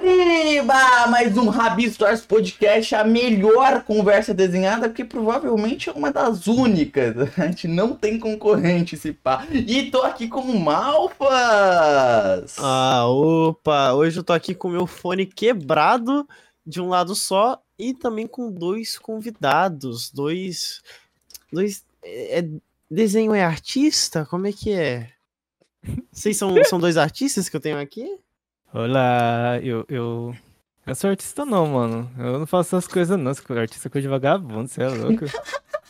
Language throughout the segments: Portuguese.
Arriba! Mais um Rabi Stories Podcast, a melhor conversa desenhada, porque provavelmente é uma das únicas. A gente não tem concorrente, esse pá. E tô aqui com o Malfas! Ah, opa! Hoje eu tô aqui com o meu fone quebrado de um lado só e também com dois convidados. Dois. Dois. É, desenho é artista? Como é que é? Vocês são, são dois artistas que eu tenho aqui? Olá, eu, eu. Eu sou artista não, mano. Eu não faço essas coisas não. Sou artista é coisa de vagabundo, você é louco.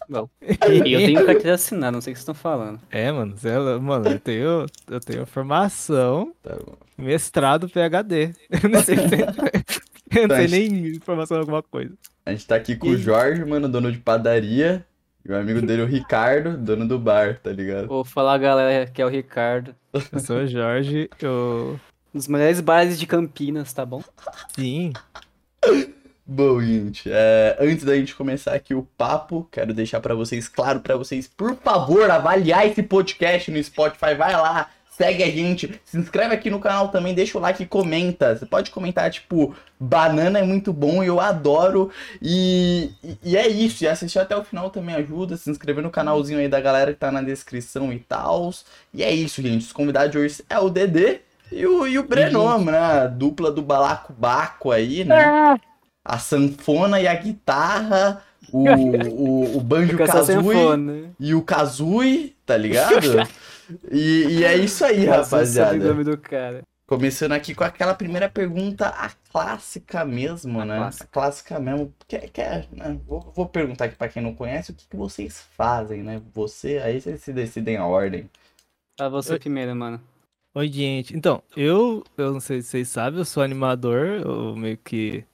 Não. E eu tenho carteira assinada, não sei o que vocês estão falando. É, mano, você é louco. Mano, eu tenho, eu tenho formação, Tá bom. mestrado PHD. Eu não sei, eu não sei nem informação de alguma coisa. A gente tá aqui com o Jorge, mano, dono de padaria. E o amigo dele, o Ricardo, dono do bar, tá ligado? Vou falar, galera, que é o Ricardo. Eu sou o Jorge, eu. Dos melhores bares de Campinas, tá bom? Sim. Bom, gente, é, antes da gente começar aqui o papo, quero deixar pra vocês claro pra vocês, por favor, avaliar esse podcast no Spotify, vai lá, segue a gente, se inscreve aqui no canal também, deixa o like e comenta. Você pode comentar tipo, banana é muito bom, eu adoro. E, e, e é isso, e assistir até o final também ajuda, se inscrever no canalzinho aí da galera que tá na descrição e tal. E é isso, gente. Os convidados de hoje é o Dedê e o, e o Breno, né? A dupla do Balacobaco aí, né? A sanfona e a guitarra, o, o, o banjo kazooie sanfona. e o kazooie, tá ligado? E, e é isso aí, Nossa, eu sabia o rapaziada. nome do cara. Começando aqui com aquela primeira pergunta, a clássica mesmo, A né? clássica. A clássica mesmo. Que, que é, né? vou, vou perguntar aqui pra quem não conhece o que, que vocês fazem, né? Você, aí vocês se decidem a ordem. Fala você Oi. primeiro, mano. Oi, gente. Então, eu, eu não sei se vocês sabem, eu sou animador, eu meio que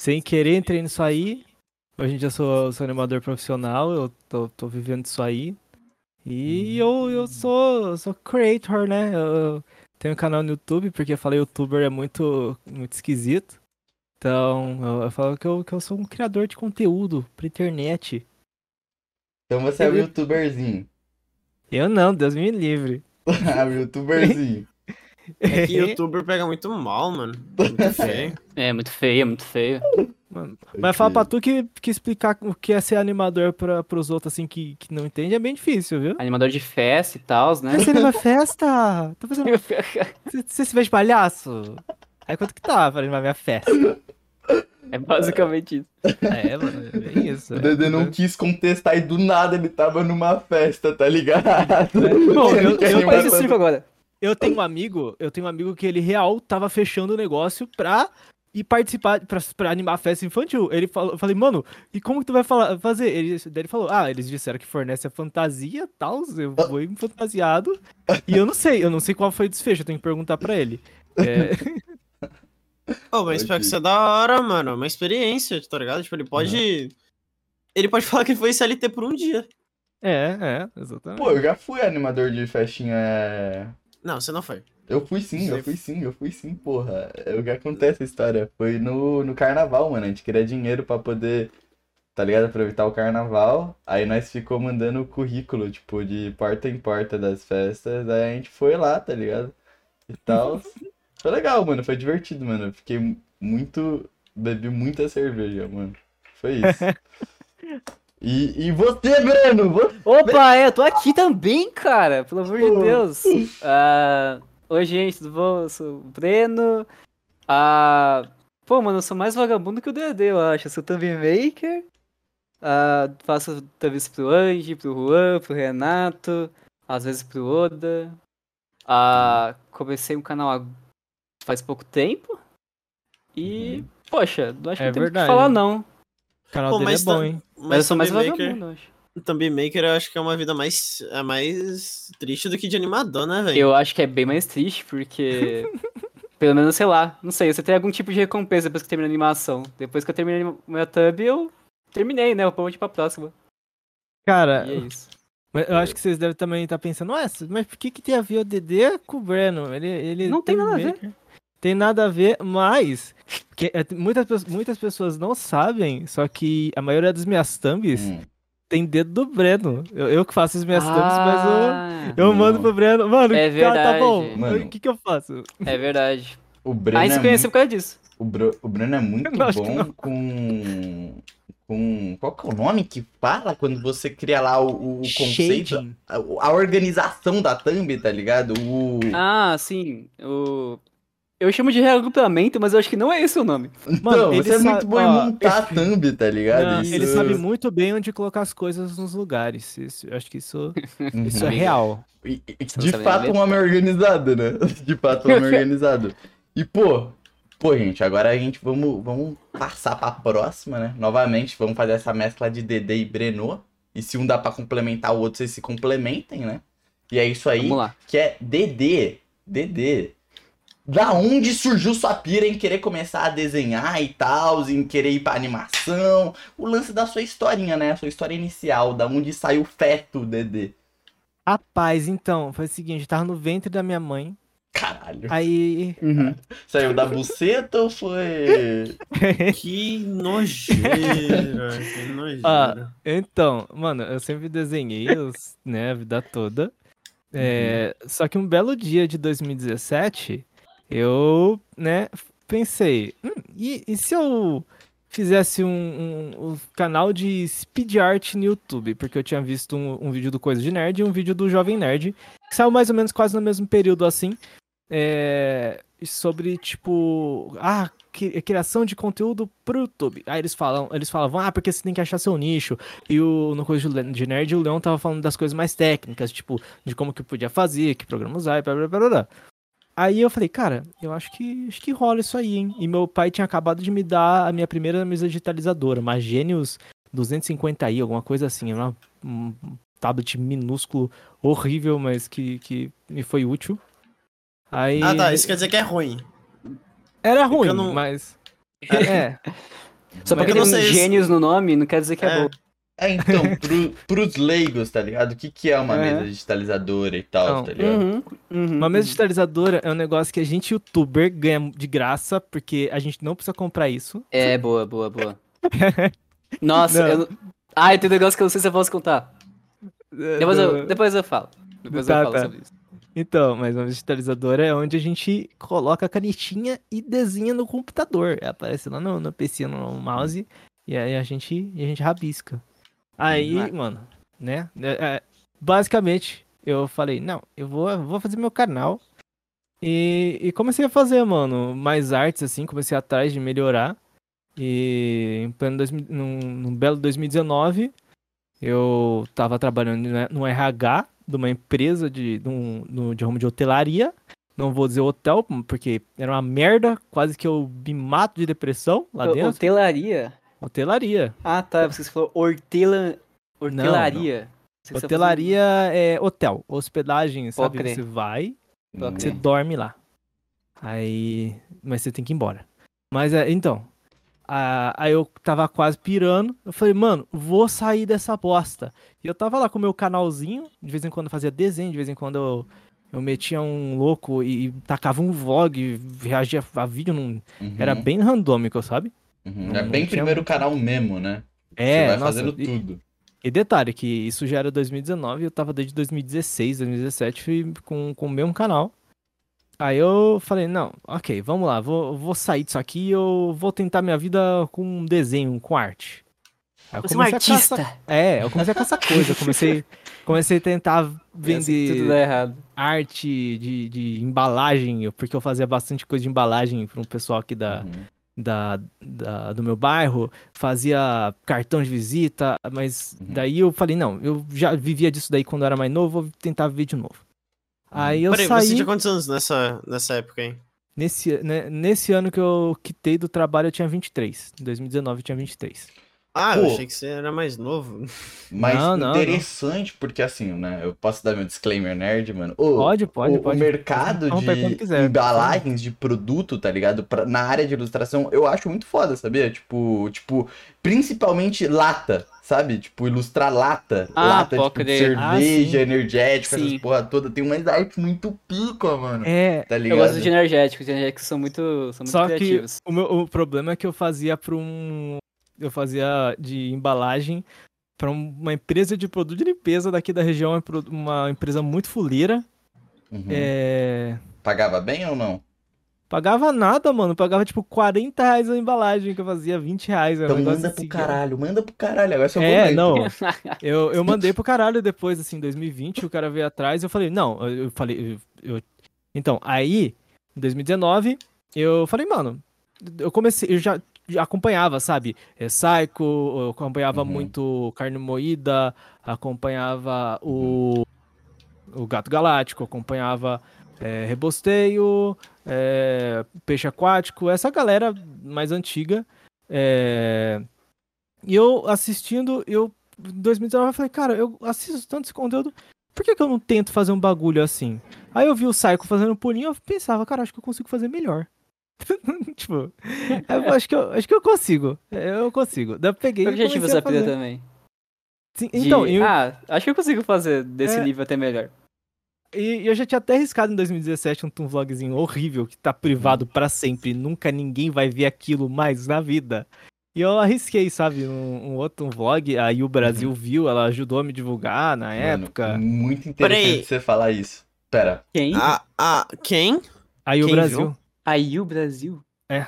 sem querer entrei nisso aí. Hoje em dia eu sou, sou animador profissional, eu tô, tô vivendo isso aí. E eu, eu sou, eu sou creator, né? Eu, eu tenho um canal no YouTube, porque eu falei youtuber é muito, muito esquisito. Então, eu, eu falo que eu, que eu sou um criador de conteúdo pra internet. Então você é Eu- youtuberzinho. Eu não, Deus me livre. Ah, o youtuberzinho. É que youtuber pega muito mal, mano. Muito feio. É, muito feio, muito feio. Mano, Mas fala pra tu que, que explicar o que é ser animador pra, pros outros assim que, que não entende é bem difícil, viu? Animador de festa e tal, né? Fazendo uma festa? Tá fazendo... Você, você se vê de palhaço? Aí quanto que tá pra animar minha festa? É basicamente isso. É, mano, é bem isso. O é. Dedê não quis contestar e do nada ele tava numa festa, tá ligado? Bom, Ele eu- eu todo- circo agora. Eu tenho um amigo, eu tenho um amigo que ele real tava fechando o negócio pra ir participar, pra, pra animar a festa infantil. Ele falou, eu falei, mano, e como que tu vai falar, fazer? Ele, daí ele falou, ah, eles disseram que fornece a fantasia e tal, eu vou ir fantasiado. E eu não sei, eu não sei qual foi o desfecho, eu tenho que perguntar pra ele. É, Ô, mas espero que isso é da hora, mano. É uma experiência, tá ligado? Tipo, ele pode. Ele pode falar que foi CLT por um dia. é, é, exatamente. Pô, eu já fui animador de festinha. é, Não, você não foi. Eu fui sim, eu Você- fui sim, eu fui sim, porra. É o que acontece a história. Foi no, no carnaval, mano. A gente queria dinheiro pra poder, tá ligado? Aproveitar o carnaval. Aí nós ficou mandando o currículo, tipo, de porta em porta das festas. Aí a gente foi lá, tá ligado? E tal. Foi legal, mano. Foi divertido, mano. Eu fiquei muito. Bebi muita cerveja, mano. Foi isso. E, e você, Breno? Você... Opa, é, eu tô aqui também, cara. Pelo amor de Deus. Ah, Oi, gente, tudo bom? Eu sou o Breno. Ah, Pô, mano, eu sou mais vagabundo que o Dedê, eu acho. Eu sou thumb maker. Ah, faço thumbs pro Anji, pro Juan, pro Renato. Às vezes pro Oda. Ah, comecei um canal há- faz pouco tempo. E, poxa, não acho que É não tem o que verdade. falar, não. O canal Pô, dele é mas bom, tá- hein? Mas, eu sou mais Thumb Maker- vagabundo, acho. Thumb Maker eu acho que é uma vida mais, é mais triste do que de animador, né, velho? Eu acho que é bem mais triste, porque. pelo menos, sei lá, não sei, você tem algum tipo de recompensa depois que termina a animação. Depois que eu terminei meu thumb, eu terminei, né? Eu vou ir pra próxima. Cara, E é isso. mas eu acho que vocês devem também estar pensando, ué, mas por que que tem a ver o DD com o Breno? Ele, ele Não tem nada a ver. Tem nada a ver, mas que, é, muitas, muitas pessoas não sabem, só que a maioria das minhas thumbs Hum. tem dedo do Breno. Eu, eu que faço as minhas thumbs, mas Ah, eu, eu mando Não. pro Breno. Mano, É tá, tá bom. verdade. Mano. O que que eu faço? É verdade. O Breno Aí é se conheceu por causa disso. muito- O, Bru- o Bruno é muito Eu bom não. com. com. Qual que é o nome que fala quando você cria lá o, o conceito? A, a organização da thumb, tá ligado? O. Ah, sim. O... Eu chamo de reagrupamento, mas eu acho que não é esse o nome. então, Mano, ele você é muito bom em ó, montar a thumb, tá ligado? Não, Isso- ele sabe muito bem onde colocar as coisas nos lugares. Isso- eu acho que isso, Uhum. isso é real. E- e- não De fato, um homem organizado, né? De fato, um homem organizado. E, pô, pô, gente, agora a gente vamos, vamos passar pra próxima, né? Novamente, vamos fazer essa mescla de Dedê e Breno. E se um dá pra complementar o outro, vocês se complementem, né? E é isso aí, Vamos lá. que é Dedê. Dedê. Da onde surgiu sua pira em querer começar a desenhar e tal, em querer ir pra animação? O lance da sua historinha, né? A sua história inicial, da onde saiu o feto, Dedê. Rapaz, então, foi o seguinte, eu tava no ventre da minha mãe. Caralho. Aí. Uhum. Saiu da buceta ou foi. Que nojeira, que nojeira. Ah, Então, mano, eu sempre desenhei, os- né, a vida toda. É, Só que um belo dia de 2017, eu, né, pensei, "Hum, e, e se eu fizesse um, um- um canal de speed art no YouTube? Porque eu tinha visto um, um vídeo do Coisa de Nerd e um vídeo do Jovem Nerd, que saiu mais ou menos quase no mesmo período assim, é, sobre, tipo, ah, cri- criação de conteúdo pro YouTube. Aí eles falam, eles falavam, ah, porque você tem que achar seu nicho. E o, no coisa de nerd, o Leão tava falando das coisas mais técnicas, tipo, de como que podia fazer, que programa usar e blá blá blá blá. Aí eu falei, cara, eu acho que acho que rola isso aí, hein? E meu pai tinha acabado de me dar a minha primeira mesa digitalizadora, uma Genius 250i, alguma coisa assim, uma, um tablet minúsculo, horrível, mas que, que me foi útil. Aí Ah, tá, isso quer dizer que é ruim. era ruim, eu não- mas é. Só Mas porque tem um gênios no nome, não quer dizer que é, É. bom. É, então, pro, pros leigos, tá ligado? O que, que é uma Uhum. mesa digitalizadora e tal, Não. tá ligado? Uhum, uhum, Uma mesa uhum. digitalizadora é um negócio que a gente, youtuber, ganha de graça, porque a gente não precisa comprar isso. É, boa, boa, boa. Nossa, Não. eu. Ah, tem um negócio que eu não sei se eu posso contar. Depois eu, depois eu falo. Depois Tá, eu falo tá. sobre isso. Então, mas uma digitalizadora é onde a gente coloca a canetinha e desenha no computador. Aparece lá no, no PC, no mouse, e aí a gente, a gente rabisca. Aí, Ah. mano, né? é- é, basicamente, eu falei, não, eu vou, vou fazer meu canal. E, e comecei a fazer, mano, mais artes, assim, comecei atrás de melhorar. E em pleno 2000 num, num belo 2019, eu tava trabalhando né, no RH de uma empresa de, de, um, de ramo de hotelaria. Não vou dizer hotel, porque era uma merda, quase que eu me mato de depressão lá dentro. Hotelaria? Hotelaria. Ah, tá. Você falou hortela... hortelaria. Que você Hotelaria é hotel, hospedagem, sabe? crer. Você vai, Pode você crer. dorme lá. Aí. Mas você tem que ir embora. Mas é, então. a- aí eu tava quase pirando. Eu falei, mano, vou sair dessa bosta. E eu tava lá com o meu canalzinho. De vez em quando eu fazia desenho, de vez em quando eu, eu metia um louco e, e tacava um vlog, reagia a vídeo. Num, Uhum, Era bem randômico, sabe? Uhum. É bem tinha primeiro muito- canal mesmo, né? É, Você vai nossa, fazendo e- tudo. E detalhe, que isso já era 2019 e eu tava desde 2016, 2017 fui com, com o mesmo canal. Aí eu falei, não, ok, vamos lá, vou, vou sair disso aqui e eu vou tentar minha vida com desenho, com arte. Aí eu Você é um artista. caçar- É, eu comecei a caçar coisa, eu comecei, comecei a tentar Tudo vender arte de, de embalagem, porque eu fazia bastante coisa de embalagem para um pessoal aqui da, Uhum. Da, da- do meu bairro, fazia cartão de visita, mas Uhum. daí eu falei, não, eu já vivia disso daí quando eu era mais novo, vou tentar viver de novo. Aí eu Peraí, saí, você tinha quantos anos nessa, nessa época, hein? nesse, né, nesse ano que eu quitei do trabalho eu tinha 23, em 2019 eu tinha 23. Ah, eu Pô. achei que você era mais novo. Mas Não, não, interessante, porque assim, né? Eu posso dar meu disclaimer nerd, mano. Ô, Pode, pode, o, pode. o mercado quando de embalagens de produto, tá ligado? Pra- na área de ilustração, eu acho muito foda, sabia? Tipo, tipo, principalmente lata, sabe? Tipo, ilustrar lata. Ah, lata tipo, de. Ah, cerveja, sim. energética, essas porra toda. Tem umas artes muito pica, mano. É, Tá ligado? Eu gosto de energéticos. Energéticos são muito, são muito Só que criativos. o, meu, o problema é que eu fazia para um. Eu fazia de embalagem para uma empresa de produto de limpeza daqui da região, uma pro- empresa muito fuleira. Uhum. É, Pagava bem ou não? Pagava nada, mano. Pagava tipo 40 reais a embalagem que eu fazia, 20 reais. Um Então manda pro assim, cara. caralho, manda pro caralho. Agora só É, não. Eu, eu mandei pro caralho depois, assim, em 2020, o cara veio atrás, eu falei, não, eu, falei, eu, então, aí, em 2019, eu falei, mano, eu comecei, eu já acompanhava, sabe, é, Psycho, eu acompanhava Uhum. muito Carne Moída, acompanhava o, o Gato Galáctico, acompanhava é, Rebosteio, é, Peixe Aquático, essa galera mais antiga, é, e eu assistindo, eu em 2019 eu falei, cara, eu assisto tanto esse conteúdo, por que, que eu não tento fazer um bagulho assim? Aí eu vi o Psycho fazendo pulinho, eu pensava, cara, acho que eu consigo fazer melhor. tipo, eu acho que eu, acho que eu consigo. Eu consigo. Daí eu peguei O e objetivo essa pilha também. Sim, De, então, eu, Ah, acho que eu consigo fazer desse É. nível até melhor. e eu já tinha até arriscado em 2017 um, um vlogzinho horrível que tá privado pra sempre, nunca ninguém vai ver aquilo mais na vida. E eu arrisquei, sabe, um, um outro um vlog, aí o Brasil viu, ela ajudou a me divulgar na época. Muito interessante Peraí. você falar isso. Pera. Quem? Ah, ah, quem? Aí o Quem Brasil. viu? Aí o Brasil? É.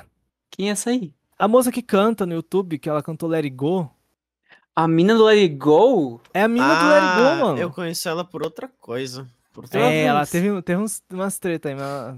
Quem é essa aí? A moça que canta no YouTube, que ela cantou Let It Go, A mina do Let It Go? é a mina do Let It Go, Ah, mano. Eu conheço ela por outra coisa. Por outra É, ela vez. teve, teve uns, umas treta aí, mas.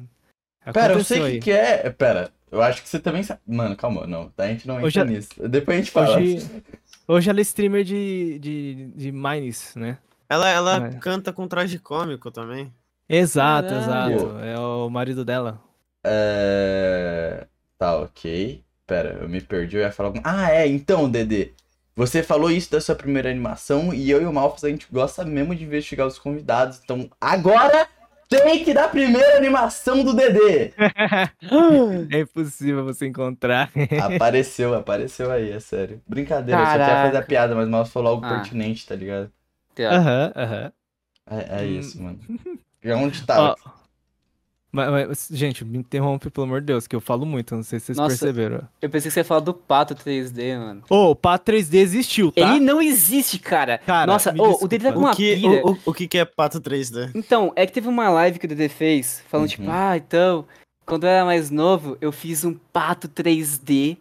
Pera, eu sei o que, que é. Pera, eu acho que você também sabe. Mano, calma, não. A gente não entra Hoje- nisso. Depois a gente fala. Hoje, hoje ela é streamer de, de, de Mines, né? Ela, ela É. canta com traje cômico também. Exato, Caralho. exato. É o marido dela. É... Tá, ok. Pera, eu me perdi, eu ia falar alguma... Ah, é, então, Dedê. Você falou isso da sua primeira animação e eu e o Malfas a gente gosta mesmo de investigar os convidados. Então, agora tem que dar a primeira animação do Dedê. É impossível você encontrar. apareceu, apareceu aí, é sério. Brincadeira, eu só queria Caraca. fazer a piada, mas o Malfas falou algo Ah. pertinente, tá ligado? Aham, aham. É, é Hum. isso, mano. E Onde tá? Ó, mas, mas, gente, me interrompe, pelo amor de Deus, que eu falo muito, não sei se vocês Nossa. perceberam. Eu pensei que você ia falar do Pato 3D, mano. Ô, o Pato 3D existiu, tá? Ele não existe, cara. Cara, Nossa, ô, o. Dede tá com O uma que, pira. o, o, o que que é pato 3D? Então, é que teve uma live que o Dede fez, falando Uhum. tipo, ah, então, quando eu era mais novo, eu fiz um pato 3D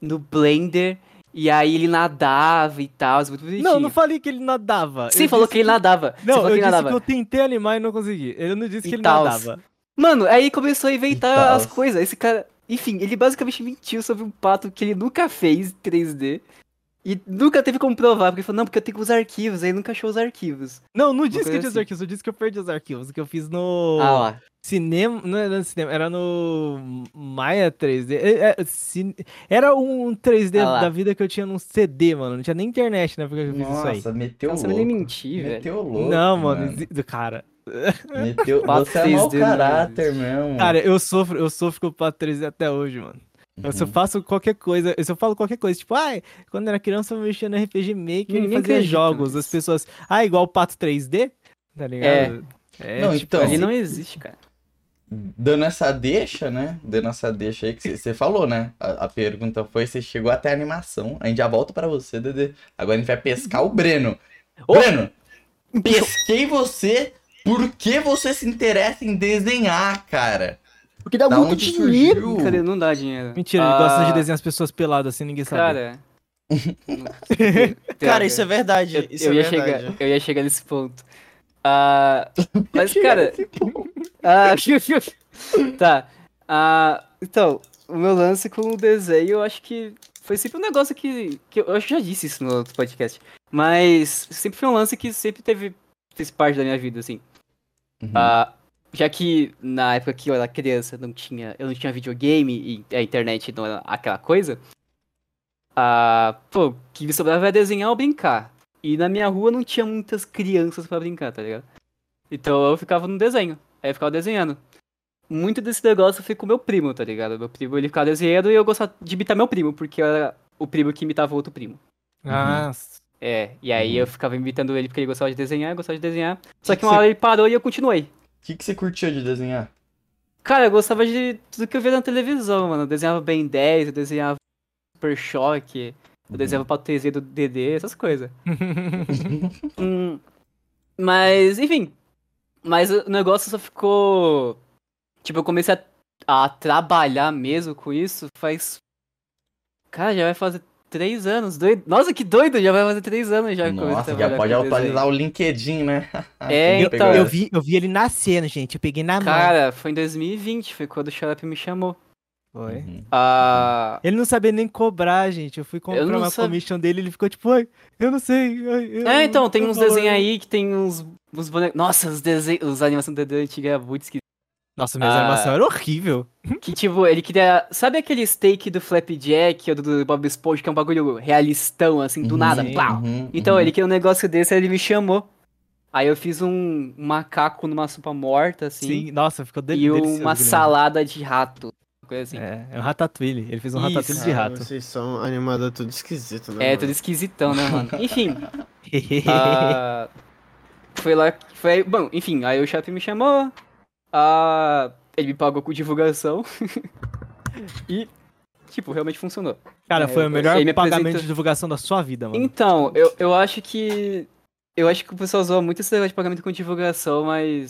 no Blender, e aí ele nadava e tal, muito bonitinho. Não, não falei que ele nadava. Sim, falou que ele nadava. Não, eu disse nadava. que eu tentei animar e não consegui. Eu não disse E que ele tals. nadava. Mano, aí começou a inventar as coisas. Esse cara. Enfim, ele basicamente mentiu sobre um pato que ele nunca fez em 3D. E nunca teve como provar, porque ele falou, não, porque eu tenho os arquivos, aí ele nunca achou os arquivos. Não, não disse que eu tinha os assim. arquivos, eu disse que eu perdi os arquivos, que eu fiz no Ah lá. cinema, não era no cinema, era no Maya 3D. É, é, Era um 3D Ah da vida que eu tinha num CD, mano, não tinha nem internet na época que eu fiz isso aí. Nossa, meteu Não louco. sabe nem mentir, velho. Meteu louco. não, mano, exi- cara. Meteu... Pato Você é mau 3D não caráter mesmo. Cara, eu sofro, eu sofro com o Pato 3D até hoje, mano. Eu, Se eu Uhum. faço qualquer coisa, se eu falo qualquer coisa, tipo, ai, quando eu era criança eu mexia no RPG Maker e fazia jogos. As pessoas, ah, igual o Pato 3D? Tá ligado? É, Não, tipo, então- Ele não existe, cara. Dando essa deixa, né? Dando essa deixa aí que você- você falou, né? A, a pergunta foi se chegou até a animação. A gente já volta pra você, Dedê. Agora a gente vai pescar o Breno. Ô! Breno, pesquei você porque você se interessa em desenhar, cara. Porque dá Da muito dinheiro. surgiu? Cara, não dá dinheiro. Mentira, ele Ah, gosta de desenhar as pessoas peladas assim, ninguém sabe. Cara. Cara, isso é verdade. Eu, isso eu é ia verdade. chegar, eu ia chegar nesse ponto. Ah, mas, cara. ah, tá. Ah, então, o meu lance com o desenho, eu acho que foi sempre um negócio que. que eu acho que já disse isso no outro podcast. Mas sempre foi um lance que sempre teve. fez parte da minha vida, assim. Uhum. Ah, já que na época que eu era criança não tinha, eu não tinha videogame e a internet não era aquela coisa. Ah, pô, o que me sobrava era desenhar ou brincar. E na minha rua não tinha muitas crianças pra brincar, tá ligado? Então eu ficava no desenho. Aí eu ficava desenhando. Muito desse negócio foi com meu primo, tá ligado? Meu primo ele ficava desenhando e eu gostava de imitar meu primo, porque eu era o primo que imitava outro primo. Ah, É, e aí Uhum. eu ficava imitando ele porque ele gostava de desenhar, gostava de desenhar. Só Que que uma que hora ele parou e eu continuei. O que, que você curtia de desenhar? Cara, eu gostava de tudo que eu via na televisão, mano. Eu desenhava Ben 10, eu desenhava Super Choque, eu desenhava pra 3D do DD, essas coisas. Hum, mas, enfim. Mas o negócio só ficou. Tipo, eu comecei a, a trabalhar mesmo com isso faz. Cara, já vai fazer três anos. Doido. Nossa, que doido! Já vai fazer três anos já. eu Nossa, já pode atualizar o LinkedIn, né? É, então, Eu vi, eu vi ele nascendo, gente. Eu peguei na mão. Cara, foi em 2020, foi quando o Xarope me chamou. Foi. Uhum. Ah. Ele não sabia nem cobrar, gente. Eu fui comprar não uma sab- commission dele ele ficou tipo, ai, eu não sei. ai, eu- É, então, tem eu uns desenhos aí que tem uns, uns bonecos. Nossa, os desenhos. Os animações do desenho antigo é muito esquisito. Nossa, minha Ah. animação era horrível. Que tipo, ele queria. Sabe aquele steak do Flapjack ou do, do Bob Esponja, que é um bagulho realistão, assim, do Uhum, nada? sim. Plau. Uhum, Então, uhum. ele queria um negócio desse, aí ele me chamou. Aí eu fiz um macaco numa sopa morta, assim. Sim, nossa, ficou de e delicioso, uma Guilherme. salada de rato. uma Coisa assim. É, é um ratatouille. Ele fez um Ih, ratatouille de cara, rato. Vocês são animador tudo esquisito, né? É, mano? tudo esquisitão, né, mano? Enfim. ah, foi lá. que- Foi, aí- bom, enfim, aí o chefe me chamou. Ah, ele me pagou com divulgação. e, tipo, realmente funcionou. Cara, É, foi o eu- melhor me pagamento apresenta- de divulgação da sua vida, mano. Então, eu, eu acho que. Eu acho que o pessoal zoa muito esse negócio de pagamento com divulgação, mas.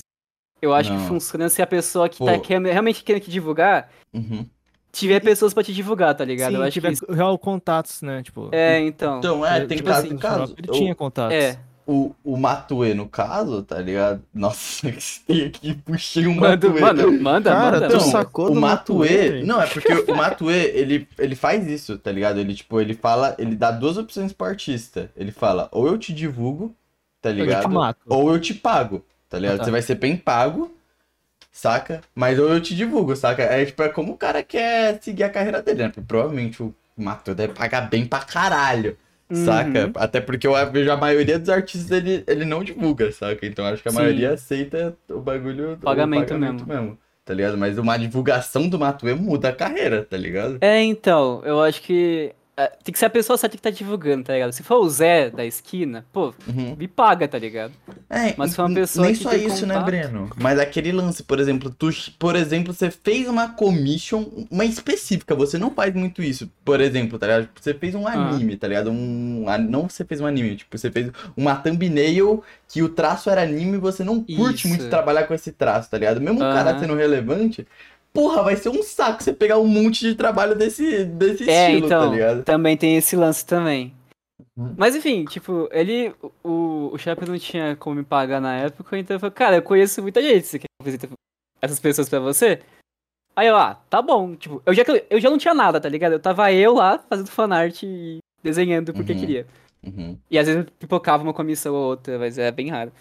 Eu acho Não. que funciona se a pessoa que Pô. tá quer- realmente querendo te divulgar Uhum. tiver pessoas pra te divulgar, tá ligado? Sim, eu acho tiver que. real contatos, né? Tipo, É, então. Então, é, tem tipo caso, assim, tem caso. Ele tinha contatos. É. O, o Matue, no caso, tá ligado? Nossa, tem aqui, puxei um Manda, Matue. manda, manda, Cara, manda. tu Então, sacou o Matue, Matue? não, é porque o Matue, ele, ele faz isso, tá ligado? Ele, tipo, ele fala, ele dá duas opções pro artista. Ele fala, ou eu te divulgo, tá Eu ligado? te mato. Ou eu te pago, tá ligado? Ah, tá. Você vai ser bem pago, saca? Mas ou eu te divulgo, saca? É tipo, é como o cara quer seguir a carreira dele, né? Porque provavelmente o Matue deve pagar bem pra caralho. Uhum. Saca? Até porque eu vejo a maioria dos artistas ele, ele não divulga, saca? Então acho que a Sim. maioria aceita o bagulho o Pagamento mesmo. mesmo. Tá ligado? Mas uma divulgação do Matue muda a carreira, tá ligado? É, então, eu acho que. É, tem que ser a pessoa certa que tá divulgando, tá ligado? Se for o Zé da esquina, pô, Uhum. me paga, tá ligado? É, Mas foi uma pessoa nem que só tem isso, né, contato. Breno? Mas aquele lance, por exemplo, tu, por exemplo, você fez uma commission, uma específica, você não faz muito isso. Por exemplo, tá ligado? Você fez um Ah. anime, tá ligado? Um, não você fez um anime, tipo, você fez uma thumbnail que o traço era anime e você não curte Isso. muito trabalhar com esse traço, tá ligado? Mesmo o cara Aham. sendo relevante, porra, vai ser um saco você pegar um monte de trabalho desse, desse É, estilo, então, tá ligado? também tem esse lance também. Uhum. Mas enfim, tipo, ele. O, o chefe não tinha como me pagar na época, então eu falei, cara, eu conheço muita gente, você quer que eu apresente essas pessoas pra você? Aí eu, ah, tá bom. Tipo, eu já, eu já não tinha nada, tá ligado? Eu tava eu lá fazendo fanart e desenhando porque Uhum. queria. Uhum. E às vezes pipocava uma comissão ou outra, mas é bem raro.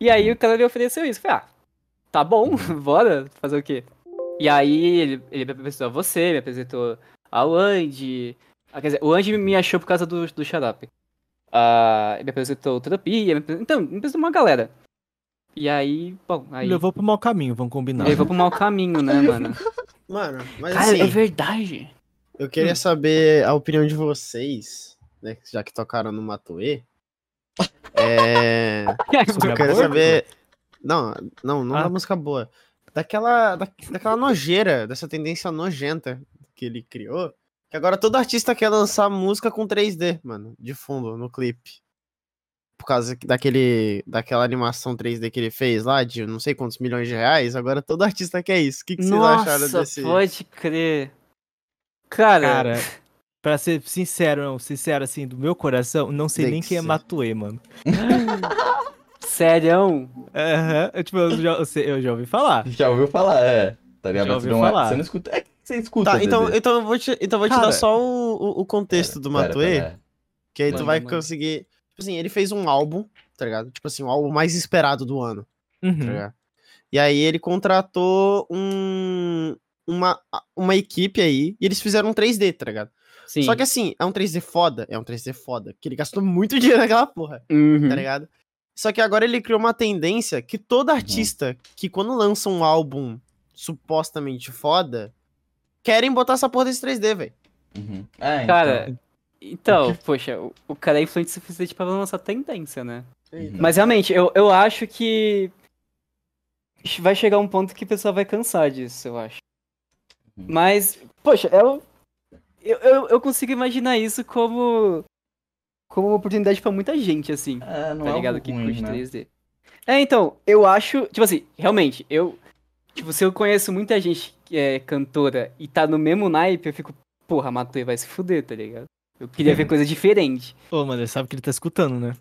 E aí o cara me ofereceu isso. Falei, ah, tá bom, bora fazer o quê? E aí ele, ele me apresentou a você, me apresentou ao Andy. Ah, quer dizer, o Andy me achou por causa do, do xarope. Ah, ele me apresentou terapia, me apres- então, me apresentou uma galera. E aí, bom, aí Levou pro mau caminho, vamos combinar. levou pro mau caminho, né, mano? Mano, mas Cara, assim, é verdade. eu queria saber a opinião de vocês, né? Já que tocaram no Matue. É. Sobre Eu a quero porca? saber. Não, não, não Ah. da música boa. Daquela, da, daquela nojeira, dessa tendência nojenta que ele criou. Que agora todo artista quer lançar música com 3D, mano, de fundo, no clipe. Por causa que- daquele, daquela animação 3D que ele fez lá, de não sei quantos milhões de reais. Agora todo artista quer isso. O que, que vocês acharam Nossa, desse. pode crer. Cara, Cara, pra ser sincero, não, sincero assim, do meu coração, não sei Tem nem que quem é ser. Matue, mano. sério. Aham, eu, tipo, eu já, eu já ouvi falar. Já ouviu falar, é. Tá ligado? Já você ouviu não, é- falar. você não escuta. É que você escuta. Tá, então, então eu vou te, então eu vou te Cara, dar só o, o, contexto do Pera, Matue. pera, Que aí tu Manda, vai manda. conseguir. Tipo assim, ele fez um álbum, tá ligado? Tipo assim, o álbum mais esperado do ano, tá Uhum. ligado? E aí ele contratou um. Uma, uma equipe aí, e eles fizeram um 3D, tá ligado? Sim. Só que assim, é um 3D foda, é um 3D foda, que ele gastou muito dinheiro naquela porra, Uhum. tá ligado? Só que agora ele criou uma tendência que todo artista que quando lança um álbum supostamente foda, querem botar essa porra desse 3D, velho. Uhum. É, então. Cara, então, poxa, o, o cara é influente o suficiente pra lançar tendência, né? Uhum. Mas realmente, eu, eu acho que vai chegar um ponto que o pessoal vai cansar disso, eu acho. Uhum. Mas, poxa, eu, eu, eu, eu consigo imaginar isso como, como uma oportunidade pra muita gente, assim. É, não tá é ligado? algo Que ruim, curte né? 3D. É, então, eu acho, tipo assim, realmente, eu Tipo, se eu conheço muita gente que é cantora e tá no mesmo naipe, eu fico, porra, Matue vai se fuder, tá ligado? Eu queria ver coisa diferente. Ô, mano, ele sabe que ele tá escutando, né?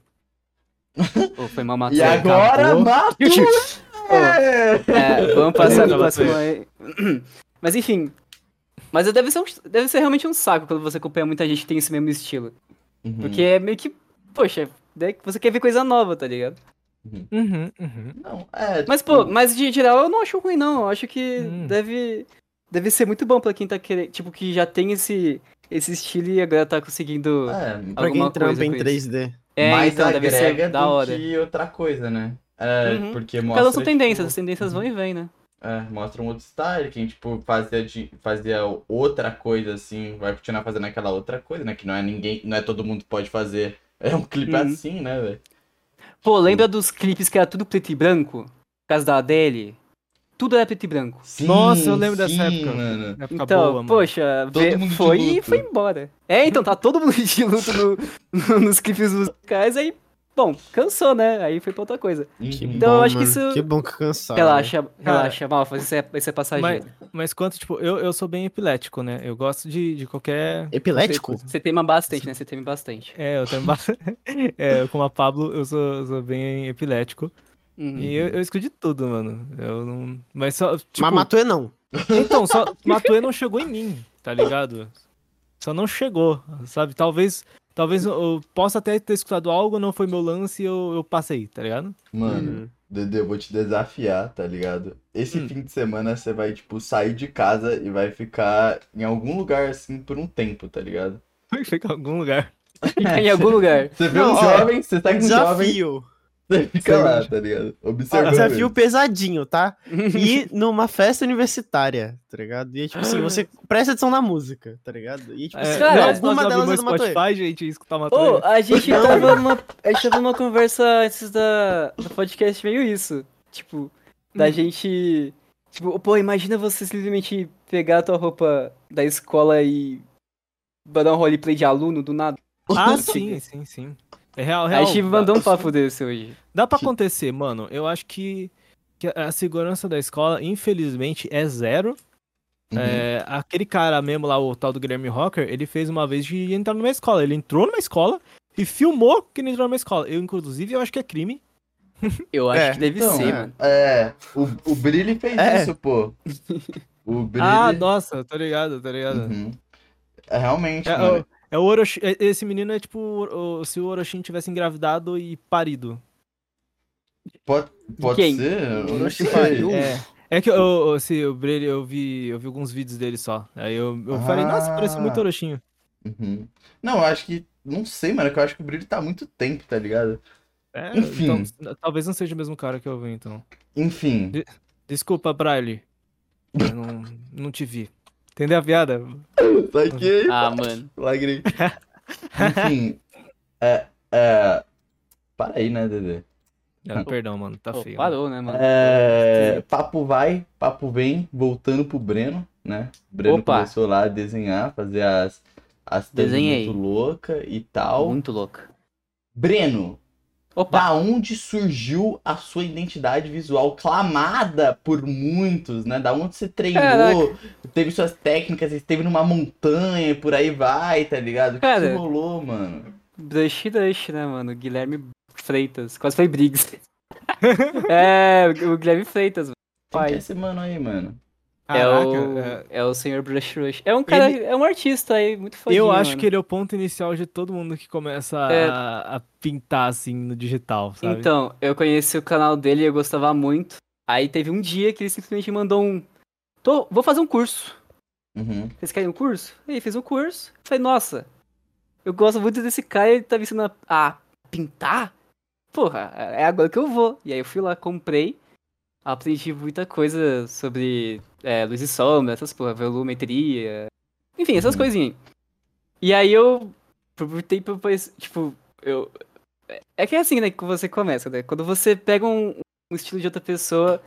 Pô, foi mal Matue. E agora, mato! É, vamos passar pro próximo aí. Mas enfim. Mas deve ser, um- deve ser realmente um saco quando você acompanha muita gente que tem esse mesmo estilo. Uhum. Porque é meio que, poxa, daí você quer ver coisa nova, tá ligado? Uhum, uhum. Não, é, Mas, tipo, pô, mas de geral eu não acho ruim, não. Eu acho que Hum. deve, deve ser muito bom pra quem tá querendo. Tipo, que já tem esse, esse estilo e agora tá conseguindo. é, Pra quem alguma trampa em com isso. 3D. É, mais então deve agrega ser da hora. que outra coisa, né? É, Uhum. porque Porque mostra, elas são tendências, tipo, as tendências vão e vêm, né? É, mostra um outro style, quem, tipo, fazia, de, fazia outra coisa, assim, vai continuar fazendo aquela outra coisa, né? Que não é ninguém, não é todo mundo que pode fazer. É um clipe Uhum. assim, né, velho? Pô, lembra dos clipes que era tudo preto e branco? Por causa da Adele? Tudo era preto e branco. Sim, Nossa, eu lembro dessa sim, época. mano. Época Então, boa, mano. poxa, vê- foi e foi embora. É, então, tá todo mundo de luto no- no- nos clipes musicais, aí, bom, cansou, né? Aí foi pra outra coisa. Que Uhum. Então, bom, eu acho que isso- Que bom que cansaram. relaxa, relaxa, Malfa, isso é, isso é passageiro. Mas quanto, tipo, eu, eu sou bem epilético, né? Eu gosto de, de qualquer. Epilético? Você, você tema bastante, né? Você teme bastante. É, eu tenho bastante. é, como a Pablo, eu sou, eu sou bem epilético. Uhum. E eu, eu tudo, mano. Eu não. Mas só. Tipo, Mas Matue não. Então, só. Matue não chegou em mim, tá ligado? Só não chegou, sabe? Talvez. Talvez eu- possa até ter escutado algo, não foi meu lance e eu, eu passei, tá ligado? Mano, Uhum. Dedê, eu vou te desafiar, tá ligado? Esse Hum. fim de semana você vai, tipo, sair de casa e vai ficar em algum lugar, assim, por um tempo, tá ligado? Fica em algum lugar. em algum lugar. Você vê Não, um ó, jovem, você tá com um jovem, Desafio. Você fica lá, tá ligado? Ó, Observando. desafio ele. pesadinho, tá? E numa festa universitária, tá ligado? E tipo assim, você presta atenção na música, tá ligado? E tipo É, assim, cara, não, uma posso abrir delas é do. Spotify, gente, escutar uma Ô, a gente tava numa. A gente tava numa conversa antes da, do podcast meio isso. Tipo, da Hum. gente. Tipo, pô, imagina você simplesmente pegar a tua roupa da escola e dar um roleplay de aluno do nada. Ah, sim, sim, sim. É real, real. a gente mandou um papo desse hoje. Dá pra acontecer, mano. Eu acho que, que a segurança da escola, infelizmente, é zero. Uhum. É, aquele cara mesmo lá, o tal do Guilherme Rocker, ele fez uma vez de entrar numa escola. Ele entrou numa escola e filmou que ele entrou numa escola. Eu, inclusive, eu acho que é crime. Eu acho É, que deve Então, ser, é. mano. É, o, o Brilli fez É. isso, pô. O Brilli. Ah, nossa, tô ligado, tô ligado. Uhum. É realmente, É, mano. o, é o Orochi, é- esse menino é tipo se o Orochin tivesse engravidado e parido. Pode, pode quem? ser? Eu não Orochi sei. pariu. É. É que eu, eu, se, o Brilho, eu vi, eu vi alguns vídeos dele só. Aí eu, eu falei, nossa, parece muito Ah. Orochinho. Uhum. Não, eu acho que. Não sei, mano, que eu acho que o Brilli tá há muito tempo, tá ligado? É, Enfim. então, talvez não seja o mesmo cara que eu vi, então. Enfim. Desculpa, Briley. Eu não, não te vi. Entendeu a piada? Saquei. Ah, mano. Lagrei. Enfim. É. É. Para aí, né, Dedê? Ah, perdão, mano, tá Pô, feio. parou, né, mano? É, papo vai, papo vem, voltando pro Breno, né? O Breno Opa. começou lá a desenhar, fazer as, as Desenhei. muito louca e tal. Muito louca. Breno, Opa! da onde surgiu a sua identidade visual clamada por muitos, né? Da onde você treinou, Caraca. teve suas técnicas, esteve numa montanha por aí vai, tá ligado? O que, que Cara. rolou, mano? Brush Rush, né, mano? Guilherme Freitas. Quase foi Briggs. é, o Guilherme Freitas, mano. Quem que é Pai. esse mano aí, mano? É Caraca, o, é, é o senhor Brush Rush. É um cara, é um artista aí, muito fodinho, eu acho mano. que ele é o ponto inicial de todo mundo que começa É. a, a pintar assim no digital, sabe? Então, eu conheci o canal dele e eu gostava muito. Aí teve um dia que ele simplesmente mandou um... Tô, vou fazer um curso. Uhum. Vocês querem um curso? Aí fez um curso. Falei, nossa, eu gosto muito desse cara e ele tá me ensinando a, a pintar? Porra, é agora que eu vou. E aí eu fui lá, comprei. Aprendi muita coisa sobre é, luz e sombra, essas porra, volumetria. Enfim, essas Uhum. coisinhas. E aí eu aproveitei pra, pra- tipo, eu... É que é assim, né, que você começa, né? Quando você pega um, um estilo de outra pessoa,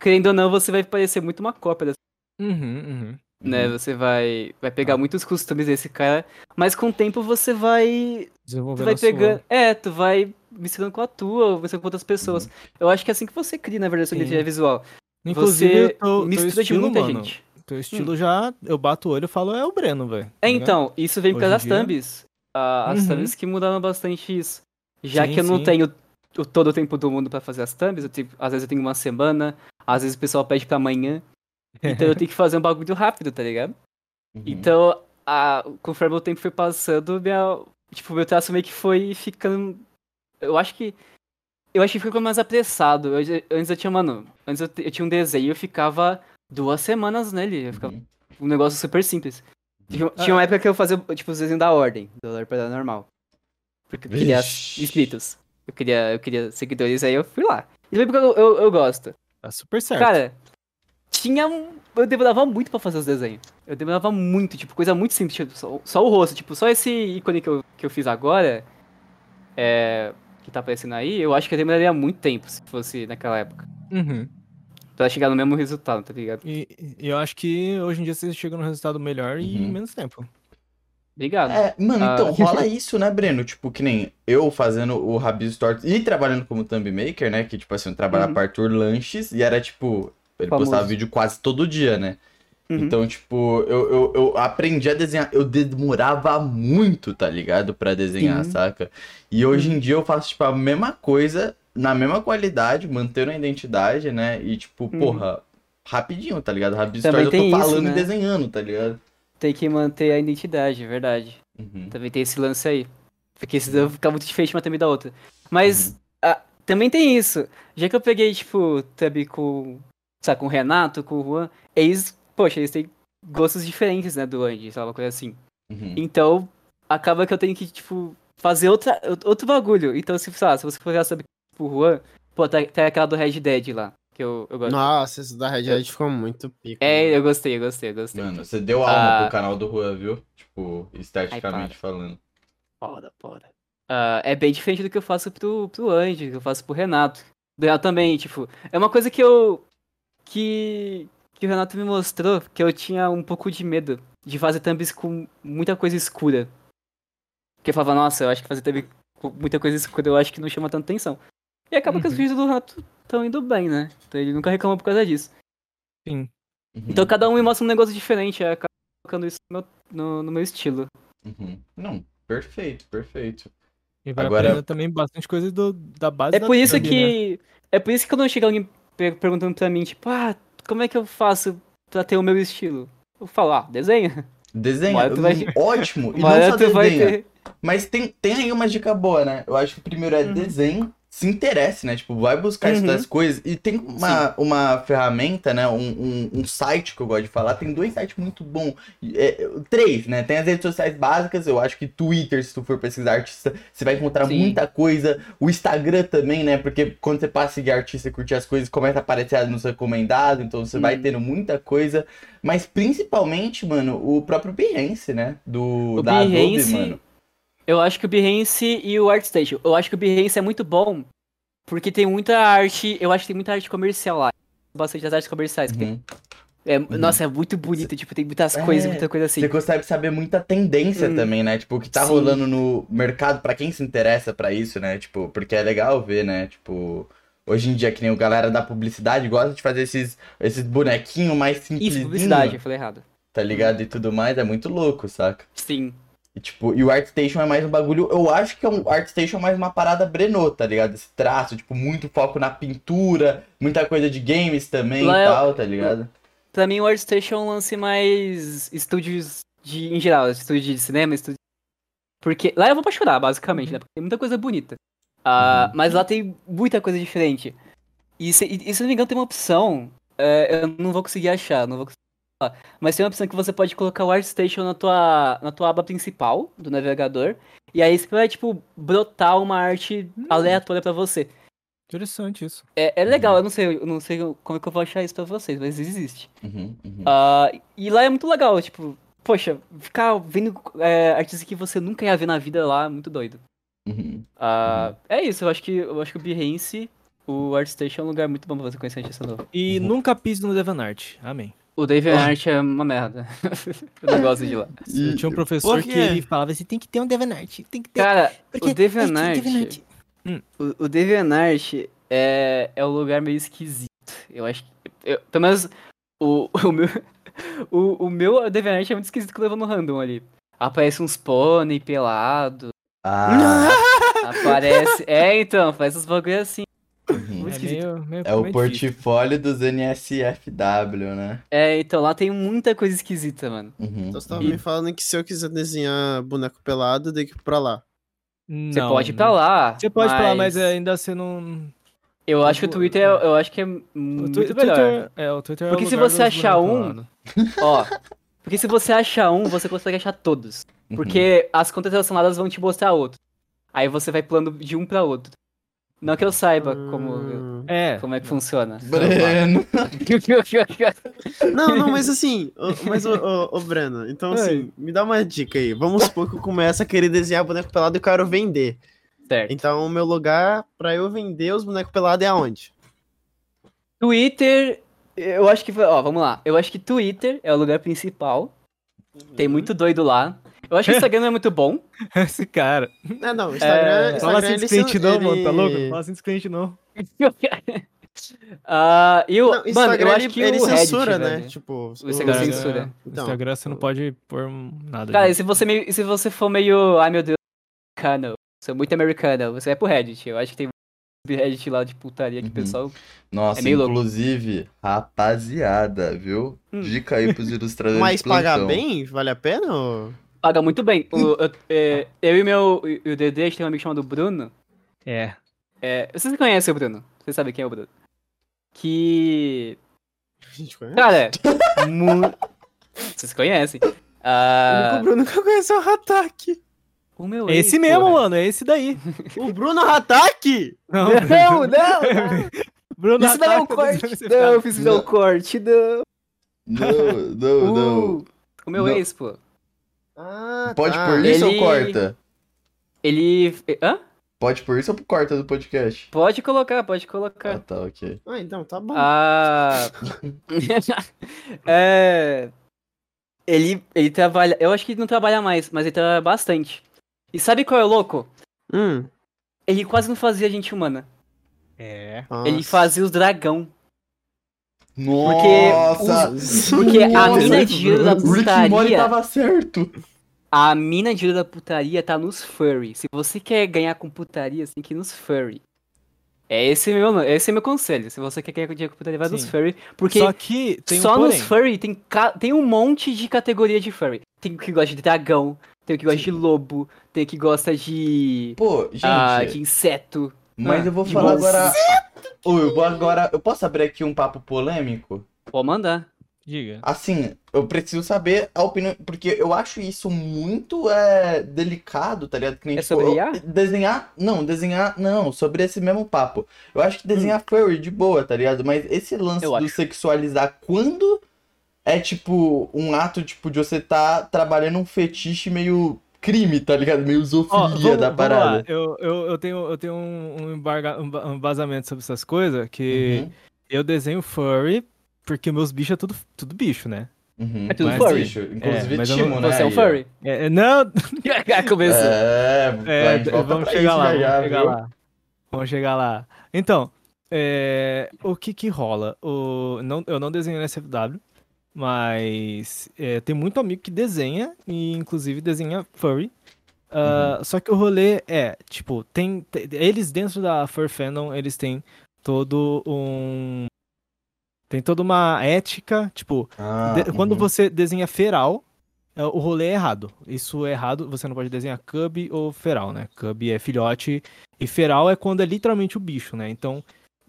querendo ou não, você vai parecer muito uma cópia dessa Uhum, uhum. né? Você vai, vai pegar muitos costumes desse cara, mas com o tempo você vai, tu Desenvolvendo vai a sua. pegando, é, tu vai misturando com a tua, ou misturando com outras pessoas. Eu acho que é assim que você cria, na verdade, sua identidade visual. Inclusive, você teu mistura de estilo, muita mano, gente. Teu estilo já, eu bato o olho e falo, é o Breno, velho. É, então, isso vem por causa das thumbs. Ah, as Uhum. thumbs que mudaram bastante isso. Já Sim, que eu não sim. tenho o, todo o tempo do mundo pra fazer as thumbs, tenho- às vezes eu tenho uma semana, às vezes o pessoal pede pra amanhã. Então eu tenho que fazer um bagulho rápido, tá ligado? Uhum. Então, a, conforme o tempo foi passando, minha, tipo, meu traço meio que foi ficando. Eu acho que. Eu acho que ficou mais apressado. Eu antes eu tinha, mano. Antes eu, eu tinha um desenho eu ficava duas semanas nele. Eu ficava Uhum. um negócio super simples. Tinha, tinha uma época que eu fazia, tipo, os desenhos da ordem, do para normal. Porque eu queria Vixe. inscritos. Eu queria, eu queria seguidores, aí eu fui lá. E porque eu, eu, eu gosto. Tá super certo. Cara, tinha um. Eu demorava muito pra fazer os desenhos. Eu demorava muito, tipo, coisa muito simples. Tipo, só, só o rosto, tipo, só esse ícone que eu, que eu fiz agora. É. Que tá aparecendo aí, eu acho que demoraria muito tempo se fosse naquela época. Uhum. Pra chegar no mesmo resultado, tá ligado? E, e eu acho que hoje em dia você chega num resultado melhor e em Uhum. menos tempo. Obrigado. É, mano, Ah. então rola isso, né, Breno? Tipo, que nem eu fazendo o Rabis Tortos e trabalhando como thumb maker, né? Que, tipo assim, eu trabalhava Uhum. para Arthur Lanches e era, tipo, ele Famoso. postava vídeo quase todo dia, né? Uhum. Então, tipo, eu, eu, eu aprendi a desenhar. Eu demorava muito, tá ligado? Pra desenhar, Sim. saca? E hoje em dia eu faço, tipo, a mesma coisa, na mesma qualidade, mantendo a identidade, né? E, tipo, porra, rapidinho, tá ligado? Também Stories eu tô isso, falando né? e desenhando, tá ligado? Tem que manter a identidade, é verdade. Uhum. Também tem esse lance aí. Porque senão fica muito diferente uma thumb da outra. Mas ah, também tem isso. Já que eu peguei, tipo, thumb com. Sabe, com o Renato, com o Juan, eles. Poxa, eles têm gostos diferentes, né, do Andy, sabe? Uma coisa assim. Uhum. Então, acaba que eu tenho que, tipo, fazer outra, outro bagulho. Então, se, sei lá, se você for já saber pro Juan, pô, tem, tem aquela do Red Dead lá. Que eu, eu gosto. Nossa, esse da Red Hat ficou muito pico. É, mano. eu gostei, eu gostei, eu gostei. Mano, você deu alma Ah. pro canal do Juan, viu? Tipo, esteticamente Ai, falando. Foda, foda. Ah, é bem diferente do que eu faço pro, pro Andy, que eu faço pro Renato. Do Renato também, tipo, é uma coisa que eu. que. Que o Renato me mostrou que eu tinha um pouco de medo de fazer thumbs com muita coisa escura. Porque eu falava, nossa, eu acho que fazer thumb com muita coisa escura eu acho que não chama tanta atenção. E acaba que os Uhum. vídeos do Renato estão indo bem, né? Então ele nunca reclama por causa disso. Sim. Uhum. Então cada um me mostra um negócio diferente, aí eu acabo colocando isso no meu, no, no meu estilo. Uhum. Não, perfeito, perfeito. E vai Agora- também bastante coisa do, da base É da por isso thumb, né? que. É por isso que quando chega alguém per- perguntando pra mim, tipo, ah, como é que eu faço pra ter o meu estilo? Eu falo, ah, desenha. Desenha, vai- hum, ótimo. E não só desenha. ter. Mas tem, tem aí uma dica boa, né? Eu acho que o primeiro é Uhum. desenho, se interesse, né? Tipo, vai buscar Uhum. estudar as coisas. E tem uma, uma ferramenta, né? Um, um, um site que eu gosto de falar. Tem dois sites muito bons. É, três, né? Tem as redes sociais básicas. Eu acho que Twitter, se tu for pesquisar artista, você vai encontrar Sim. muita coisa. O Instagram também, né? Porque quando você passa a seguir artista e curtir as coisas, começa a aparecer nos recomendados. Então você vai tendo muita coisa. Mas principalmente, mano, o próprio Behance, né? Do, O da Behance- Adobe, mano. Eu acho que o Behance e o ArtStation. Eu acho que o Behance é muito bom. Porque tem muita arte. Eu acho que tem muita arte comercial lá. Bastante das artes comerciais. que tem- Uhum. é- Nossa, é muito bonito. Tipo, tem muitas coisas, É, muita coisa assim. Você consegue saber muita tendência Hum. também, né? Tipo, o que tá Sim. rolando no mercado, pra quem se interessa pra isso, né? Tipo, porque é legal ver, né? Tipo, hoje em dia, que nem o galera da publicidade gosta de fazer esses, esses bonequinhos mais simples. Isso, publicidade, eu falei errado. Tá ligado? E tudo mais, é muito louco, saca? Sim. E, tipo, e o ArtStation é mais um bagulho. Eu acho que é um ArtStation é mais uma parada Breno, tá ligado? Esse traço, tipo, muito foco na pintura, muita coisa de games também Lá e é- tal, tá ligado? Pra mim, o ArtStation é um lance mais estúdios de, em geral, estúdio de cinema, estúdio... Porque lá eu vou pra chorar, basicamente, né? Porque tem muita coisa bonita. Ah, Uhum. Mas lá tem muita coisa diferente. E se, e, se não me engano, tem uma opção, é, eu não vou conseguir achar, não vou conseguir mas tem uma opção que você pode colocar o ArtStation na tua, na tua aba principal do navegador, e aí você vai, tipo, brotar uma arte aleatória pra você. Interessante isso. É, é legal, eu não sei, eu não sei como é que eu vou achar isso pra vocês, mas existe. Uhum, uhum. Ah, e lá é muito legal, tipo, poxa, ficar vendo é, artistas que você nunca ia ver na vida lá é muito doido. uhum. Ah, É isso, eu acho que eu acho que o Behance, o ArtStation é um lugar muito bom pra você conhecer artista novo. E Uhum. nunca pise no DeviantArt. Amém. O DeviantArt é uma merda. eu não gosto de lá. Eu tinha um professor que ele falava assim, tem que ter um DeviantArt, tem que ter... Cara, Porque o DeviantArt, é DeviantArt- o, o é, é um lugar meio esquisito. Eu acho que. eu- pelo menos o, o meu. O, o meu DeviantArt é muito esquisito que eu levo no random ali. Aparece uns pônei pelado. Ah, Aparece. é, então, faz uns bagulho assim. Uhum. É meio, meio, É o meio difícil. portfólio dos NSFW, né? É, então, lá tem muita coisa esquisita, mano. Uhum. Então você tava E- me falando que se eu quiser desenhar boneco pelado, eu tenho que ir pra lá. Você pode ir pra lá. Você pode ir pra lá, mas ainda você não. Eu acho que o Twitter, é- eu acho que é O muito melhor. Twitter, é, o Twitter é o Porque se lugar você achar um. Ó, porque se você achar um, você consegue achar todos. Uhum. Porque as contas relacionadas vão te mostrar outro. Aí você vai pulando de um pra outro. Não que eu saiba como, Hum. É. como é que funciona. Breno. Não, não, mas assim, ô- mas ô, ô, ô, Breno, então assim, me dá uma dica aí. Vamos supor que eu começo a querer desenhar boneco pelado e eu quero vender. certo. Então o meu lugar pra eu vender os bonecos pelados é aonde? Twitter, eu acho que. Ó, vamos lá. Eu acho que Twitter é o lugar principal. Tem muito doido lá. Eu acho que o Instagram não é muito bom. Esse cara. É, não, o Instagram, É, Fala Instagram assim ele desse cliente se- não, mano. Tá ele- louco? Fala assim desse cliente não. Ah, eu, Não, o mano, Instagram eu acho ele, que ele o Reddit, censura, né? velho. Tipo, O Instagram o- censura. No Então, Instagram você não pode pôr nada. Cara, e disso. se você, meio, se você for meio. Ai meu Deus, americano. Sou muito americano. Você vai pro Reddit. Eu acho que tem um Reddit lá de putaria que o Uhum. pessoal. Nossa, É meio louco. inclusive, rapaziada, viu? Hum. Dica aí pros ilustradores Mas de pagar bem, vale a pena? Ou... Paga muito bem. O- eu, é, eu e meu. E o Dedê, a gente tem um amigo chamado Bruno. É. É, vocês conhecem o Bruno? Vocês sabem quem é o Bruno? Que. A gente conhece? Cara, mu... Vocês conhecem. O Ah, único Bruno que eu conheço é o Hatak. o meu É ex, esse mesmo, porra. é esse daí. O Bruno Hatak? Não, Não, não, não. Bruno Isso não é um corte. Não, fiz não corte, não. Não, não, não. Uh, o meu Não. ex, pô. Ah, Pode tá. por isso Ele- ou corta? Ele. Hã? Pode por isso ou corta do podcast? Pode colocar, pode Ah, colocar. tá, ok. Ah, então, tá bom. Ah. é. Ele, ele trabalha. Eu acho que ele não trabalha mais, mas ele trabalha bastante. E sabe qual é o louco? Hum. Ele quase não fazia gente humana. É. Ele Nossa. fazia os dragão. Nossa! Porque a Nossa, mina de giro da Rick Mori putaria. tava certo. A mina de giro da putaria tá nos furry. Se você quer ganhar com putaria, você tem que ir nos furry. É esse meu, esse é meu conselho. Se você quer ganhar com dinheiro com putaria, vai nos Sim. furry. Porque Só que tem só um nos furry tem, tem um monte de categoria de furry. Tem o que gosta de dragão, tem o que gosta de lobo, tem o que gosta de. Pô, gente, ah, de inseto. Mas ah, eu vou falar agora. Ô, eu vou agora. Eu posso abrir aqui um papo polêmico? Pode mandar. Diga. Assim, eu preciso saber a opinião, porque eu acho isso muito é, delicado, tá ligado? Que nem, É tipo, sobre IA? Desenhar, não, desenhar, não, sobre esse mesmo papo. Eu acho que desenhar furry de boa, tá ligado? Mas esse lance Eu do acho. sexualizar, quando é tipo um ato, tipo, de você tá trabalhando um fetiche meio crime, tá ligado? Meio zoofilia vamos- da parada. lá. Eu, eu, eu tenho, eu tenho um, um, embarga, um ba- embasamento sobre essas coisas, que Uhum, eu desenho furry porque meus bichos é tudo, tudo bicho, né? uhum. É tudo Mas, furry. Bicho, Inclusive, É, mas eu Timo, não- né? Você é um furry? É, é, não, Começou. É, É, vamos chegar isso lá, já vamos já, chegar viu? lá. Vamos chegar lá. Então, é, o que que rola? O, não, eu não desenho no SFW, mas é, tem muito amigo que desenha, e inclusive desenha furry. Ah, Só que o rolê é, tipo, tem, te- eles dentro da Fur Fandom, eles têm todo um... Tem toda uma ética, tipo, Ah, de- quando uhum. você desenha feral, é, o rolê é errado. Isso é errado, você não pode desenhar cub ou feral, né? Cub é filhote e feral é quando é literalmente o bicho, né? Então,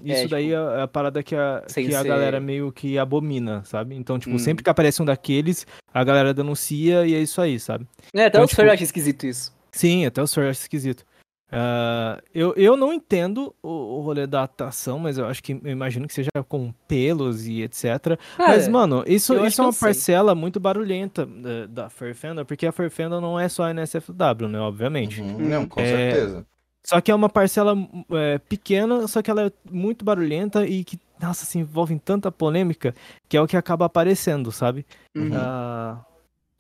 isso tipo, daí é a parada que a, que a ser- galera meio que abomina, sabe? Então, tipo, Hum. sempre que aparece um daqueles, a galera denuncia e é isso aí, sabe? É, até Então, os tipo- acham esquisito isso. Sim, até o Sr. acha esquisito. Ah, eu, eu não entendo o, o rolê da atração, mas eu acho que eu imagino que seja com pelos e etc. Mas, Cara, mano, isso, eu isso é uma sei. parcela muito barulhenta da, da Fur Fandom, porque a Fur Fandom não é só a NSFW, né? Obviamente. Uhum, Não, com É, certeza. Só que é uma parcela é, pequena, só que ela é muito barulhenta e que, nossa, se envolve em tanta polêmica que é o que acaba aparecendo, sabe? Uhum. Ah,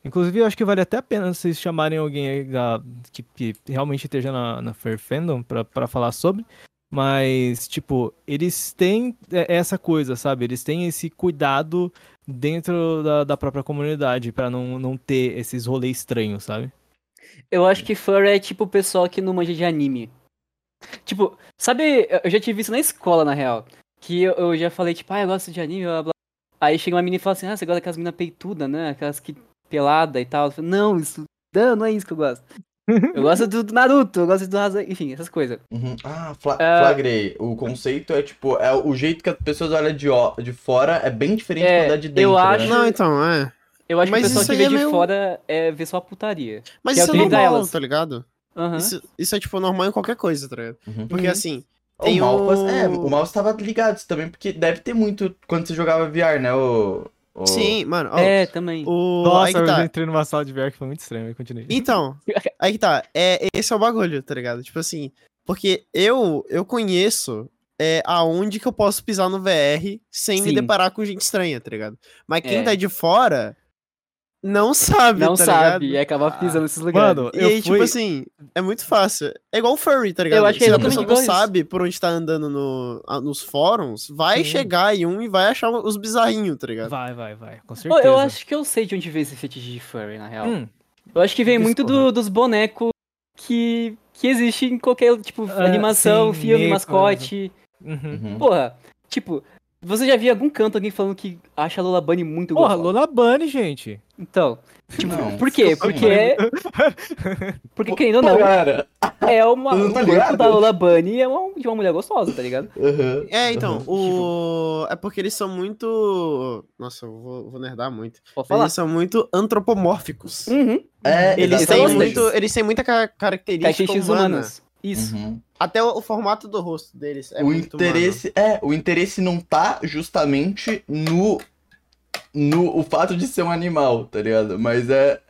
inclusive, eu acho que vale até a pena vocês chamarem alguém da- que, que realmente esteja na, na Fair Fandom pra, pra falar sobre. Mas, tipo, eles têm é, essa coisa, sabe? Eles têm esse cuidado dentro da, da própria comunidade pra não, não ter esses rolês estranhos, sabe? Eu acho que furry é tipo o pessoal que não manja de anime. Tipo, sabe, eu já tive isso na escola, na real. Que eu, eu já falei, tipo, ah, eu gosto de anime, blá blá. Aí chega uma menina e fala assim, ah, você gosta daquelas meninas peitudas, né? Aquelas que pelada e tal. Eu falo, não, isso. Não, não é isso que eu gosto. Eu gosto do, do Naruto, eu gosto do Hazan, enfim, essas coisas. Uhum. Ah, fla Ah. flagrei. O conceito é tipo, é o jeito que as pessoas olham de, ó, de fora é bem diferente É, quando é de eu dentro. acho- Né? Não, então, é. Eu acho Mas que o pessoal isso que aí vê é de meio- fora é ver só a putaria. Mas Que é isso o é dá normal, elas. tá ligado? Aham. Isso, isso é, tipo, normal em qualquer coisa, tá ligado? Uhum. Porque Uhum. assim, O tem mouse, o... é, o mouse tava ligado também, porque deve ter muito quando você jogava VR, né? O, o... Sim, mano, ó, É, também. o... Nossa, eu tá. entrei numa sala de VR que foi muito estranho, mas continue. Então, aí que tá. É, esse é o bagulho, tá ligado? Tipo assim, porque eu, eu conheço é, aonde que eu posso pisar no VR sem me Sim. deparar com gente estranha, tá ligado? Mas quem É. tá de fora não sabe, Não tá sabe, ligado? e acaba pisando nesses lugares. Mano, E eu aí, fui... tipo assim, é muito fácil. É igual o furry, tá ligado? acho que é Se a pessoa não sabe por onde tá andando no, a- nos fóruns, vai Sim. chegar em um e vai achar os bizarrinhos, tá ligado? Vai, vai, vai, com certeza. eu acho que eu sei de onde veio esse fetiche de furry, na real. Hum, Eu acho que vem muito do- dos bonecos que, que existe em qualquer, tipo, Ah, animação, sim, filme, mascote. uhum. Uhum. Porra, tipo, você já viu algum canto alguém falando que acha a Lola Bunny muito Porra, gostosa? Lola Bunny, gente. Então, tipo, Não, por quê? Porque é... Porque, querendo ou não, cara. é uma... Não O tá corpo da Lola Bunny é uma, de uma mulher gostosa, tá ligado? Uhum. É, então, Uhum. o... É porque eles são muito... Nossa, eu vou, vou nerdar muito. Pode falar. Eles são muito antropomórficos. Uhum. É, Eles têm, muito, eles têm muita ca- característica Características humana. humanas. Isso. Uhum. Até o, o formato do rosto deles é o muito interesse é o interesse não tá justamente no no o fato de ser um animal tá ligado mas é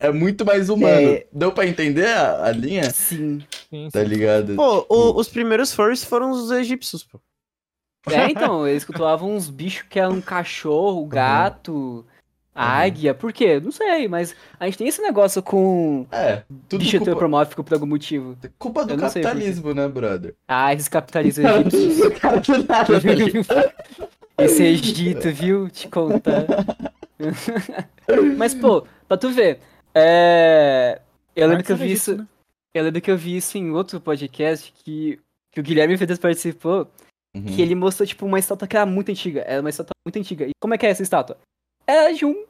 é muito mais humano É. deu pra entender a, a linha Sim. Sim, tá ligado humano. Pô, o- os primeiros furries foram os egípcios, pô. É, então, eles cultuavam uns bichos que eram um cachorro, gato, águia. Por quê? Não sei, mas a gente tem esse negócio com é tudo bicho culpa, antropomórfico por algum motivo. culpa do capitalismo né brother Ah, esses capitalistas egípcios. Esse Egito, viu? Te contar. Mas, pô, pra tu ver, é... eu lembro que eu vi isso. né? Eu lembro que eu vi isso em outro podcast que, que o Guilherme Freitas participou, Uhum. que ele mostrou, tipo, uma estátua que era muito antiga. Era uma estátua muito antiga. E como é que é essa estátua? Era de um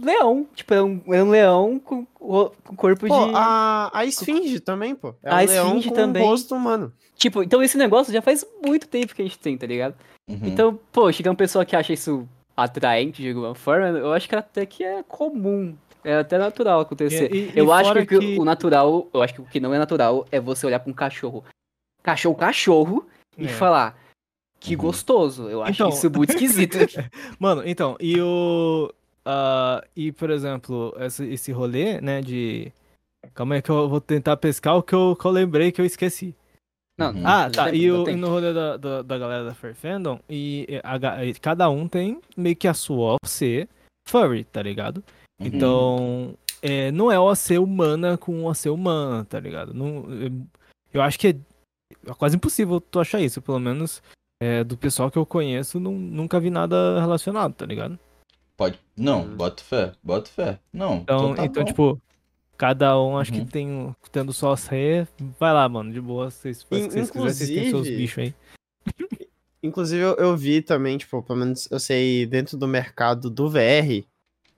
leão. Tipo, era um, era um leão com, com corpo Pô, de. a, a esfinge também, pô. É A um leão esfinge com também. um rosto humano. Tipo, então esse negócio já faz muito tempo que a gente tem, tá ligado? Uhum. Então, pô, chega uma pessoa que acha isso atraente de alguma forma, eu acho que até que é comum. É até natural acontecer. E- e- eu e acho que, que- o natural, eu acho que o que não é natural é você olhar pra um cachorro. Cachorro, cachorro, e É. falar. Que Uhum. gostoso. Eu acho Então- isso muito esquisito. Mano, então, e o. ah, e, por exemplo, esse, esse rolê, né, de. Calma aí que eu vou tentar pescar o que eu, que eu lembrei que eu esqueci. Não, Uhum. Ah, tá. E, o, e no rolê da, da, da galera da Fur Fandom, e, a e cada um tem meio que a sua OC furry, tá ligado? Uhum. Então, é, não é OC humana com OC humana, tá ligado? Não, eu- eu acho que é, é quase impossível tu achar isso, pelo menos é, do pessoal que eu conheço, não, nunca vi nada relacionado, tá ligado? pode não Uhum. bota fé bota fé não Então, tá então bom. tipo, cada um acho Uhum. que tem, um- tendo só OC, vai lá, mano, de boa, vocês, In- vocês quiserem, vocês têm seus inclusive- bichos aí. Inclusive, eu, eu vi também, tipo, pelo menos eu sei dentro do mercado do VR,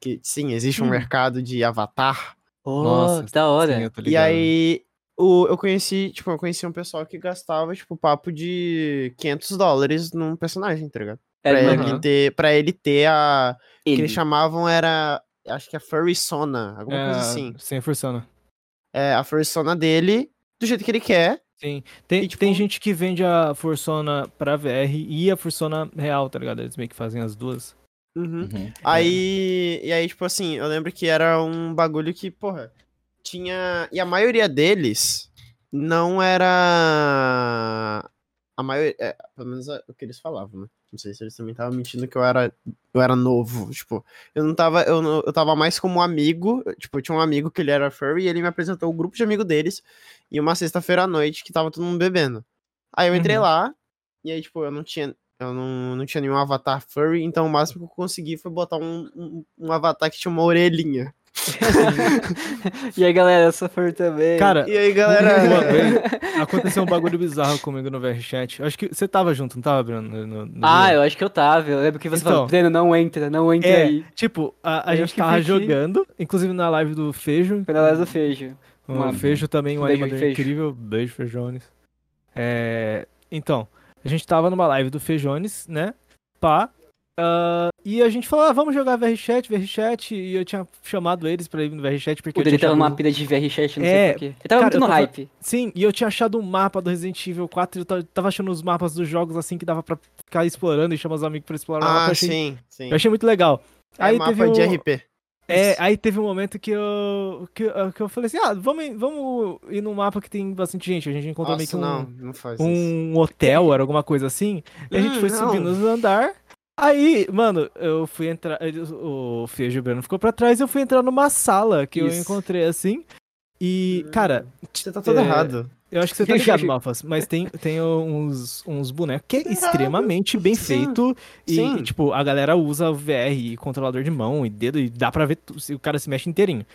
que sim, existe um Hum. mercado de avatar. Oh, Nossa, que da hora. Sim, E aí, o, eu conheci, tipo, eu conheci um pessoal que gastava, tipo, papo de 500 dólares num personagem, tá ligado? Pra, É, Aham. ele ter, pra ele ter a. que ele. eles chamavam era. Acho que a Furry-sona, alguma coisa É, assim. Sem forçando. É, a Furry-sona dele, do jeito que ele quer. Sim. Tem, E, tipo- tem gente que vende a Fursona pra VR e a Fursona real, tá ligado? Eles meio que fazem as duas. Uhum. Uhum. Aí, e aí, tipo assim, eu lembro que era um bagulho que, porra, tinha. E a maioria deles não era. A maioria. É, pelo menos é o que eles falavam, né? Não sei se eles também estavam mentindo que eu era, eu era novo. Tipo, eu não tava. Eu, não- eu tava mais como amigo. Tipo, eu tinha um amigo que ele era furry e ele me apresentou o grupo de amigo deles. E uma sexta-feira à noite que tava todo mundo bebendo. Aí eu entrei Uhum. lá, e aí, tipo, eu não tinha. Eu não, não tinha nenhum avatar furry, então o máximo que eu consegui foi botar um, um, um avatar que tinha uma orelhinha. E aí, galera, essa for também. Cara, E aí, uma galera. vez aconteceu um bagulho bizarro comigo no VRChat. Acho que você tava junto, não tava, Bruno? No, no- Ah, dia? eu acho que eu tava. Eu lembro que você Então. falou, Breno, não entra, não entra É, aí. Tipo, a, a Eu gente tava jogando, inclusive na live do Fejo. Foi na hora do feijão. O Uma- Fejo também, um um animador Fejo. incrível. Beijo, Fejones. É, então, a gente tava numa live do Fejones, né? Pá. Ah, e a gente falou, ah, vamos jogar VRChat, VRChat. E eu tinha chamado eles pra ir no VRChat porque tinha tava achado... numa pilha de VRChat, não É, sei porquê. Ele tava cara, muito no tava- hype. Sim, e eu tinha achado um mapa do Resident Evil 4 e eu ta- tava achando os mapas dos jogos assim que dava pra ficar explorando e chamar os amigos pra explorar mapa. Ah, achei, sim, sim. eu achei muito legal. É Aí mapa teve de um- RP. É, aí teve um momento que eu, que, eu- que eu falei assim, ah, vamos, ir- vamos ir num mapa que tem bastante gente. A gente encontrou meio que Nossa, um, não, não um hotel, era alguma coisa assim. E a gente Hum, foi não. subindo nos andar. Aí, mano, eu fui entrar. O Feijão Breno ficou pra trás e eu fui entrar numa sala que eu Isso. encontrei assim. E, cara, Você tá todo é, errado. eu acho que você tá ligado, Malfas, mas tem, tem uns, uns bonecos que é extremamente bem Sim, feito. E, sim. tipo, a galera usa o VR e controlador de mão e dedo e dá pra ver o cara se mexe inteirinho.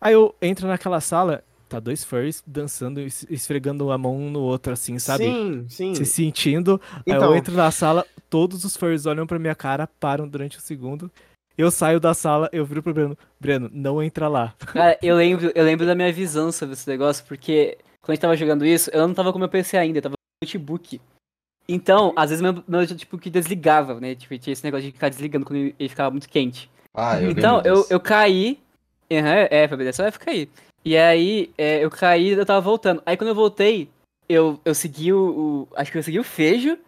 Aí eu entro naquela sala, tá dois furries dançando, e es- esfregando a mão um no outro, assim, sabe? Sim, sim. Se sentindo. Aí Então, eu entro na sala, todos os furries olham pra minha cara, param durante um segundo. Eu saio da sala, eu viro pro Breno. Breno, não entra lá. Cara, eu lembro, eu lembro da minha visão sobre esse negócio, porque quando a gente tava jogando isso, eu não tava com meu PC ainda, eu tava com o notebook. Então, às vezes meu, meu notebook desligava, né? Tipo, tinha esse negócio de ficar desligando quando ele ficava muito quente. Ah, eu então, lembro eu, eu caí. Aham, é, Fabrício, só vai ficar aí. E aí, é, eu caí e eu tava voltando. Aí quando eu voltei, eu, eu segui o, o- Acho que eu segui o Fejo.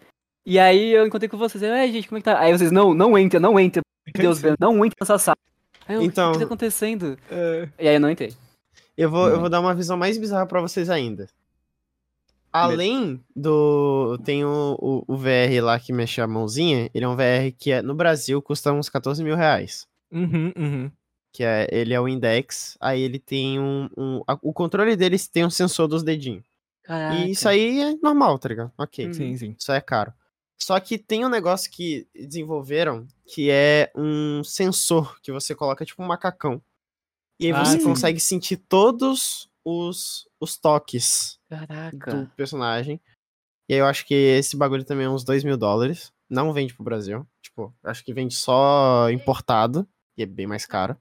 E aí eu encontrei com vocês. É, gente, como é que tá? Aí vocês, não, não entra, não entra. Meu Deus, Breno, não entra nessa sala. Aí eu, Então- o que, que tá acontecendo? E aí eu não entrei. Eu vou, eu vou dar uma visão mais bizarra pra vocês ainda. Além do. Tem o, o, o VR lá que mexe a mãozinha. Ele é um VR que é, no Brasil custa uns 14 mil reais. Uhum, uhum. Que é, ele é o Index. Aí ele tem um. um- a- o controle dele tem um sensor dos dedinhos. Caraca. E isso aí é normal, tá ligado? Ok. Hum. Sim, sim. Isso é caro. Só que tem um negócio que desenvolveram que é um sensor que você coloca tipo um macacão. E aí Ah, você sim. consegue sentir todos os, os toques Caraca. do personagem. E aí eu acho que esse bagulho também é uns 2 mil dólares. Não vende pro Brasil. Tipo, acho que vende só importado. E é bem mais caro.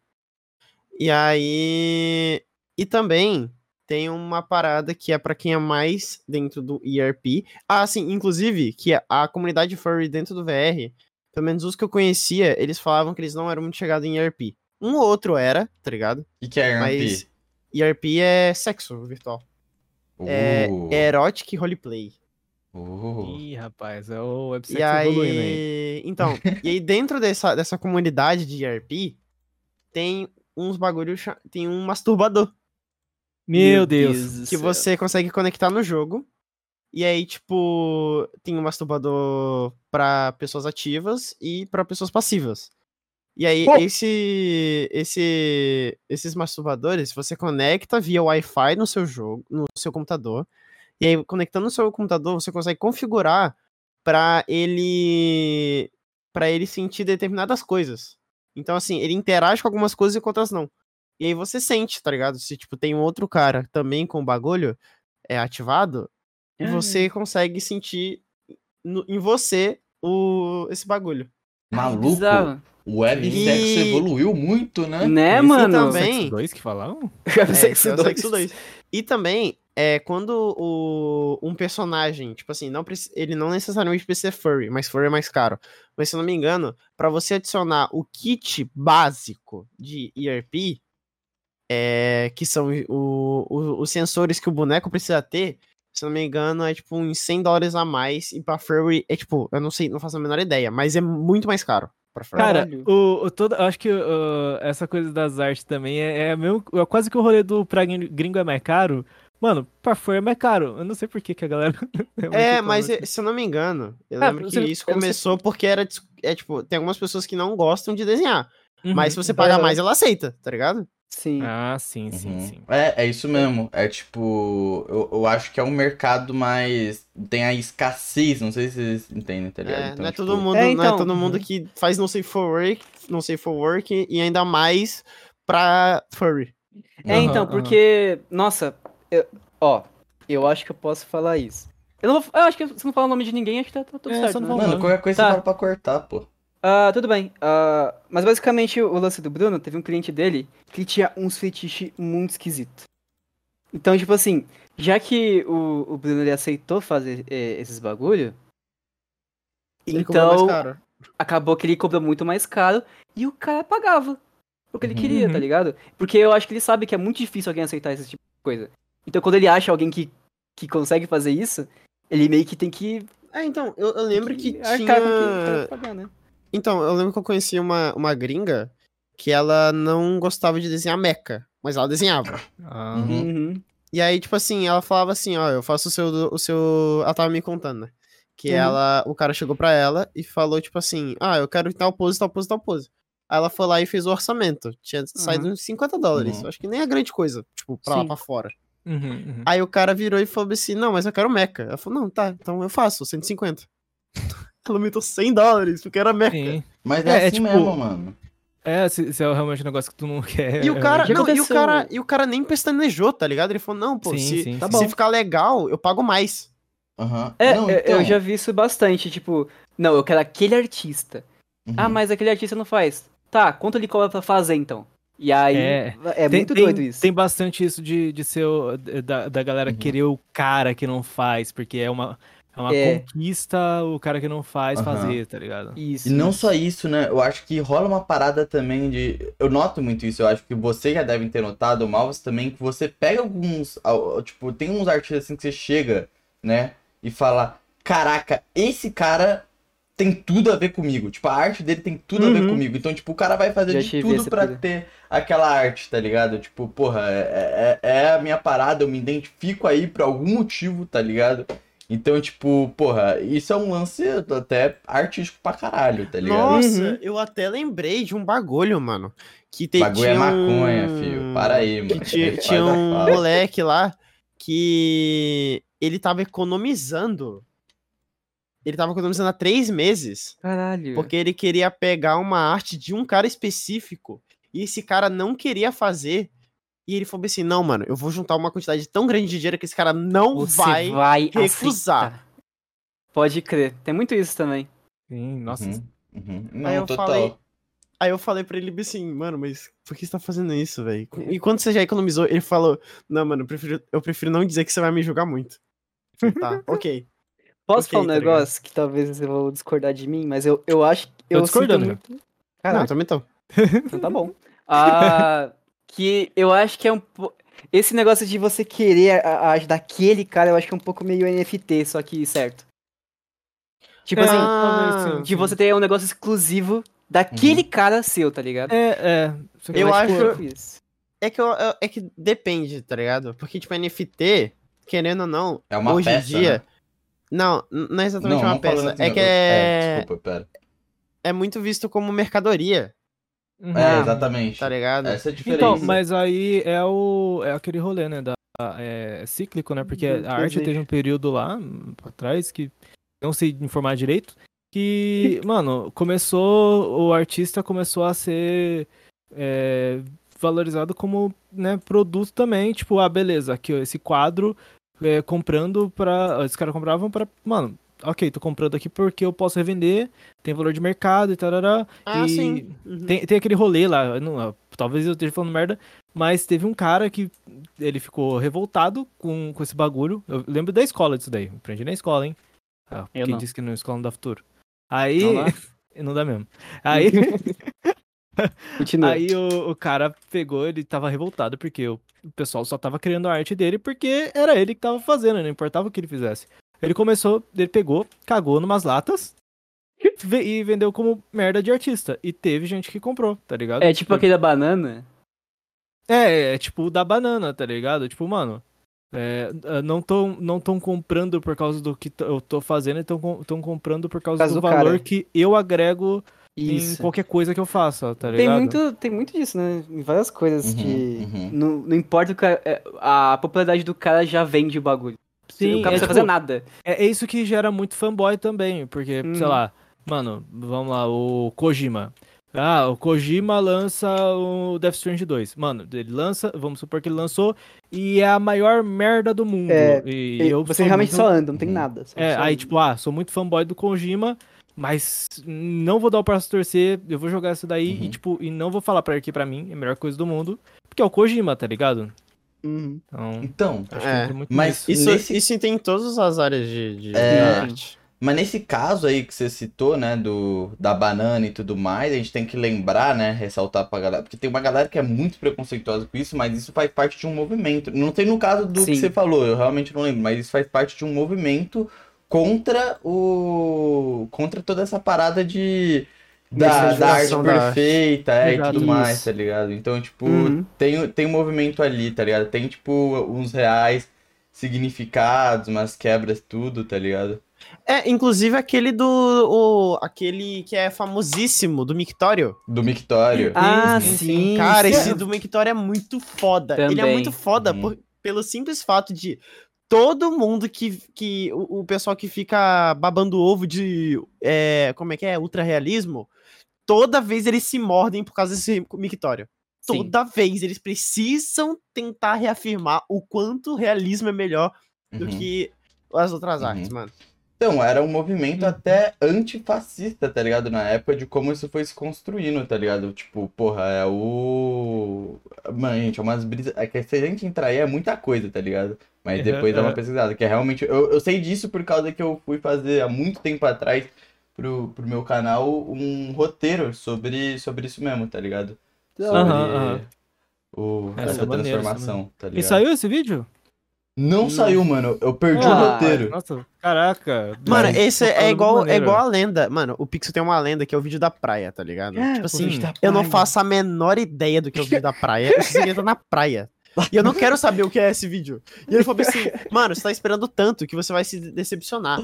E aí. E também tem uma parada que é pra quem é mais dentro do ERP. Ah, sim, inclusive, que a- a comunidade furry dentro do VR, pelo menos os que eu conhecia, eles falavam que eles não eram muito chegados em ERP. Um ou outro era, tá ligado? O que, é ERP? Mas ERP é sexo virtual. É, Uh, é erotic roleplay. uh. Ih, rapaz, é o website E evoluindo aí. aí, então, e aí dentro dessa, dessa comunidade de ERP, tem uns bagulho, cha- tem um masturbador. Meu Deus. do que céu. você consegue conectar no jogo. E aí, tipo, tem um masturbador pra pessoas ativas e pra pessoas passivas. E aí, Pô. esse, esse, esses masturbadores, você conecta via Wi-Fi no seu jogo, no seu computador. E aí, conectando no seu computador, você consegue configurar pra ele para ele sentir determinadas coisas. Então, assim, ele interage com algumas coisas e com outras não. E aí você sente, tá ligado? Se, tipo, tem um outro cara também com o bagulho é, ativado, Ah. você consegue sentir no- em você o, esse bagulho. Maluco, Bizarro. o websexo E- evoluiu muito, né? Né, E mano? também- Sexo 2 que falavam? É, Sexo esse é. Sexo 2. E também, é, quando o, um personagem, tipo assim, não, ele não necessariamente precisa ser furry, mas furry é mais caro. Mas se eu não me engano, pra você adicionar o kit básico de ERP, é, que são o- o- os sensores que o boneco precisa ter, se eu não me engano, é tipo uns 100 dólares a mais. E pra furry é tipo, eu não sei, não faço a menor ideia, mas é muito mais caro pra furry. Cara, Caralho. o, o todo, eu acho que uh, essa coisa das artes também é, é, mesmo, é quase que o rolê do pra gringo é mais caro. Mano, pra fora é mais caro. Eu não sei por que, que a galera. É, mas eh, se eu não me engano, eu Ah, lembro que você- isso começou porque era, é tipo, tem algumas pessoas que não gostam de desenhar, Uhum. mas se você pagar Aham. mais, ela aceita, tá ligado? Sim. Ah, sim, sim, Uhum. sim. É, é isso mesmo. É tipo, eu, eu acho que é um mercado mais. Tem a escassez, não sei se vocês entendem, tá ligado? É, Então, não é tipo, todo mundo, É, não é então, todo mundo uhum. que faz não sei for work, não sei for work e ainda mais pra furry. É, Aham, então, porque, nossa, eu- ó, eu acho que eu posso falar isso. Eu não vou, eu acho que se não falar o nome de ninguém, acho que tá, tá tudo É, certo. não né? Mano, qualquer coisa Tá. você fala pra cortar, pô. Ah, tudo bem. Ah, mas basicamente o lance do Bruno, teve um cliente dele que tinha uns fetiches muito esquisitos. Então, tipo assim, já que o, o Bruno ele aceitou fazer eh, esses bagulho, Ele então caro. acabou que ele cobrou muito mais caro e o cara pagava o que ele Uhum. queria, tá Uhum. ligado? Porque eu acho que ele sabe que é muito difícil alguém aceitar esse tipo de coisa. Então quando ele acha alguém que, que consegue fazer isso, ele meio que tem que, É, então, eu, eu lembro que arcar tinha... que pagar, né? Então, eu lembro que eu conheci uma, uma gringa que ela não gostava de desenhar mecha, mas ela desenhava. Ah, Uhum. Uhum. E aí, tipo assim, ela falava assim, ó, eu faço o seu, o seu... Ela tava me contando, né? Que Uhum. ela, o cara chegou pra ela e falou, tipo assim, ah, eu quero tal pose, tal pose, tal pose. Aí ela foi lá e fez o orçamento. Tinha saído uns 50 dólares. Uhum. Eu acho que nem é grande coisa, tipo, pra lá Sim. pra fora. Uhum, uhum. Aí o cara virou e falou assim, não, mas eu quero mecha. Ela falou, não, tá, então eu faço, 150. ela aumentou 100 dólares, porque era mecha. Sim. Mas é, É, é assim tipo- mesmo, mano. É, se, se é realmente um negócio que tu não quer. E o é, cara, não, e o cara, e o cara nem pestanejou, tá ligado? Ele falou, não, pô, Sim, se, sim, tá sim. bom. se ficar legal, eu pago mais. Aham. É, Não, eu- então, eu já vi isso bastante, tipo, não, eu quero aquele artista. uhum. Ah, mas aquele artista não faz. Tá, quanto ele cobra pra fazer então? E aí, É. é, tem, muito tem- doido isso. Tem bastante isso de, de ser. o- Da, da galera Uhum. querer o cara que não faz, porque é uma, é uma É. conquista o cara que não faz Aham. fazer, tá ligado? Isso. E não isso. só isso, né? Eu acho que rola uma parada também de. Eu noto muito isso, eu acho que vocês já devem ter notado, o Malvas também, que você pega alguns. Tipo, tem uns artistas assim que você chega, né? E fala: Caraca, esse cara tem tudo a ver comigo. Tipo, a arte dele tem tudo a ver Uhum. comigo. Então, tipo, o cara vai fazer Já de tudo pira. ter aquela arte, tá ligado? Tipo, porra, é, é, é a minha parada, eu me identifico aí por algum motivo, tá ligado? Então, tipo, porra, isso é um lance até artístico pra caralho, tá ligado? Nossa, Uhum. eu até lembrei de um bagulho, mano. Que te, Bagulho tinha é maconha, um- filho. Para aí, mano. Que tinha, tinha um moleque lá que ele tava economizando. Ele tava economizando há três meses. Caralho. Porque ele queria pegar uma arte de um cara específico. E esse cara não queria fazer. E ele falou assim: não, mano, eu vou juntar uma quantidade tão grande de dinheiro que esse cara não Você vai. vai, recusar. aceitar. Pode crer. Tem muito isso também. Sim, nossa. Uhum, uhum. Não, Aí eu total. falei- Aí eu falei pra ele assim, mano, mas por que você tá fazendo isso, velho? E quando você já economizou, ele falou: Não, mano, eu prefiro, eu prefiro não dizer que você vai me julgar muito. Tá, ok. Posso Ok, falar um tá negócio que talvez vocês vão discordar de mim, mas eu, eu acho que. Tô Eu discordando, sinto muito... Não, Caraca, também tô. então tá bom. Ah, que eu acho que é um Esse negócio de você querer a arte daquele cara, eu acho que é um pouco meio NFT, só que certo. Tipo É, assim, sim, de você ter um negócio exclusivo daquele cara seu, tá ligado? É, é. Eu acho acho- isso. É que, eu- é que depende, tá ligado? Porque, tipo, NFT, querendo ou não, É uma hoje em dia. né? Não, não é exatamente Não, uma peça. assim, É que eu- é, desculpa, pera. é muito visto como mercadoria, Uhum. É, Ah, exatamente. tá ligado? Essa é a diferença. Então, mas aí é o é aquele rolê, né, da é cíclico, né? Porque Uhum, a arte teve um período lá hum, pra trás que não sei informar direito, que, mano, começou o artista começou a ser é, valorizado como, né, produto também, tipo, ah, beleza, aqui ó, esse quadro é, comprando pra. Os caras compravam pra. Mano, ok, tô comprando aqui porque eu posso revender, tem valor de mercado e tarará. Ah, e sim. Uhum. tem, tem aquele rolê lá, eu não- talvez eu esteja falando merda, mas teve um cara que ele ficou revoltado com, com esse bagulho. Eu lembro da escola disso daí, aprendi na escola, hein? Ah, Eu quem não. disse que na escola não dá futuro? Aí. Não dá? não dá mesmo. Aí, Continua. aí o, o cara pegou, ele tava revoltado porque o, o pessoal só tava criando a arte dele porque era ele que tava fazendo, não importava o que ele fizesse. Ele começou, ele pegou, cagou numas latas e vendeu como merda de artista. E teve gente que comprou, tá ligado? É tipo aquele da banana. É, é tipo o da banana, tá ligado? Tipo, mano, é, é, não tão não tão comprando por causa do que eu tô fazendo, estão comprando por causa, Por causa do do valor cara. que eu agrego em Isso. qualquer coisa que eu faça, tá Tem ligado? muito, tem muito disso, né? Em várias coisas Uhum, que. uhum. Não, não importa o cara. é, A popularidade do cara já vende o bagulho. Sim, o cara é não precisa tipo- fazer nada. É, é isso que gera muito fanboy também, porque, sei Uhum. lá, mano, vamos lá, o Kojima. Ah, o Kojima lança o Death Stranding 2. Mano, ele lança, vamos supor que ele lançou, e é a maior merda do mundo. É, e E eu você realmente muito- só anda, não tem nada. É, aí anda. tipo, ah, sou muito fanboy do Kojima, mas não vou dar o a torcer, eu vou jogar isso daí e Uhum. tipo, e não vou falar pra ele que pra mim é a melhor coisa do mundo, porque é o Kojima, tá ligado? Uhum. Então, Então, acho que É, mas. Isso, Nesse- isso tem em todas as áreas de, de É. arte. Mas nesse caso aí que você citou, né, do, da banana e tudo mais, a gente tem que lembrar, né, ressaltar pra galera, porque tem uma galera que é muito preconceituosa com isso, mas isso faz parte de um movimento. Não tem no caso do que Sim. você falou, eu realmente não lembro, mas isso faz parte de um movimento contra o contra toda essa parada de da, da arte da arte. perfeita, é, e tudo mais, tá ligado? Então, tipo, Uhum. tem, tem um movimento ali, tá ligado? Tem, tipo, uns reais significados, umas quebras, tudo, tá ligado? É, inclusive aquele do. O, aquele que é famosíssimo, do Mictório. Do Mictório. Ah, sim, sim. Cara, sim. esse do Mictório é muito foda. Ele é Também. muito foda Uhum. por- pelo simples fato de todo mundo que. que o, o pessoal que fica babando ovo de. é, como é que é? Ultra-realismo. Toda vez eles se mordem por causa desse Mictório. Sim. Toda vez eles precisam tentar reafirmar o quanto o realismo é melhor do Uhum. que as outras Uhum. artes, mano. Então, era um movimento até antifascista, tá ligado? Na época de como isso foi se construindo, tá ligado? Tipo, porra, é o. Mano, gente, é umas brisas. É que se a gente entrar aí é muita coisa, tá ligado? Mas depois dá uma É. pesquisada, que é realmente. Eu, eu sei disso por causa que eu fui fazer há muito tempo atrás pro, pro meu canal um roteiro sobre, sobre isso mesmo, tá ligado? Sobre aham. O, Essa essa é transformação, tá ligado? E saiu esse vídeo? Não saiu, mano. Eu perdi o Ah, roteiro. Nossa, caraca. Mano, Mas- esse é igual, é igual a lenda. Mano, o Pixel tem uma lenda que é o vídeo da praia, tá ligado? É, tipo o assim, eu não faço a menor ideia do que é o vídeo da praia. Eu sei que tá na praia. E eu não quero saber o que é esse vídeo. E ele falou assim, mano, você tá esperando tanto que você vai se decepcionar.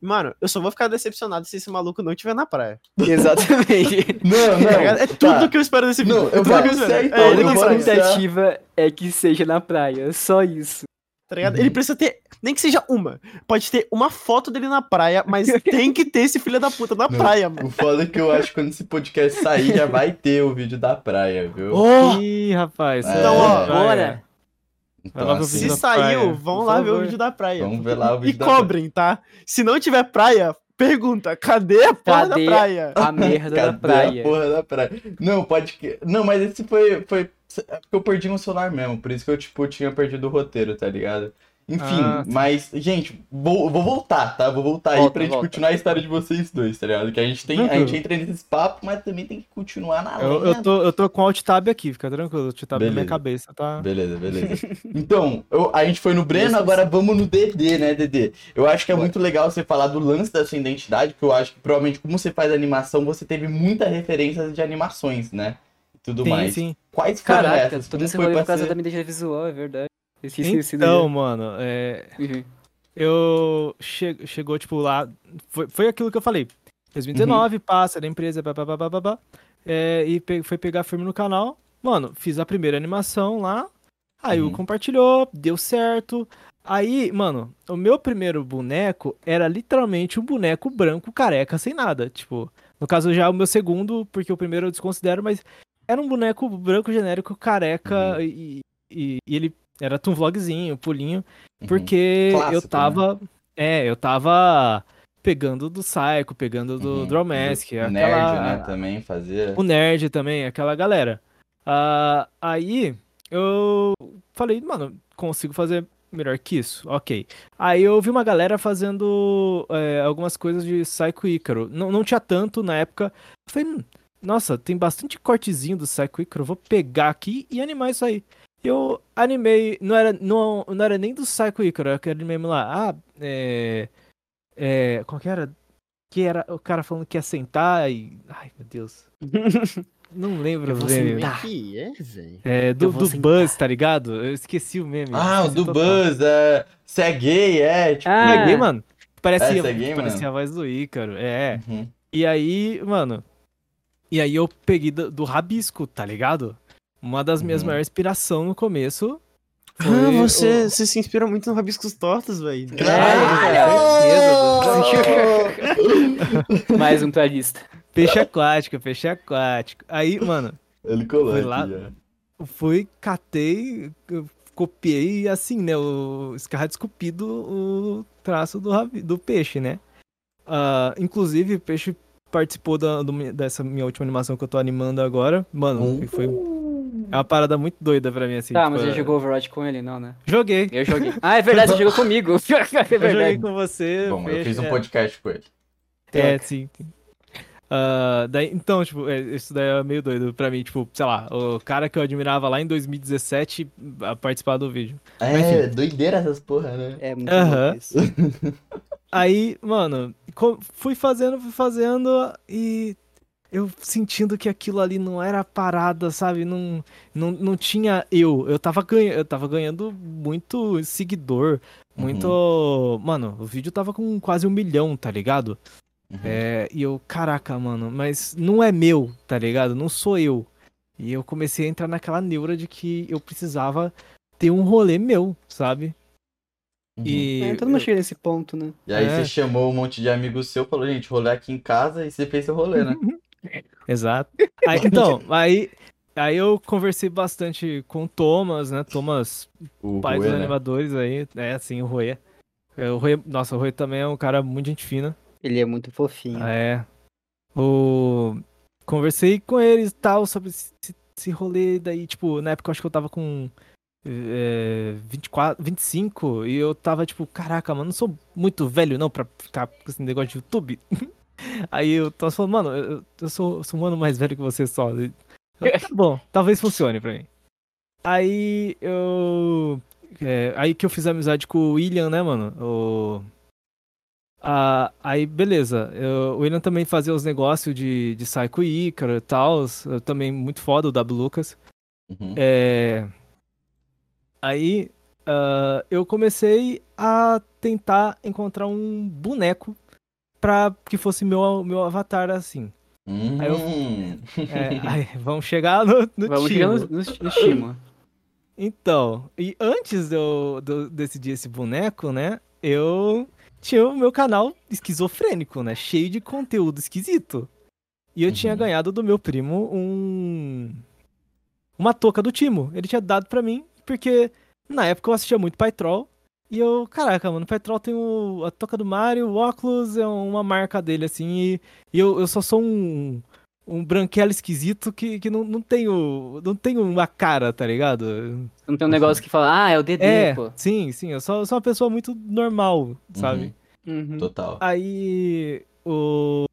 Mano, eu só vou ficar decepcionado se esse maluco não estiver na praia. Exatamente. Não, Tá não. É tudo tá. que eu espero desse vídeo. Não, eu É tudo vou É, eu A vou única praia, anunciar. expectativa é que seja na praia, só isso. Tá ligado? Ele precisa ter, nem que seja uma. Pode ter uma foto dele na praia, mas tem que ter esse filho da puta na Não. praia, mano. O foda é que eu acho que quando esse podcast sair já vai ter o vídeo da praia, viu? Oh! Ih, rapaz. É. Então, ó, praia. bora. Então, assim, Se saiu, praia, vão por lá ver o favor. vídeo da praia. Vamos ver lá o E vídeo da cobrem, tá? Se não tiver praia, pergunta, cadê a porra Cadê da praia? A merda Cadê da praia. a porra da praia? Não, pode que. Não, mas esse foi. foi... É porque eu perdi no celular mesmo, por isso que eu, tipo, tinha perdido o roteiro, tá ligado? Enfim, Ah, sim. mas, gente, vou, vou voltar, tá? Vou voltar aí Volta, pra gente volta. continuar a história de vocês dois, tá ligado? Que a gente tem. A gente entra nesses papos, mas também tem que continuar na Eu, linha eu, tô, eu tô com alt tab aqui, fica tranquilo. Alt tab na minha Beleza. cabeça, tá? Beleza, beleza. Então, eu- a gente foi no Breno, Isso. agora vamos no DD, né, DD? Eu acho que é muito legal você falar do lance da sua identidade, porque eu acho que provavelmente como você faz animação, você teve muita referência de animações, né? E tudo sim, mais. sim. Quais foram Caraca, essas? Como esse foi por causa da minha identidade visual, é verdade. Esqueci Então, mano, é, Uhum. eu che- chegou, tipo, lá. Foi, foi aquilo que eu falei. 2019, passa da empresa, pá, é, e pe- foi pegar firme no canal. Mano, fiz a primeira animação lá. Aí Uhum. o compartilhou, deu certo. Aí, mano, o meu primeiro boneco era literalmente um boneco branco careca sem nada. Tipo, no caso já o meu segundo, porque o primeiro eu desconsidero, mas era um boneco branco genérico careca Uhum. e, e- e ele era um vlogzinho, pulinho. Uhum. Porque eu Clássico, tava. É, eu tava pegando do Psycho, pegando do Uhum. Draw Mask, O aquela, Nerd, né, também fazia. o Nerd também, aquela galera. Ah, aí eu falei, mano, consigo fazer melhor que isso? Ok. Aí eu vi uma galera fazendo é, algumas coisas de Psycho Ícaro. Não, não tinha tanto na época. Eu falei, "Hum, nossa, tem bastante cortezinho do Psycho Ícaro, vou pegar aqui e animar isso aí. Eu animei, não era, não, não era nem do Psycho Ícaro, era aquele meme lá, ah, é, é, qual que era? Que era o cara falando que ia sentar e, ai meu Deus, não lembro Eu o meme. aqui, é, velho. É, do, Eu do sentar. Buzz, tá ligado? Eu esqueci o meme. Ah, o do total. Buzz, é. Você é gay, é. Tipo. Ah, É gay, mano? Parecia, Essa é gay, parecia mano? a voz do Ícaro, é. Uhum. E aí, mano, E aí eu peguei do, do rabisco, tá ligado? Uma das minhas Uhum. maiores inspirações no começo. Ah, você, o- você se inspira muito no Rabiscos Tortos, velho. É. Mais um pra lista. Peixe aquático, peixe aquático. Aí, mano, Ele colou Foi aqui, lá? fui, catei, copiei assim, né? O escarrado esculpido o traço do, rabi- do peixe, né? Ah, inclusive, o peixe participou da, do dessa minha última animação que eu tô animando agora. Mano, e foi é uma parada muito doida pra mim, assim. Tá, tipo, mas você é- jogou Overwatch com ele? Não, né? Joguei. Eu joguei. Ah, é verdade, você jogou comigo. É Eu joguei verdade. com você. Bom, eu peixe, fiz um é. podcast com ele. É, Troca. sim. Ah, daí, então, tipo, é, isso daí é meio doido pra mim. Tipo, sei lá, o cara que eu admirava lá em 2017 a participar do vídeo. É, doideira essas porra, né? É muito louco isso. Aí, mano, fui fazendo, fui fazendo e eu sentindo que aquilo ali não era parada, sabe? Não, não, não tinha eu. Eu tava, ganha, eu tava ganhando muito seguidor, muito. Mano, o vídeo tava com quase um milhão, tá ligado? Uhum. É, e eu, caraca, mano, mas não é meu, tá ligado? Não sou eu. E eu comecei a entrar naquela neura de que eu precisava ter um rolê meu, sabe? Uhum. E. É, todo mundo chega nesse ponto, né? E aí É. você chamou um monte de amigos seu, falou, gente, rolê aqui em casa e você fez seu rolê, né? Exato. Aí, então, aí, aí eu conversei bastante com o Thomas, né? Thomas, O pai dos né? animadores aí. É, assim, o Roê. É, O Roê, nossa, o Roê também é um cara muito gente fina. Ele é muito fofinho. É. O... Conversei com eles e tal sobre esse, esse rolê daí, tipo, na época eu acho que eu tava com é, 24, 25 e eu tava tipo, caraca, mano, não sou muito velho não pra ficar com esse negócio de YouTube. Aí eu tava falando, mano, eu, eu sou, sou um ano mais velho que você só. Eu, tá bom, talvez funcione pra mim. Aí eu. é, aí que eu fiz amizade com o William, né, mano? O. Ah, aí, beleza. Eu- o William também fazia os negócios de, de Psycho Ícaro e tal. eu Também muito foda, o W Lucas. Uhum. É... Aí ah, eu comecei a tentar encontrar um boneco pra que fosse meu, meu avatar assim. Hum. Aí eu- É, aí, vamos chegar no, no Vamos timo. chegar no, no, Shima. Então, e antes de eu, de eu decidir esse boneco, né? Eu tinha o meu canal esquizofrênico, né? Cheio de conteúdo esquisito. E eu tinha Uhum. ganhado do meu primo um. Uma touca do Timo. Ele tinha dado pra mim, porque na época eu assistia muito Pytrol. E eu, caraca, mano, o Pytrol tem o, a touca do Mario, o óculos é uma marca dele, assim. E, e eu, eu só sou um. Um branquelo esquisito que, que não, não tenho. Não tenho uma cara, tá ligado? Não tem um negócio que fala, ah, é o Dedê, É, pô. sim, sim. Eu sou, sou uma pessoa muito normal, sabe? Uhum. Total. Aí o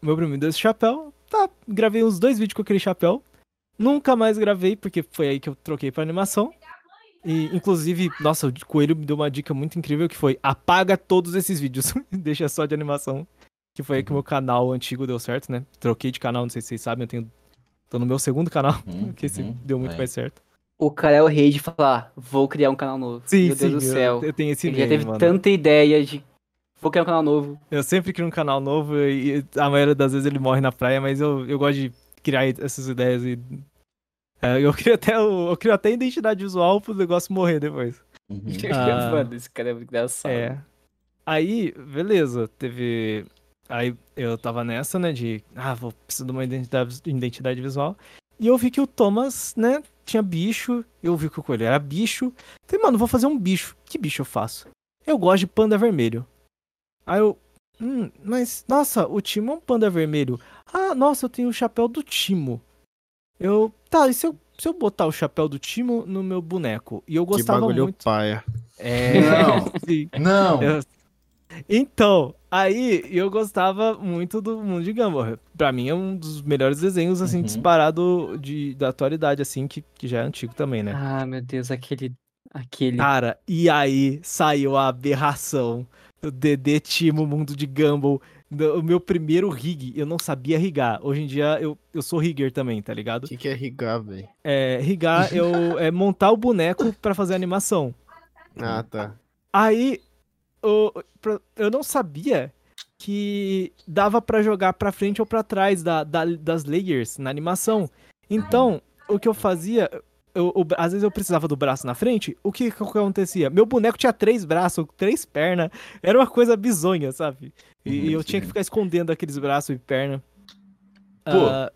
meu primo me deu esse chapéu. Tá, gravei uns dois vídeos com aquele chapéu. Nunca mais gravei, porque foi aí que eu troquei pra animação. E, inclusive, nossa, o Coelho me deu uma dica muito incrível que foi apaga todos esses vídeos. Deixa só de animação. Que foi aí que o meu canal antigo deu certo, né? Troquei de canal, não sei se vocês sabem, eu tenho. Tô no meu segundo canal, Uhum, que esse uhum, deu muito vai. mais certo. O cara é o rei de falar, vou criar um canal novo. Sim, Meu sim, Deus do eu- céu. Eu, tenho esse Ele já teve mano. tanta ideia de, vou criar um canal novo. Eu sempre crio um canal novo e a maioria das vezes ele morre na praia, mas eu, eu gosto de criar essas ideias e. É, eu crio até o, eu crio até identidade visual pro negócio morrer depois. Uhum. Ah. Mano, esse cara é muito engraçado. É. Aí, beleza, teve. Aí eu tava nessa, né, de. Ah, vou precisar de uma identidade, identidade visual. E eu vi que o Thomas, né, tinha bicho. Eu vi que o coelho era bicho. Falei, mano, vou fazer um bicho. Que bicho eu faço? Eu gosto de panda vermelho. Aí eu. Hum, mas, nossa, o Timo é um panda vermelho. Ah, nossa, eu tenho o chapéu do Timo. Eu. Tá, e se eu, se eu botar o chapéu do Timo no meu boneco? E eu Que gostava bagulho muito. paia. É. Não. sim. Não! Eu- Então, aí eu gostava muito do Mundo de Gumball. Pra mim é um dos melhores desenhos, assim, Uhum. disparado de, da atualidade, assim, que, que já é antigo também, né? Ah, meu Deus, aquele. Aquele. Cara, e aí saiu a aberração. O DD Timo Mundo de Gumball. O meu primeiro rig, eu não sabia rigar. Hoje em dia eu, eu sou rigger também, tá ligado? O que, que é rigar, velho? É, rigar eu, é montar o boneco pra fazer animação. Ah, tá. Aí, pra- eu não sabia que dava pra jogar pra frente ou pra trás da, da- das layers na animação. Então, o que eu fazia, eu- eu- às vezes eu precisava do braço na frente, o que, que acontecia? Meu boneco tinha três braços, três pernas, era uma coisa bizonha, sabe? E, eu tinha que ficar escondendo aqueles braços e perna. Pô. Ah,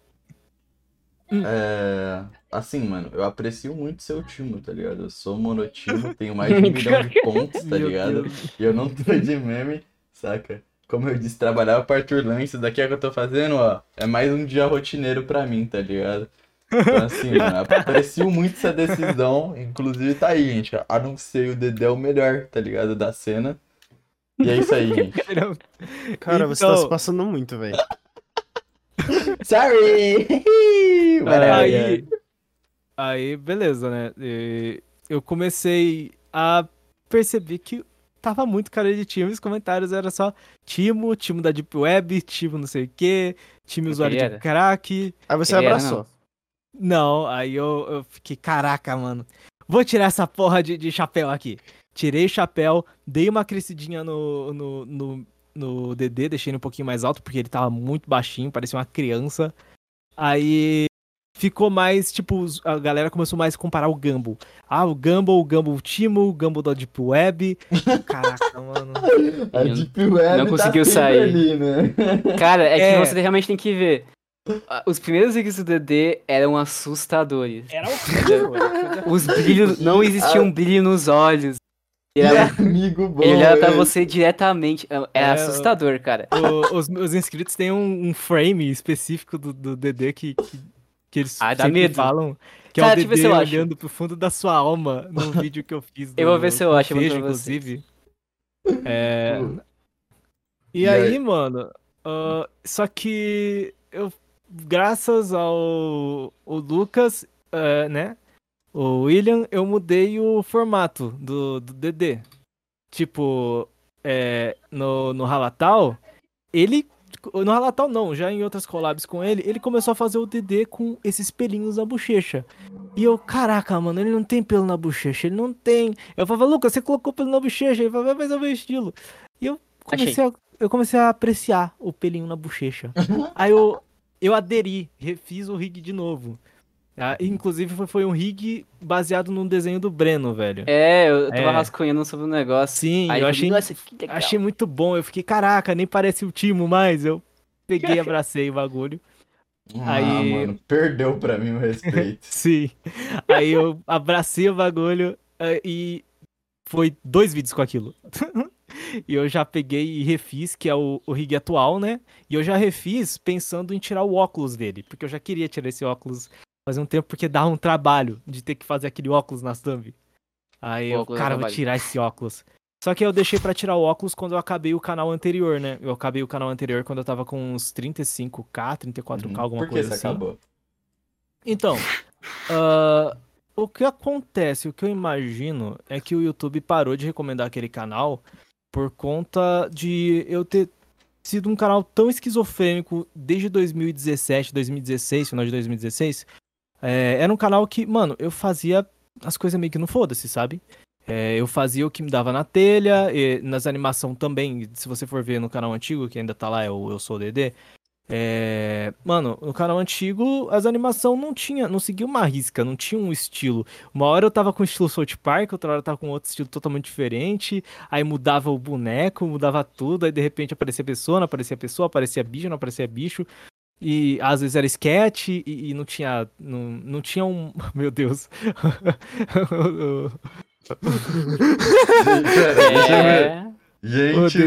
É. Assim, mano, eu aprecio muito seu time, tá ligado? Eu sou monotimo, tenho mais de um milhão de pontos, tá ligado? Deus. E eu não tô de meme, saca? Como eu disse, trabalhava pra Turlan, isso daqui é que eu tô fazendo, ó. É mais um dia rotineiro pra mim, tá ligado? Então, assim, mano, aprecio muito essa decisão. Inclusive, tá aí, gente. Anunciei o Dedé o melhor, tá ligado? Da cena. E é isso aí, gente. Cara, você tá Então- se passando muito, velho. Sorry! Aí, Aí, aí, beleza, né? E eu comecei a perceber que tava muito cara de time. Os comentários eram só Timo, time da Deep Web, time não sei o quê, time usuário de era. crack. Aí você Ele era, abraçou. Não, aí eu, eu fiquei, caraca, mano. Vou tirar essa porra de, de chapéu aqui. Tirei o chapéu, dei uma crescidinha no, no, no, no DD, deixei ele um pouquinho mais alto, porque ele tava muito baixinho, parecia uma criança. Aí ficou mais, tipo, a galera começou mais a comparar o Gumball. Ah, o Gumball, o Gumball Timo, o Gumball da Deep Web. Caraca, mano. a Deep Web Não tá conseguiu sair. ali, né? Cara, é que É. você realmente tem que ver. Ah, Os primeiros vídeos do DD eram assustadores. Era horrível. Os brilhos, não existia um brilho nos olhos. Ele, era- amigo bom. ele olhava pra esse. você diretamente. É, é É, assustador, cara. O- os meus inscritos têm um, um frame específico do, do DD que, que, que eles Ah, dá medo. falam. Que Cara, é o deixa eu ver DD se eu acho. olhando pro fundo da sua alma no vídeo que eu fiz. Eu do- vou ver se eu acho, eu você. inclusive. É, e E aí, aí? mano, ah, só que eu, graças ao o Lucas, eh, né, o William, eu mudei o formato do, do DD. Tipo, é, no, no Halatal, ele, no Halatal não, já em outras collabs com ele, ele começou a fazer o DD com esses pelinhos na bochecha. E eu, caraca, mano, ele não tem pelo na bochecha, ele não tem. Eu falava, Lucas, você colocou pelo na bochecha, ele falava, mas é o meu estilo. E eu comecei, a, eu comecei a apreciar o pelinho na bochecha. Aí eu, eu aderi, refiz o rig de novo. Ah, inclusive foi, um rig baseado num desenho do Breno, velho. É, eu tava É. rascunhando sobre o negócio. Sim, Aí eu achei, achei muito bom. Eu fiquei, caraca, nem parece o Timo mais. Eu peguei e abracei o bagulho. Ah, Aí- mano, perdeu pra mim o respeito. Sim. Aí eu abracei o bagulho eh, e foi dois vídeos com aquilo. e eu já peguei e refiz, que é o, o rig atual, né? E eu já refiz pensando em tirar o óculos dele, porque eu já queria tirar esse óculos faz um tempo, porque dá um trabalho de ter que fazer aquele óculos nas thumb. Aí O eu, dá cara, vou tirar esse óculos. Só que eu deixei pra tirar o óculos quando eu acabei o canal anterior, né? Eu acabei o canal anterior quando eu tava com uns 35k, 34k, alguma Por que coisa você assim. acabou? Então, ah, o que acontece, o que eu imagino é que o YouTube parou de recomendar aquele canal por conta de eu ter sido um canal tão esquizofrênico desde 2017, 2016, final de 2016. É, era um canal que, mano, eu fazia as coisas meio que no foda-se, sabe? É, eu fazia o que me dava na telha, nas animação também, se você for ver no canal antigo, que ainda tá lá, é o Eu Sou o DD, é, Mano, no canal antigo, as animação não tinha, não seguia uma risca, não tinha um estilo. Uma hora eu tava com o estilo South Park, outra hora eu tava com outro estilo totalmente diferente. Aí mudava o boneco, mudava tudo, aí de repente aparecia pessoa, não aparecia pessoa, aparecia bicho, não aparecia bicho. E às vezes era sketch e, e não tinha. Não, não tinha um. Meu Deus. É. Gente,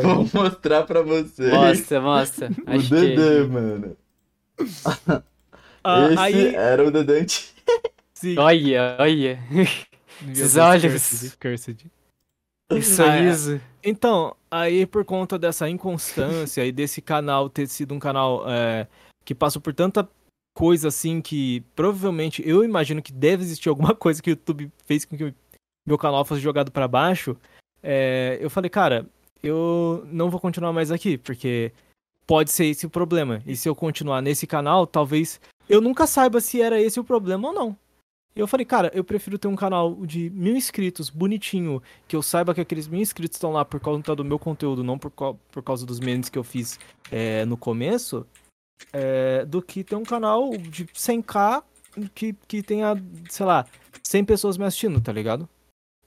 vou mostrar pra vocês Mostra, mostra. o Dedê, mano. Ah, Esse aí, era o Dedê sim. que. Olha, olha. Esses Deus, olhos. Cursed, cursed. Que sorriso. Então, aí por conta dessa inconstância e desse canal ter sido um canal é, que passou por tanta coisa assim que provavelmente eu imagino que deve existir alguma coisa que o YouTube fez com que meu canal fosse jogado pra baixo. é, eu falei, cara, eu não vou continuar mais aqui, porque pode ser esse o problema. E se eu continuar nesse canal, talvez eu nunca saiba se era esse o problema ou não. E eu falei, cara, eu prefiro ter um canal de mil inscritos, bonitinho, que eu saiba que aqueles mil inscritos estão lá por causa do meu conteúdo, não por, por causa dos memes que eu fiz é, no começo, é, do que ter um canal de 100k que, que tenha, sei lá, 100 pessoas me assistindo, tá ligado?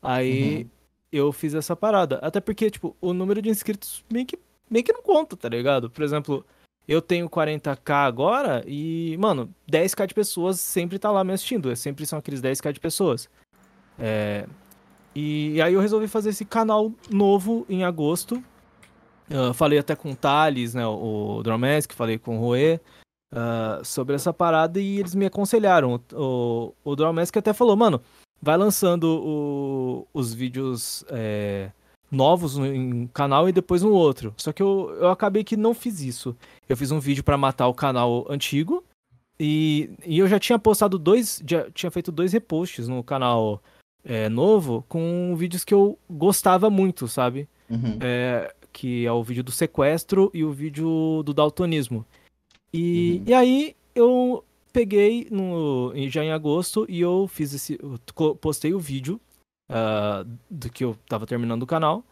Aí uhum. eu fiz essa parada. Até porque, tipo, o número de inscritos meio que, meio que não conta, tá ligado? Por exemplo, eu tenho 40k agora e, mano, 10k de pessoas sempre tá lá me assistindo. Sempre são aqueles 10k de pessoas. É... E, aí eu resolvi fazer esse canal novo em agosto. Falei até com o Thales, né, o, Dromesk, falei com o Roê uh, sobre essa parada e eles me aconselharam. O, o, o até falou, mano, vai lançando o, os vídeos é, novos em canal e depois no outro. Só que eu, eu acabei que não fiz isso. Eu fiz um vídeo para matar o canal antigo e, e eu já tinha postado dois, já tinha feito dois reposts no canal é, novo com vídeos que eu gostava muito, sabe? Uhum. É, que é o vídeo do sequestro e o vídeo do daltonismo. E, uhum. e aí eu peguei no, já em agosto e eu fiz esse. Eu postei o vídeo uh, do que eu tava terminando o canal.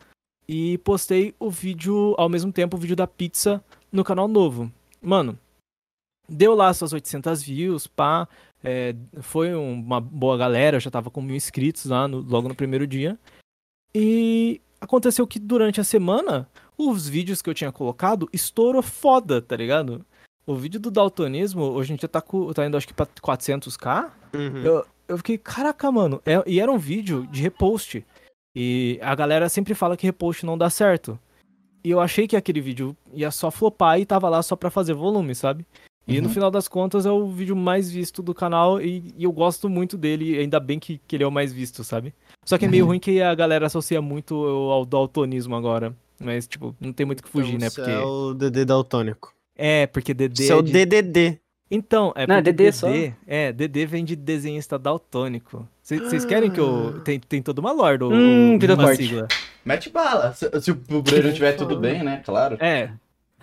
E postei o vídeo, ao mesmo tempo, o vídeo da pizza no canal novo. Mano, deu lá suas 800 views, pá. É, foi uma boa galera, eu já tava com mil inscritos lá no, logo no primeiro dia. E aconteceu que durante a semana, os vídeos que eu tinha colocado estourou foda, tá ligado? O vídeo do daltonismo, hoje em dia tá, tá indo acho que pra 400k. Uhum. Eu, eu fiquei, caraca, mano. É, e era um vídeo de repost. E a galera sempre fala que repost não dá certo. E eu achei que aquele vídeo ia só flopar e tava lá só pra fazer volume, sabe? E uhum. no final das contas é o vídeo mais visto do canal e, e eu gosto muito dele, ainda bem que, que, ele é o mais visto, sabe? Só que é meio uhum. ruim que a galera associa muito ao daltonismo agora. Mas, tipo, não tem muito o que fugir, então, né? Porque... é o DD daltônico. É, porque DD. Isso é, é o de... DDD. Então, é Não, DD, só. É, DD vem de desenhista daltônico. Vocês querem que eu. Tem, tem toda uma lore do. Hum, vida forte. Sigla. Mete bala. Se, se o Breno tiver tudo bem, né? Claro. É.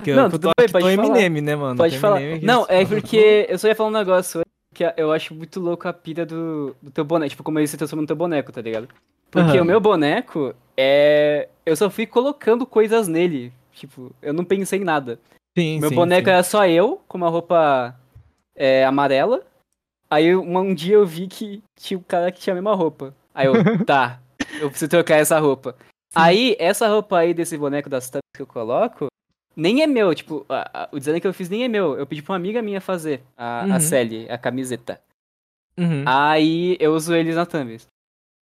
Que não, eu, tudo bem, pode falar. Eminem, né, mano? Pode falar. Não, é porque eu só ia falar um negócio que eu acho muito louco a pira do, do teu boneco. Tipo, como ele se transforma no teu boneco, tá ligado? Porque uhum. o meu boneco é. Eu só fui colocando coisas nele. Tipo, eu não pensei em nada. Sim, meu sim, boneco sim. era só eu, com uma roupa é, amarela. Aí um, um, dia eu vi que tinha um cara que tinha a mesma roupa. Aí eu, tá, eu preciso trocar essa roupa. Sim. Aí, essa roupa aí desse boneco das tampas que eu coloco, nem é meu, tipo, a, a, o design que eu fiz nem é meu. Eu pedi pra uma amiga minha fazer a, uhum. a Sally, a camiseta. Uhum. Aí eu uso eles na thumbs.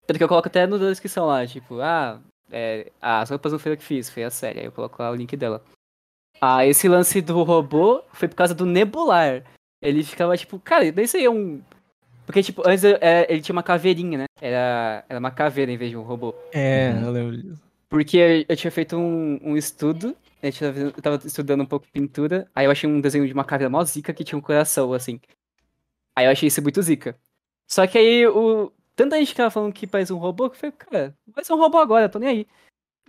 Tanto que eu coloco até na descrição lá, tipo, ah, é, as roupas não foi eu que fiz, foi a Sally. Aí eu coloco lá o link dela. Ah, esse lance do robô foi por causa do Nebular. Ele ficava tipo, cara, isso aí é um. Porque, tipo, antes é, ele tinha uma caveirinha, né? Era, era uma caveira em vez de um robô. É, uhum. eu lembro disso. Porque eu tinha feito um, um estudo, eu tava estudando um pouco pintura, aí eu achei um desenho de uma caveira mó zica que tinha um coração, assim. Aí eu achei isso muito zica. Só que aí o. Tanta gente que tava falando que faz um robô, que eu falei, cara, vai ser um robô agora, tô nem aí.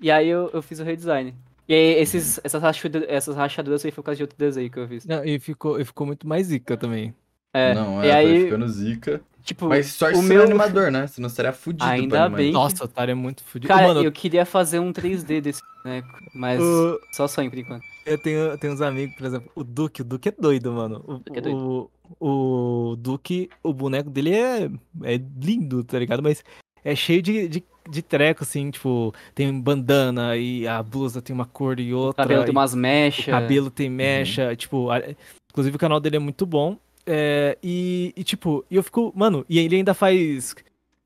E aí eu, eu fiz o redesign. E aí, esses, essas, rachaduras, essas rachaduras aí foi por causa de outro desenho que eu fiz. Não, e ficou, e ficou muito mais zica também. É, não, é, e aí, ficando zica. Tipo, Mas sorte o meu animador, né? Senão seria fudido. Ainda bem. Nossa, o Otário é muito fudido. Cara, Mano, eu queria fazer um 3D desse boneco, mas uh, só sonho por enquanto. Eu tenho, eu tenho uns amigos, por exemplo, o Duque. O Duque é doido, mano. O, Duque é doido. O, o Duque, o boneco dele é, é lindo, tá ligado? Mas é cheio de, de, de treco, assim, tipo, tem bandana e a blusa tem uma cor e outra. O cabelo tem umas mechas. O cabelo tem mecha, uhum. tipo, a, inclusive o canal dele é muito bom. É, e, e, tipo, eu fico, mano, e ele ainda faz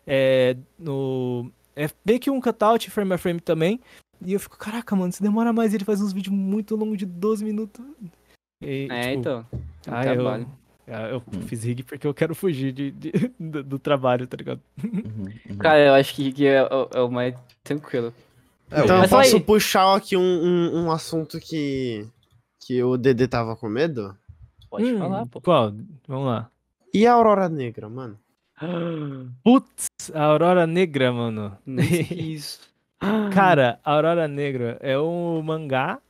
é, no. É meio que um cutout frame a frame também. E eu fico, caraca, mano, se demora mais, ele faz uns vídeos muito longos de 12 minutos. E, é, tipo, então. Ah, eu, eu hum. fiz rig porque eu quero fugir de, de do, do, trabalho, tá ligado? Uhum, uhum. Cara, eu acho que rig é, é, o mais tranquilo. É, então eu posso aí... puxar aqui um, um, um, assunto que, que o Dedê tava com medo? Pode hum, falar, pô. Qual? Vamos lá. E a Aurora Negra, mano? Putz, a Aurora Negra, mano. Isso. Cara, a Aurora Negra é um mangá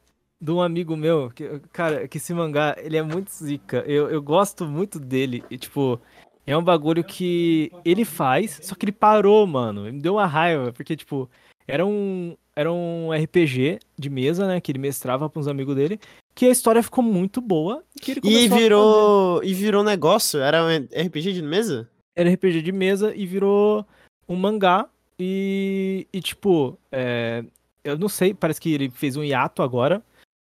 de um amigo meu, que, cara, que esse mangá, ele é muito zica. Eu, eu gosto muito dele. E, tipo, É um bagulho que ele faz, só que ele parou, mano. Me deu uma raiva, porque, tipo, era um, era um RPG de mesa, né? Que ele mestrava para uns amigos dele. Que a história ficou muito boa. E virou. E virou negócio? Era um RPG de mesa? era RPG de mesa e virou um mangá. E, e tipo, é, eu não sei, parece que ele fez um hiato agora.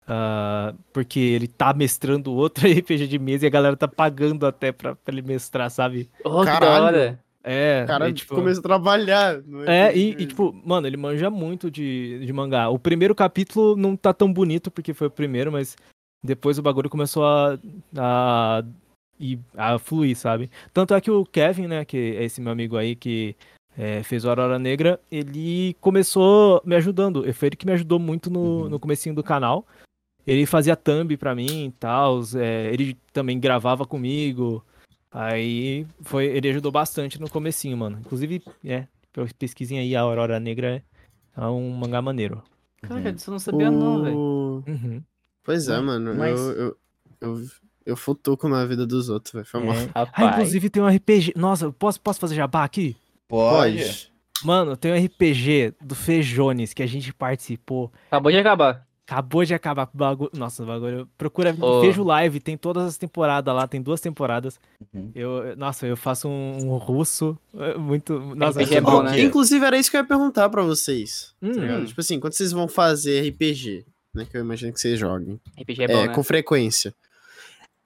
Ah, porque ele tá mestrando outro RPG de mesa e a galera tá pagando até pra, pra ele mestrar, sabe? Oh, que da Caralho. hora. É, O cara e, tipo, começou a trabalhar. É, e, e, tipo, mano, ele manja muito de, de mangá. O primeiro capítulo não tá tão bonito porque foi o primeiro, mas depois o bagulho começou a, a, a fluir, sabe? Tanto é que o Kevin, né, que é esse meu amigo aí que é, fez o Aurora Negra, ele começou me ajudando. Foi ele que me ajudou muito no, Uhum. no comecinho do canal. Ele fazia thumb pra mim e tal, é, ele também gravava comigo. Aí foi, ele ajudou bastante no comecinho, mano. Inclusive, é, pesquisem aí, a Aurora Negra é um mangá maneiro. Cara, disso eu não sabia não, velho. O- Uhum. Pois é, mano. mas- Eu, eu, eu, eu futuco na vida dos outros, velho. Foi mal. É. Ah, Rapaz. inclusive tem um RPG. Nossa, eu posso, posso fazer jabá aqui? Pode. Pode. Mano, tem um RPG do Fejones que a gente participou. Acabou de acabar. Acabou de acabar com o bagulho. Nossa, o bagulho. Procura Ô. Fejo Live, tem todas as temporadas lá, tem duas temporadas. Uhum. Eu, nossa, eu faço um, um russo é, muito. Nossa, RPG é muito bom, né? Inclusive, era isso que eu ia perguntar pra vocês. Hum, tá? Tipo assim, quando vocês vão fazer RPG, né? Que eu imagino que vocês joguem. RPG é É, bom, né? com frequência.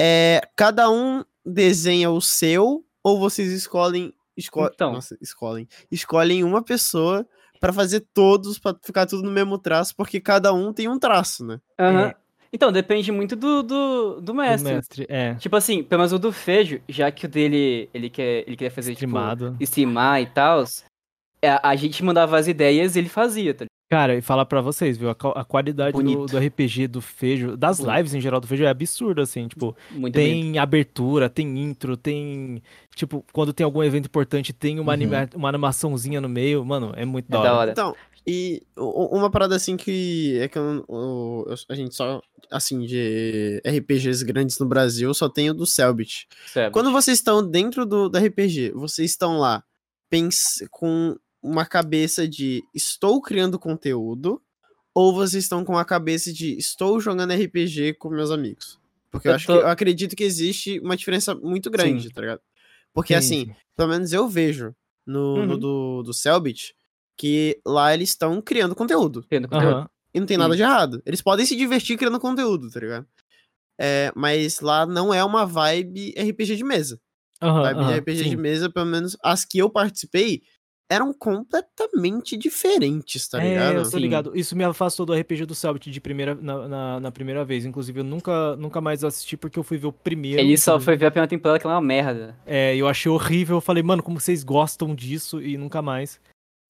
É, cada um desenha o seu ou vocês escolhem. Esco... Então. Nossa, escolhem. Escolhem uma pessoa pra fazer todos, pra ficar tudo no mesmo traço, porque cada um tem um traço, né? É. Então, depende muito do, do, do do mestre. mestre. É. Tipo assim, pelo menos o do Fejo, já que o dele, ele quer, ele quer fazer, Streamado. tipo, streamar e tal, a, a gente mandava as ideias e ele fazia, tá ligado? Cara, e falar pra vocês, viu? A, a qualidade do, Bonito. do RPG do Fejo, das Bonito. lives em geral do Fejo é absurda, assim. Tipo, Muito bonito. tem abertura, tem intro, tem. Tipo, quando tem algum evento importante, tem uma, Uhum. anima- uma animaçãozinha no meio. Mano, é muito É da da hora. hora. Então, e uma parada assim que é que eu, eu- a gente só, assim, de RPGs grandes no Brasil, só tem o do Selbit. Quando vocês estão dentro do, do RPG, vocês estão lá pens com uma cabeça de estou criando conteúdo ou vocês estão com a cabeça de estou jogando RPG com meus amigos? Porque eu, Eu acho tô- que eu acredito que existe uma diferença muito grande, Sim. tá ligado? Porque Sim, assim, sim. pelo menos eu vejo no, no Uhum. do, do Selbit que lá eles estão criando conteúdo. Tendo conteúdo. Aham. E não tem Sim. nada de errado. Eles podem se divertir criando conteúdo, tá ligado? É, mas lá não é uma vibe RPG de mesa. Aham, Vibe de RPG sim. de mesa, pelo menos as que eu participei, eram completamente diferentes, tá É, ligado? eu tô Sim. ligado. Isso me afastou do RPG do Selbit de primeira, na, na, na primeira vez. Inclusive, eu nunca, nunca mais assisti porque eu fui ver o primeiro. Ele só foi ver a primeira temporada que ela é uma merda. É, eu achei horrível. Eu falei, mano, como vocês gostam disso e nunca mais.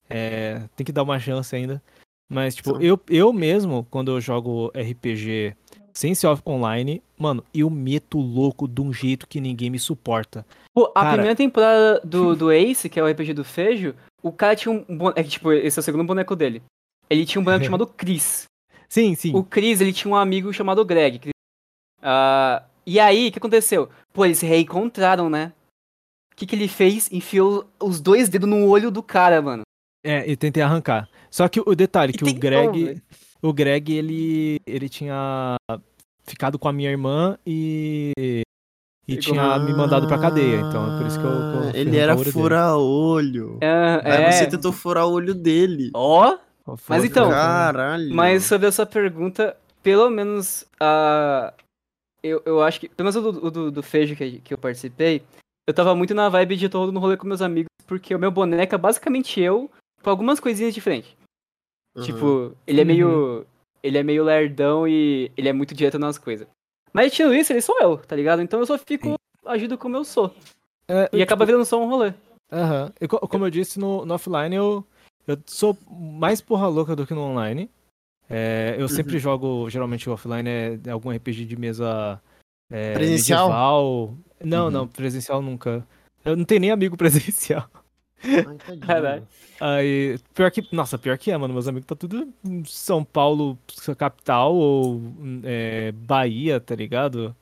É, tem que dar uma chance ainda. Mas, tipo, eu, eu mesmo, quando eu jogo RPG sem ser online, mano, eu meto louco de um jeito que ninguém me suporta. Pô, a Cara. primeira temporada do, do Ace, que é o RPG do Fejo, o cara tinha um boneco. É tipo, esse é o segundo boneco dele. Ele tinha um boneco chamado Chris. Sim, sim. O Chris, ele tinha um amigo chamado Greg. Ah, e aí, o que aconteceu? Pô, eles se reencontraram, né? O que, que ele fez? Enfiou os dois dedos no olho do cara, mano. É, e tentei arrancar. Só que o detalhe, E que o Greg. O Greg, ele. ele tinha ficado com a minha irmã e. E Ficou- tinha me mandado pra cadeia. Então é por isso que eu. eu Ah, Ele era fura-olho. É, Aí é. você tentou furar o olho dele. Ó, Mas Mas então- Caralho. Mas sobre essa pergunta, pelo menos a. eu, eu acho que. Pelo menos o do, do, do Fejo que, que eu participei, eu tava muito na vibe de todo no rolê com meus amigos, porque o meu boneco é basicamente eu, com algumas coisinhas diferentes. Uhum. Tipo, ele é meio. Ele é meio lerdão e ele é muito direto nas coisas. Mas tirando isso, ele sou eu, tá ligado? Então eu só fico. agindo como eu sou. É, E acaba virando só um rolê. Aham. E co- como eu disse, no, no offline eu, eu sou mais porra louca do que no online. É, eu sempre Uhum. jogo, geralmente o offline é é algum RPG de mesa é, Presencial? medieval. Não, Uhum. não, presencial nunca. Eu não tenho nem amigo presencial. Ai, tadinho. Caralho. Aí, pior que, nossa, pior que é, mano. Meus amigos tá tudo em São Paulo, capital, ou é, Bahia, tá ligado?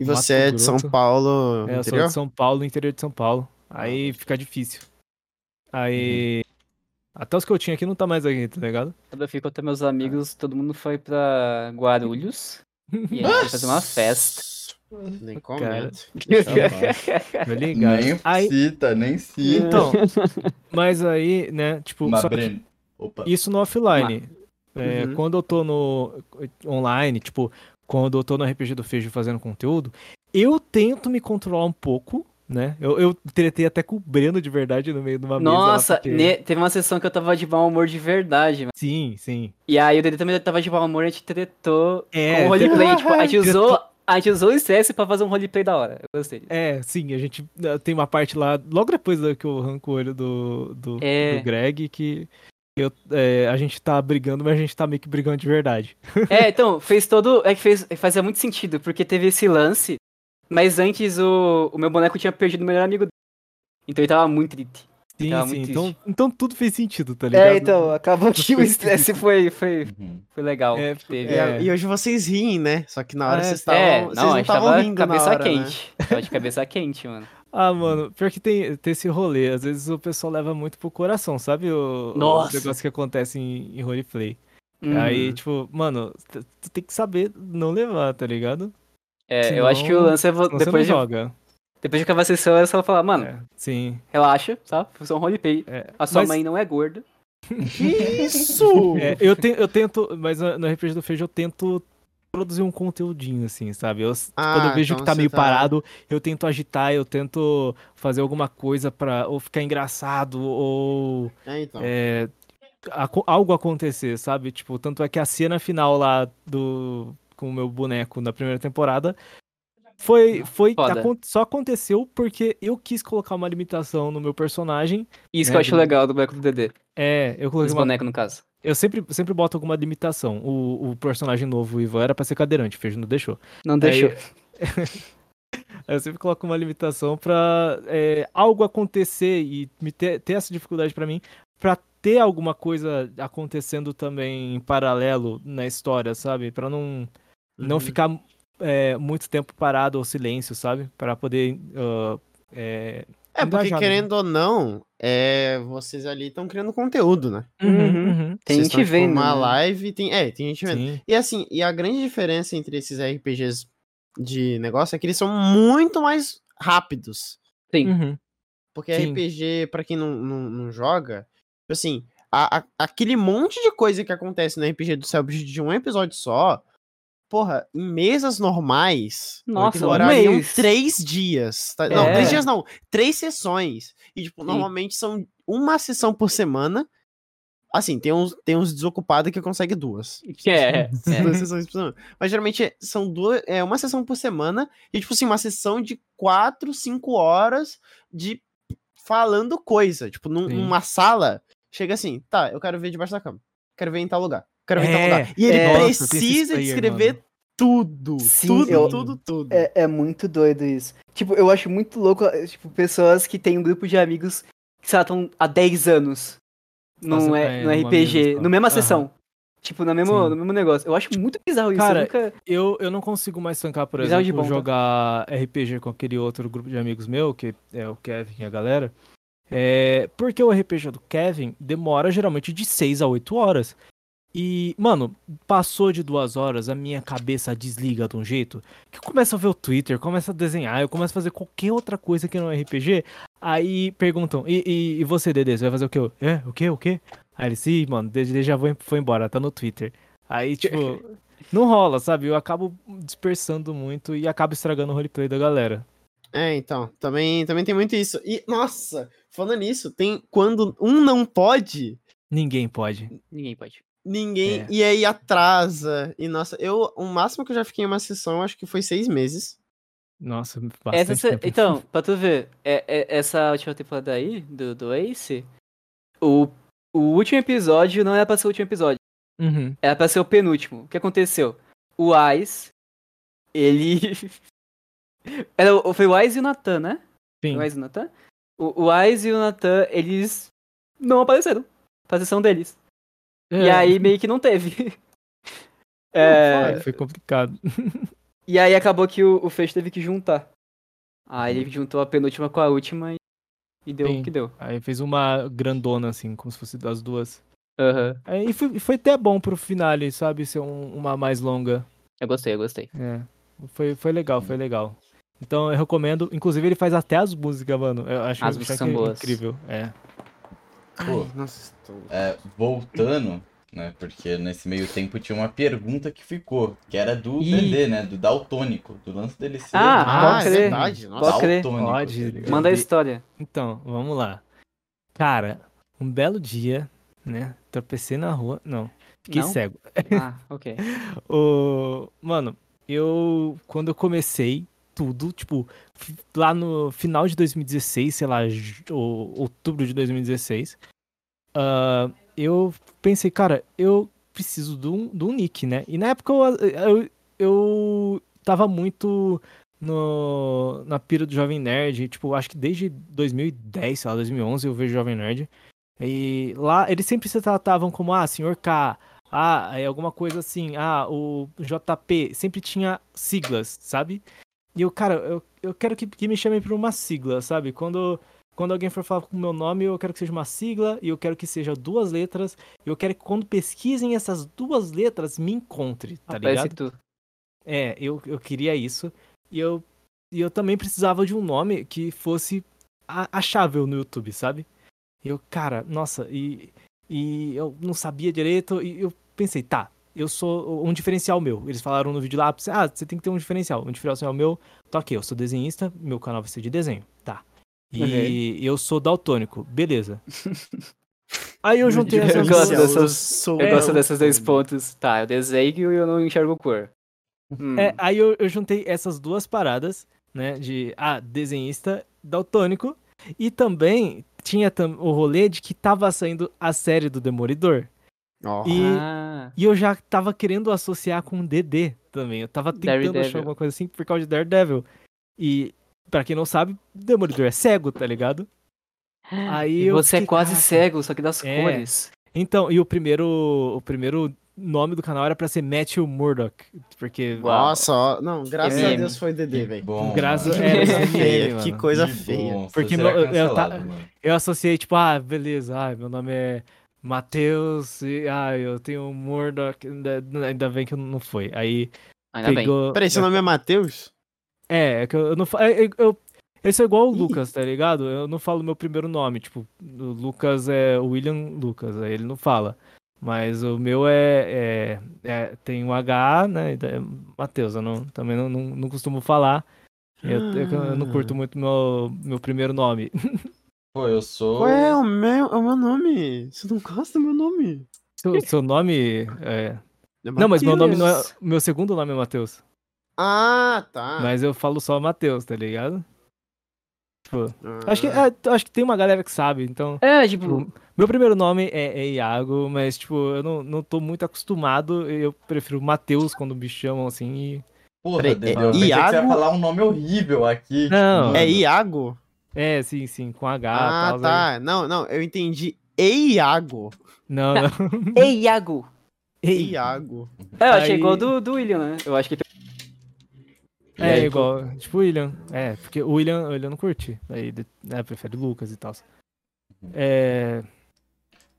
E você Mato é de São Grosso. Paulo, É, eu sou interior? de São Paulo, interior de São Paulo. Aí fica difícil. Aí. Até os que eu tinha aqui não tá mais aqui, tá ligado? Quando eu fui contar meus amigos, todo mundo foi pra Guarulhos. E a gente foi fazer uma festa. Nem comento. Ligado. Nem Aí, cita, nem cita. então, mas aí, né, tipo, Mas, só que Breno, opa. isso no offline. É, Uhum. Quando eu tô no online, tipo, quando eu tô no RPG do Fejo fazendo conteúdo, eu tento me controlar um pouco, né? Eu, eu tretei até com o Breno de verdade no meio de uma mesa. lá, Nossa, porque- ne- teve uma sessão que eu tava de mau humor de verdade, mano. Sim, sim. E aí o Dede também tava de mau humor e a gente tretou É, com o roleplay. tipo, a gente usou. A gente usou o estresse pra fazer um roleplay da hora. Eu gostei. É, sim, a gente eh, tem uma parte lá, logo depois que eu arranco o olho do, do, É. do Greg, que eu, é, a gente tá brigando, mas a gente tá meio que brigando de verdade. É, então, fez todo. É que fez, fazia muito sentido, porque teve esse lance, mas antes o, o meu boneco tinha perdido o melhor amigo dele. Então ele tava muito triste. Sim, sim. muito Então, triste. então tudo fez sentido, tá ligado? É, então, acabou que o estresse foi, foi, Uhum. foi legal. É, teve. E, É. e hoje vocês riem, né? Só que na hora É, vocês estavam. É, vocês não, não a gente estavam tava rindo cabeça na hora, né? quente. Tava de cabeça quente, mano. Ah, mano, pior que tem, tem esse rolê. Às vezes o pessoal leva muito pro coração, sabe? O, Nossa. o negócio que acontece em, em roleplay. Hum. Aí, tipo, mano, tu tem que saber não levar, tá ligado? É, senão- eu acho que o lance é Senão você depois, não de, joga. Depois de acabar a sessão, é só falar, mano, É, sim. relaxa, tá? Foi só um roleplay. É, A sua mas- mãe não é gorda. Isso? É, eu, te- eu tento, mas no RPG do Feijão eu tento produzir um conteúdinho, assim, sabe? Eu, Ah, quando eu vejo então que tá meio tá- parado, eu tento agitar, eu tento fazer alguma coisa pra ou ficar engraçado, ou É, então. é, aco- algo acontecer, sabe? Tipo, tanto é que a cena final lá do com o meu boneco na primeira temporada foi, foi Foda. só aconteceu porque eu quis colocar uma limitação no meu personagem. Isso É, que eu acho do- legal do boneco do Dedê. É, eu coloquei Dos uma bonecos, no caso. eu sempre, sempre boto alguma limitação. O, o personagem novo, o Ivan, era pra ser cadeirante, o Feijão não deixou. Não deixou. Aí eu sempre coloco uma limitação pra é, algo acontecer e me ter, ter essa dificuldade pra mim, pra ter alguma coisa acontecendo também em paralelo na história, sabe? Pra não, não Uhum. ficar é, muito tempo parado ou silêncio, sabe? Pra poder. ah, é, É, porque engajado, querendo ou não, é, vocês ali estão criando conteúdo, né? Uhum, Tem Vocês gente tão, tipo, vendo. Uma né? live, tem, é, tem gente vendo. Sim. E assim, e a grande diferença entre esses RPGs de negócio é que eles são muito mais rápidos. Sim. Uhum. Porque Sim. RPG, pra quem não, não, não joga, tipo assim, a- a- aquele monte de coisa que acontece no RPG do Cellbit de um episódio só, porra, em mesas normais, Nossa, um demorariam mês. três dias. tá? Não, É. três dias não, três sessões. E, tipo, normalmente são uma sessão por semana. Assim, tem uns, tem uns desocupados que conseguem duas. Que é, é. Duas sessões por semana. Mas geralmente é- são duas, é uma sessão por semana e, tipo assim, uma sessão de quatro, cinco horas de falando coisa. Tipo, num- Sim. numa sala, chega assim, tá, eu quero ver debaixo da cama. Quero ver em tal lugar. Quero ver tal É, lugar. E ele é. Precisa player, descrever mano. tudo. Sim, tudo, eu- tudo, tudo. É, é muito doido isso. Tipo, eu acho muito louco, eh, tipo, pessoas que têm um grupo de amigos que, sei lá, estão há 10 anos no, Nossa, é, é, no RPG, no mesma Aham. sessão. Tipo, no mesmo, Sim. no mesmo negócio. Eu acho muito bizarro isso. Cara, eu nunca... Eu, eu não consigo mais tancar, por Bizarro exemplo, tá? jogar RPG com aquele outro grupo de amigos meu, que é o Kevin e a galera. É, porque o RPG do Kevin demora geralmente de 6 a 8 horas. E, mano, passou de duas horas, a minha cabeça desliga de um jeito que eu começo a ver o Twitter, começo a desenhar, eu começo a fazer qualquer outra coisa que não é RPG. Aí perguntam, e, e, e você, Dedê, você vai fazer o quê? É, o quê, o quê? Aí ele, sim, mano, Dedê já foi, foi embora, tá no Twitter. Aí, tipo, não rola, sabe? Eu acabo dispersando muito e acabo estragando o roleplay da galera. É, então, também, também tem muito isso. E, nossa, falando nisso, tem quando um não pode, Ninguém pode. Ninguém pode. Ninguém. É. E aí atrasa. E, nossa, eu. O máximo que eu já fiquei em uma sessão, acho que foi seis meses. Nossa, Essa, bastante se- tempo. então, pra tu ver, é, é- essa última temporada aí, do, do Ace, o, o último episódio não era pra ser o último episódio. Uhum. Era pra ser o penúltimo. O que aconteceu? O Ice, ele. Era, o- foi o Ice e o Nathan, né? Sim. O Ice e o Nathan? O, o Ice e o Nathan, eles não apareceram pra sessão deles. E É, aí meio que não teve. foi, É, foi complicado. E aí acabou que o, o Fecho teve que juntar. Aí ele juntou a penúltima com a última e, e deu Sim. o que deu. Aí fez uma grandona, assim, como se fosse das duas. Aham. Aí, e foi, foi até bom pro finale, sabe? Ser um- uma mais longa. Eu gostei, eu gostei. É. Foi, foi legal, foi legal. Então eu recomendo. Inclusive, ele faz até as músicas, mano. Eu acho, As músicas são é boas. incrível. É. Pô. Ai, nossa, estou... É, voltando, né? Porque nesse meio tempo tinha uma pergunta que ficou, que era do Ih. Dedê, né? Do Daltônico, do lance dele ser Ah, Ah, pode é crer. verdade. Nossa. Pode crer. daltônico, Pode. tá? Manda a E- história. Então, vamos lá. Cara, um belo dia, né? Tropecei na rua. Não, fiquei Não? cego. Ah, ok. O... Mano, eu. Quando eu comecei tudo, tipo, lá no final de 2016, sei lá, outubro de 2016, ah, eu pensei, cara, eu preciso de um, de um nick, né? E na época eu, eu, eu tava muito no, na pira do Jovem Nerd, tipo, acho que desde 2010, sei lá, 2011 eu vejo Jovem Nerd. E lá eles sempre se tratavam como, ah, senhor K, ah, é alguma coisa assim, ah, o JP, sempre tinha siglas, sabe? E eu, cara, eu, eu quero que, que me chamem por uma sigla, sabe? Quando, quando alguém for falar com o meu nome, eu quero que seja uma sigla, e eu quero que seja duas letras, e eu quero que quando pesquisem essas duas letras, me encontre, tá Aparece ligado? tu. É, eu, eu queria isso. E eu, e eu também precisava de um nome que fosse a- achável no YouTube, sabe? E eu, cara, nossa, e, e eu não sabia direito, e eu pensei, tá, eu sou um diferencial meu. Eles falaram no vídeo lá, ah, você tem que ter um diferencial. Um diferencial meu, tá ok, eu sou desenhista, meu canal vai ser de desenho, tá. E Ok. eu sou daltônico, beleza. Aí eu juntei Eu essas gosto duas. dessas- sou Eu É, gosto eu- desses dois pontos. Tá, eu desenho e eu não enxergo cor. Hum. É, aí eu, eu juntei essas duas paradas, né? De ah, desenhista daltônico. E também tinha tam- o rolê de que tava saindo a série do Demolidor. Ó. E, Ah, e eu já tava querendo associar com DD também. Eu tava tentando Daredevil. achar alguma coisa assim por causa de Daredevil. E, pra quem não sabe, Demolidor é cego, tá ligado? Aí e eu você é fiquei, quase "Caraca." cego, só que das É. cores. Então, e o primeiro, o primeiro nome do canal era pra ser Matthew Murdock. Porque. Nossa, ó. Não, graças a MM. Deus foi DD, velho. bom. Graças- mano. é, Que coisa esse feia, que coisa Que feia. bom, Porque meu- eu ta- cancelado, mano. Eu associei, tipo, ah, beleza, ah, meu nome é Matheus, e ah, eu tenho Murdoch, ainda, ainda bem que não foi. Aí Ainda bem. pegou. Peraí, seu nome é Matheus? É, é que eu, eu não falo. Eu, eu, eu sou igual o Lucas, tá ligado? Eu não falo meu primeiro nome, tipo, o Lucas é William Lucas, aí ele não fala. Mas o meu é. é, é- tem um H, né? é Matheus, eu não, também não, não, não costumo falar. Eu, eu, eu não curto muito meu, meu primeiro nome. Pô, eu sou. Qual é o meu, é o meu nome? Você não gosta do meu nome? Seu, seu nome é. É Não, mas meu nome não é. Meu segundo nome é Matheus. Ah, tá. Mas eu falo só Matheus, tá ligado? Tipo, Ah. acho que, é, acho que tem uma galera que sabe, então. É, tipo, tipo, meu primeiro nome é, é Iago, mas, tipo, eu não, não tô muito acostumado. Eu prefiro Matheus quando me chamam assim. E... Porra, Peraí, é eu pensei que você ia Iago? falar um nome horrível aqui. Não. tipo, É. Iago? É, sim, sim, com H Ah, tal. aí. tá. Não, não, eu entendi. Iago. Não, não. Ei, Iago! Ei, Iago. É, eu achei Aí- igual do, do William, né? Eu acho que é aí, igual. Tipo, William. É, porque o William, o William não curte. Aí, ele, né, prefere Lucas e tal. É.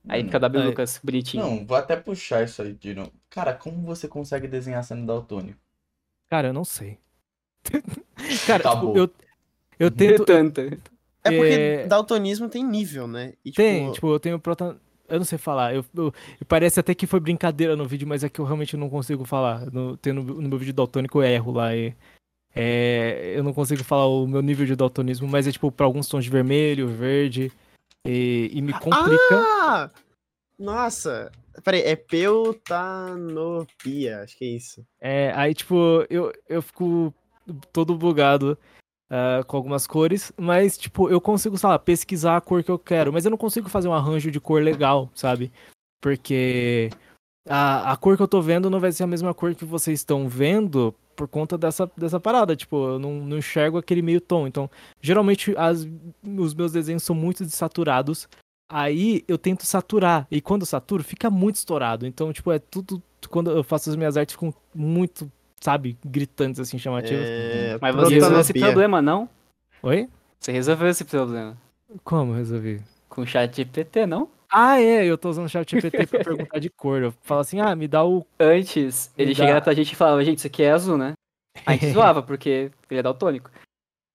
aí fica W Aí- Lucas, bonitinho. Não, vou até puxar isso aí de novo. Cara, como você consegue desenhar sendo daltônico? Cara, eu não sei. Cara, tipo, Acabou. eu, eu tento. Tanta. É porque É. daltonismo tem nível, né? E, tipo, Tem, tipo, eu tenho prota... Eu não sei falar. Eu, eu- parece até que foi brincadeira no vídeo, mas é que eu realmente não consigo falar. No, tem no, no meu vídeo daltônico eu erro lá. E, é, eu não consigo falar o meu nível de daltonismo, mas é tipo pra alguns tons de vermelho, verde. E, e me complica. Ah! Nossa! Peraí, é peutanopia, acho que é isso. É, aí, tipo, eu, eu fico todo bugado ah, com algumas cores, mas, tipo, eu consigo, sei lá, pesquisar a cor que eu quero, mas eu não consigo fazer um arranjo de cor legal, sabe? Porque a, a cor que eu tô vendo não vai ser a mesma cor que vocês estão vendo por conta dessa, dessa parada. Tipo, eu não, não enxergo aquele meio tom. Então, geralmente, as, os meus desenhos são muito desaturados. Aí eu tento saturar. E quando eu saturo, fica muito estourado. Então, tipo, é tudo. Quando eu faço as minhas artes, ficam muito sabe, gritantes assim, chamativas. É, Mas você resolveu esse problema, não? Oi? Você resolveu esse problema. Como resolvi? Com o chat GPT, não? Ah, é, eu tô usando o chat GPT pra perguntar de cor. Eu falo assim, ah, me dá o. Antes, ele Me dá- chegava pra gente e falava, gente, isso aqui é azul, né? A gente zoava, porque ele é daltônico.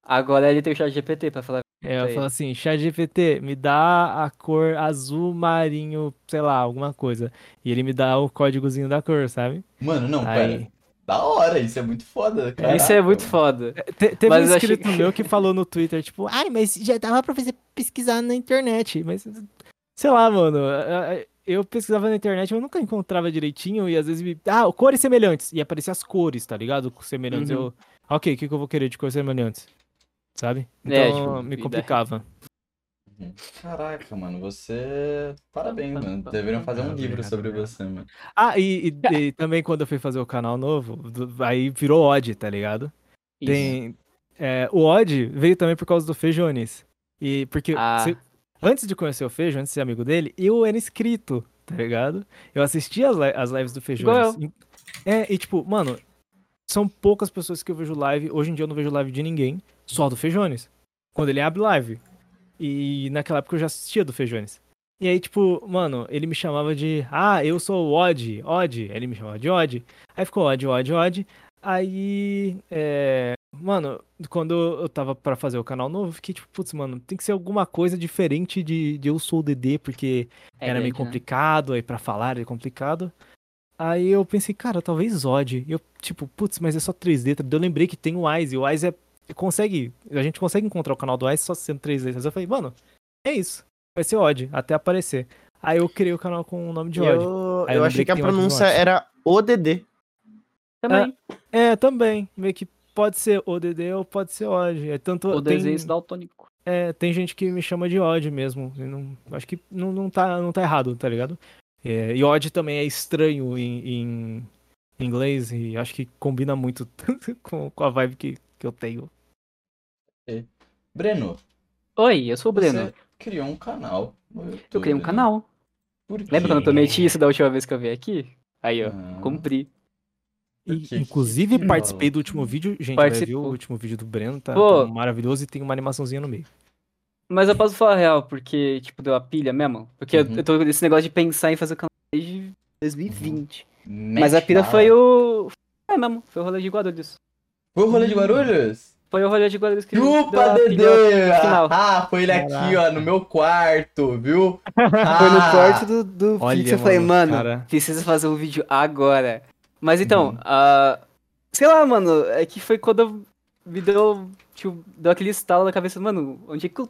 Agora ele tem o chat GPT pra falar. É, eu falo assim, chat GPT, me dá a cor azul marinho, sei lá, alguma coisa. E ele me dá o códigozinho da cor, sabe? Mano, não, Aí. pera. Da hora, isso é muito foda. Isso é muito foda. Te- teve Mas um achei inscrito que- meu que falou no Twitter, tipo, ai, mas já dava pra fazer pesquisar na internet. Mas, sei lá, mano, eu pesquisava na internet, eu nunca encontrava direitinho e às vezes me. Ah, cores semelhantes. E aparecia as cores, tá ligado? Semelhantes. Uhum. Eu. Ok, o que, que eu vou querer de cores semelhantes? Sabe? Então É, tipo, me complicava. Caraca, mano, você. Parabéns, mano. Deveriam fazer um livro sobre você, mano. Ah, e, e- e também quando eu fui fazer o canal novo, do- aí virou odd, tá ligado? Isso. Tem. é, o odd veio também por causa do Feijones. E porque Ah. cê- antes de conhecer o Feijo, antes de ser amigo dele, eu era inscrito, tá ligado? Eu assistia as, li- as lives do Feijones. E- É, e tipo, mano, são poucas pessoas que eu vejo live. Hoje em dia eu não vejo live de ninguém, só do Feijones. Quando ele abre live. E naquela época eu já assistia do Feijones. E aí, tipo, mano, ele me chamava de. Ah, eu sou o Odd, Odd. Ele me chamava de Odd. Aí ficou Odd, Odd, Odd. Aí. É... Mano, quando eu tava pra fazer o canal novo, eu fiquei tipo, putz, mano, tem que ser alguma coisa diferente de, de Eu Sou o DD, porque É era meio grande, né? complicado, aí pra falar era complicado. Aí eu pensei, cara, talvez Zod. E eu, tipo, putz, mas é só três letras. Eu lembrei que tem o Wise, e o Wise é. Consegue. A gente consegue encontrar o canal do Wise só sendo três letras. Eu falei, mano, é isso. Vai ser Odd, até aparecer. Aí eu criei o canal com o nome de Odd. Eu, Aí eu eu achei que que a pronúncia era ODD. Também. É, também. Meio que pode ser ODD ou pode ser Odd. É tanto. o tem, desenho daltônico. é, tem gente que me chama de Odd mesmo. não- acho que não, não, tá, não tá errado, tá ligado? É, e Odd também é estranho em, em inglês e acho que combina muito com, com a vibe que, que eu tenho. Breno, Oi, eu sou o Breno. você criou um canal. no Eu criei um né? canal. Por quê? Lembra quando eu prometi isso da última vez que eu vim aqui? Aí, ó, Ah. cumpri. Inclusive, que participei do último vídeo. Gente, vai ver Participou. o último vídeo do Breno, tá, Pô. tá maravilhoso e tem uma animaçãozinha no meio. Mas eu posso falar a real, porque, tipo, deu a pilha mesmo. Porque eu- Uhum. eu tô nesse negócio de pensar em fazer o canal desde 2020. Mete Mas a pilha foi o. É mesmo, foi o rolê de Guarulhos. Foi o rolê de Guarulhos? Foi o rolê de Guarulhos que deu Chupa, Dedê! Ah, foi ele aqui, ó, no meu quarto, viu? Ah, Foi no quarto do, do Olha, Pix, eu falei, mano, cara. precisa fazer um vídeo agora. Mas então, Uhum. ah, sei lá, mano, é que foi quando eu- me deu, tipo, deu aquele estalo na cabeça, mano, onde é que eu...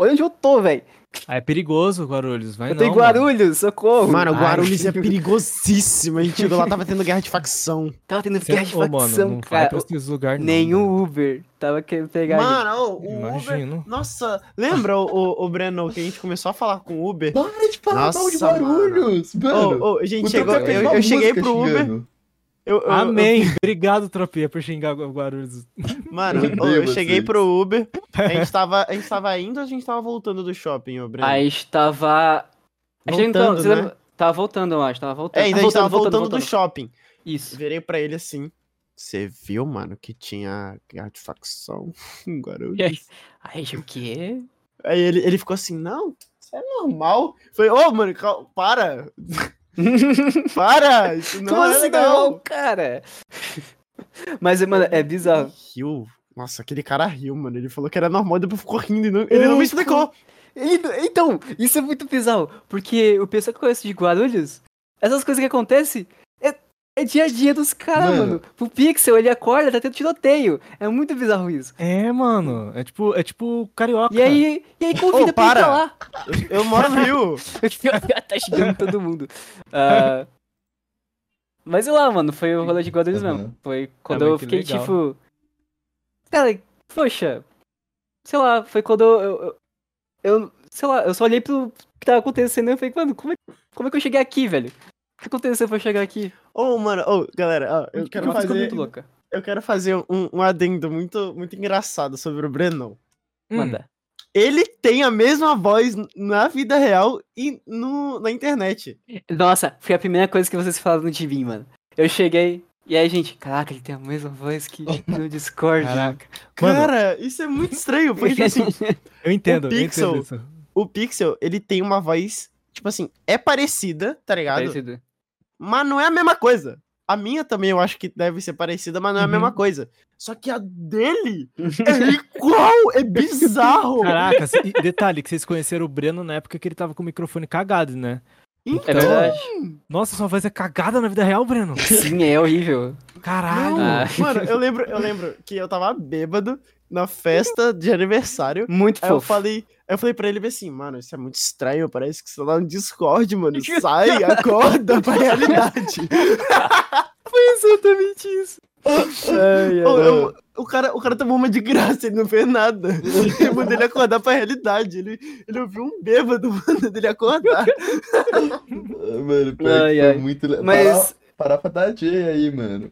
Olha onde eu tô, velho. Ah, é perigoso, Guarulhos. Vai Eu não, tô em mano. Guarulhos, socorro. Mano, o Ai. Guarulhos é perigosíssimo. A gente chegou lá, tava tendo guerra de facção. Tava tendo Cê- guerra de Ô, mano, facção, não vai cara. pra esses lugares, não, Nenhum mano. Uber tava querendo pegar. Mano, ô, o Uber. Imagino. Nossa, lembra, o, o, o Breno, que a gente começou a falar com o Uber? Para de falar mal de Nossa, Guarulhos, mano. Ô, ô, a gente chegou. Eu, eu cheguei pro Uber. Eu, eu- eu- Amém. Obrigado, Tropia, por xingar Gu- Guarulhos. mano, Eu eu cheguei pro Uber. A gente, tava, a gente tava indo ou a gente tava voltando do shopping, ô Breno? Aí estava... A gente não- Voltando, né? lembra- Tava voltando, eu acho, tava voltando. É, ainda Ah, a gente tava voltando, do shopping. Isso. Virei pra ele assim. Você viu, mano, que tinha facção em Guarulhos? Aí, aí o quê? Aí ele, ele ficou assim, não, isso é normal. Foi, ô, mano, cal- para. para, isso não Como é assim, legal. não, cara? Mas, mano, é bizarro. Riu. Nossa, aquele cara riu, mano. Ele falou que era normal e depois ficou rindo e não- ele não me Eu explicou. Ele- Então, isso é muito bizarro, porque o pessoal que eu conheço de Guarulhos, essas coisas que acontecem é, é dia a dia dos caras, Mano. mano. O Pixel, ele acorda, tá tendo tiroteio. É muito bizarro isso. É, mano. É tipo, é tipo carioca. E aí, e aí convida Ô, pra ir para. pra lá. Eu moro no Rio. tá xingando todo mundo. Ah, mas sei lá, mano, foi o rolê de Guarulhos Uhum. mesmo. Foi quando Ah, eu fiquei legal. tipo. Cara, poxa. Sei lá, foi quando eu. eu, eu- sei lá, eu só olhei pro que tava acontecendo e eu falei, mano, como é, como é que eu cheguei aqui, velho? O que aconteceu pra eu chegar aqui? Ô, mano, ô, galera, ó, eu quero Uma fazer, muito louca. eu quero fazer um, um adendo muito, muito engraçado sobre o Brenão. Hum, Manda. Ele tem a mesma voz na vida real e no, na internet. Nossa, foi a primeira coisa que vocês falaram de mim, mano. Eu cheguei E aí, gente, caraca, ele tem a mesma voz que no Discord. Caraca. Mano, Cara, isso é muito estranho, porque assim, eu entendo, eu Pixel- entendo isso. o Pixel, ele tem uma voz, tipo assim, é parecida, tá ligado? Parecido. Mas não é a mesma coisa. A minha também eu acho que deve ser parecida, mas não é a Uhum. mesma coisa. Só que a dele é igual, é bizarro. Caraca, e detalhe, que vocês conheceram o Breno na época que ele tava com o microfone cagado, né? É Então, verdade. Nossa, sua voz é cagada na vida real, Breno. Sim, é horrível. Caralho. Ah. mano, eu lembro, eu lembro que eu tava bêbado na festa de aniversário. Muito Aí eu fofo. falei, aí eu falei pra ele bem assim, mano, isso é muito estranho, parece que você tá no Discord, mano. Sai, acorda pra realidade. Foi exatamente isso. Ai, Eu- eu- o, cara, o cara tomou uma de graça, ele não fez nada. Eu mandei ele acordar pra realidade. Ele, ele ouviu um bêbado mandando ele acordar. Mano, pior Ai, ai. muito legal. Mas, Farofa da J aí, mano.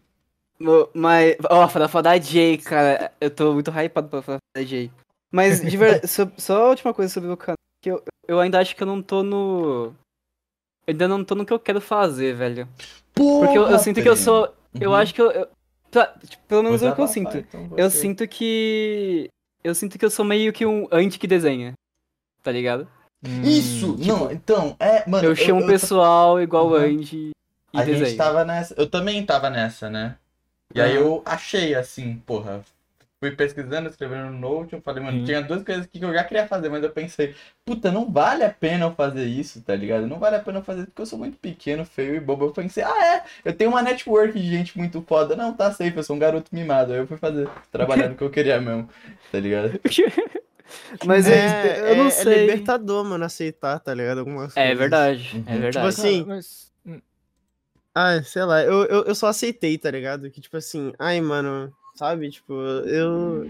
mas, ó, falar da Jay, cara, eu tô muito hypado pra falar da Jay. Mas, de verdade, só, só a última coisa sobre o canal, que eu, eu ainda acho que eu não tô no... Eu ainda não tô no que eu quero fazer, velho. Porque eu, eu sinto que eu sou... Eu acho que eu... eu- tipo, pelo menos é o que eu sinto. então Eu sinto que... Eu sinto que eu sou meio que um anti que desenha. Tá ligado? Isso! não, então, é, mano. eu chamo o eu- pessoal igual Uhum. Andy e A gente desenho. tava nessa. Eu também tava nessa, né? E aí Aham. eu achei assim, porra. Fui pesquisando, escrevendo no Note, eu falei, mano, Sim. tinha duas coisas aqui que eu já queria fazer, mas eu pensei, puta, não vale a pena eu fazer isso, tá ligado? Não vale a pena eu fazer porque eu sou muito pequeno, feio e bobo. Eu pensei, ah, é, eu tenho uma network de gente muito foda. Não, tá safe, eu sou um garoto mimado. Aí eu fui fazer, trabalhar no que eu queria mesmo, tá ligado? Mas é, eu, eu é- não é sei. libertador, mano, aceitar, tá ligado? Algumas É coisas. verdade, é Uhum. verdade. Tipo assim, Cara, mas- hum, Ah, sei lá, eu, eu, eu só aceitei, tá ligado? Que tipo assim, ai, mano, sabe? Tipo, eu.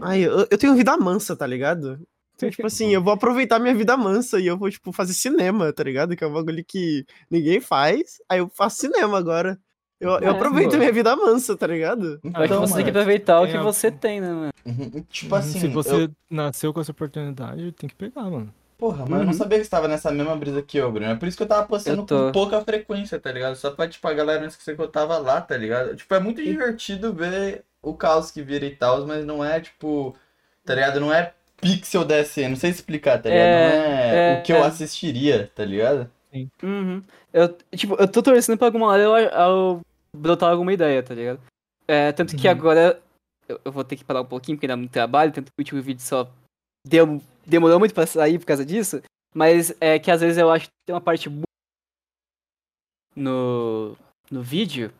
Ai, eu, eu tenho vida mansa, tá ligado? Então, tipo assim, eu vou aproveitar minha vida mansa e eu vou, tipo, fazer cinema, tá ligado? Que é um bagulho que ninguém faz. Aí eu faço cinema agora. Eu, eu É, aproveito minha vida mansa, tá ligado? Eu que Então, você tem que mano, aproveitar o que a- você tem, né, mano? uhum, tipo uhum, assim, se eu- você nasceu com essa oportunidade, tem que pegar, mano. Porra, mas eu não Uhum. sabia que você tava nessa mesma brisa que eu, Bruno. É por isso que eu tava postando Eu tô. com pouca frequência, tá ligado? Só pra, tipo, a galera não esquecer que eu tava lá, tá ligado? Tipo, é muito divertido ver o caos que vira e tal, mas não é, tipo, tá ligado? Não é pixel DSE, não sei explicar, tá ligado? É, não é, é, o que eu é. assistiria, tá ligado? Uhum. Eu, tipo, eu tô torcendo pra alguma hora eu, eu brotar alguma ideia, tá ligado? É, tanto que Uhum. agora eu, eu vou ter que parar um pouquinho porque dá muito trabalho, tanto que o último vídeo só deu, demorou muito pra sair por causa disso. Mas é que às vezes eu acho que tem uma parte no, no vídeo.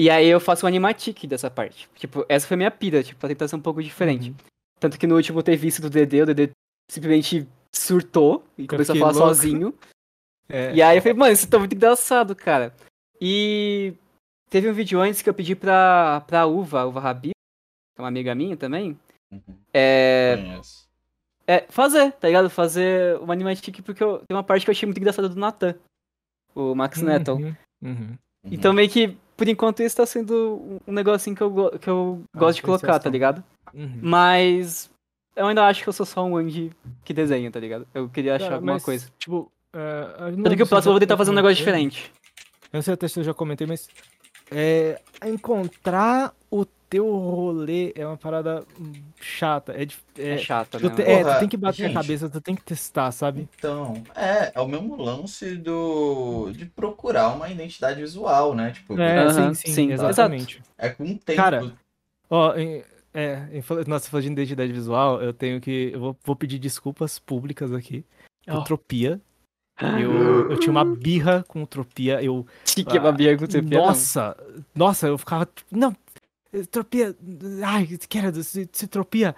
E aí eu faço um animatic dessa parte. Tipo, essa foi minha pira, tipo, pra tentar ser um pouco diferente. Uhum. Tanto que no último teve isso do DD, o DD simplesmente surtou e começou a falar louco. sozinho. É, E aí eu falei, mano, isso tá muito engraçado, cara. E teve um vídeo antes que eu pedi pra, pra Uva, a Uva Rabi, que é uma amiga minha também, é, Conheço. é fazer, tá ligado? Fazer uma animatic, porque eu, tem uma parte que eu achei muito engraçada do Nathan, o Max Nettle. uhum, uhum. Então meio que, por enquanto, isso tá sendo um- negocinho que eu, que eu Ah, gosto de colocar, tá ligado? Uhum. Mas eu ainda acho que eu sou só um Andy que desenha, tá ligado? Eu queria achar Cara, alguma mas, coisa. Tipo, é, eu não Tanto que o próximo eu vou tentar fazer um negócio diferente. Eu não sei até se eu já comentei, mas é, encontrar o teu rolê é uma parada chata. É, É, é, chato, tu né? te- é, Porra, tu tem que bater gente. a cabeça, tu tem que testar, sabe? Então, é, é o mesmo lance do de procurar uma identidade visual, né? Tipo, É, Aham, sim, sim, sim, exatamente. é com o tempo. Cara, Ó, em- é, em nossa, falando de identidade visual, eu tenho que. Eu vou, vou pedir desculpas públicas aqui. por Ó. Tropia. Eu, eu tinha uma birra com Tropia. Eu. Que que é uma birra com utopia, não. Nossa! Nossa, eu ficava. Não! Tropia. Ai, que era? Se, se Tropia.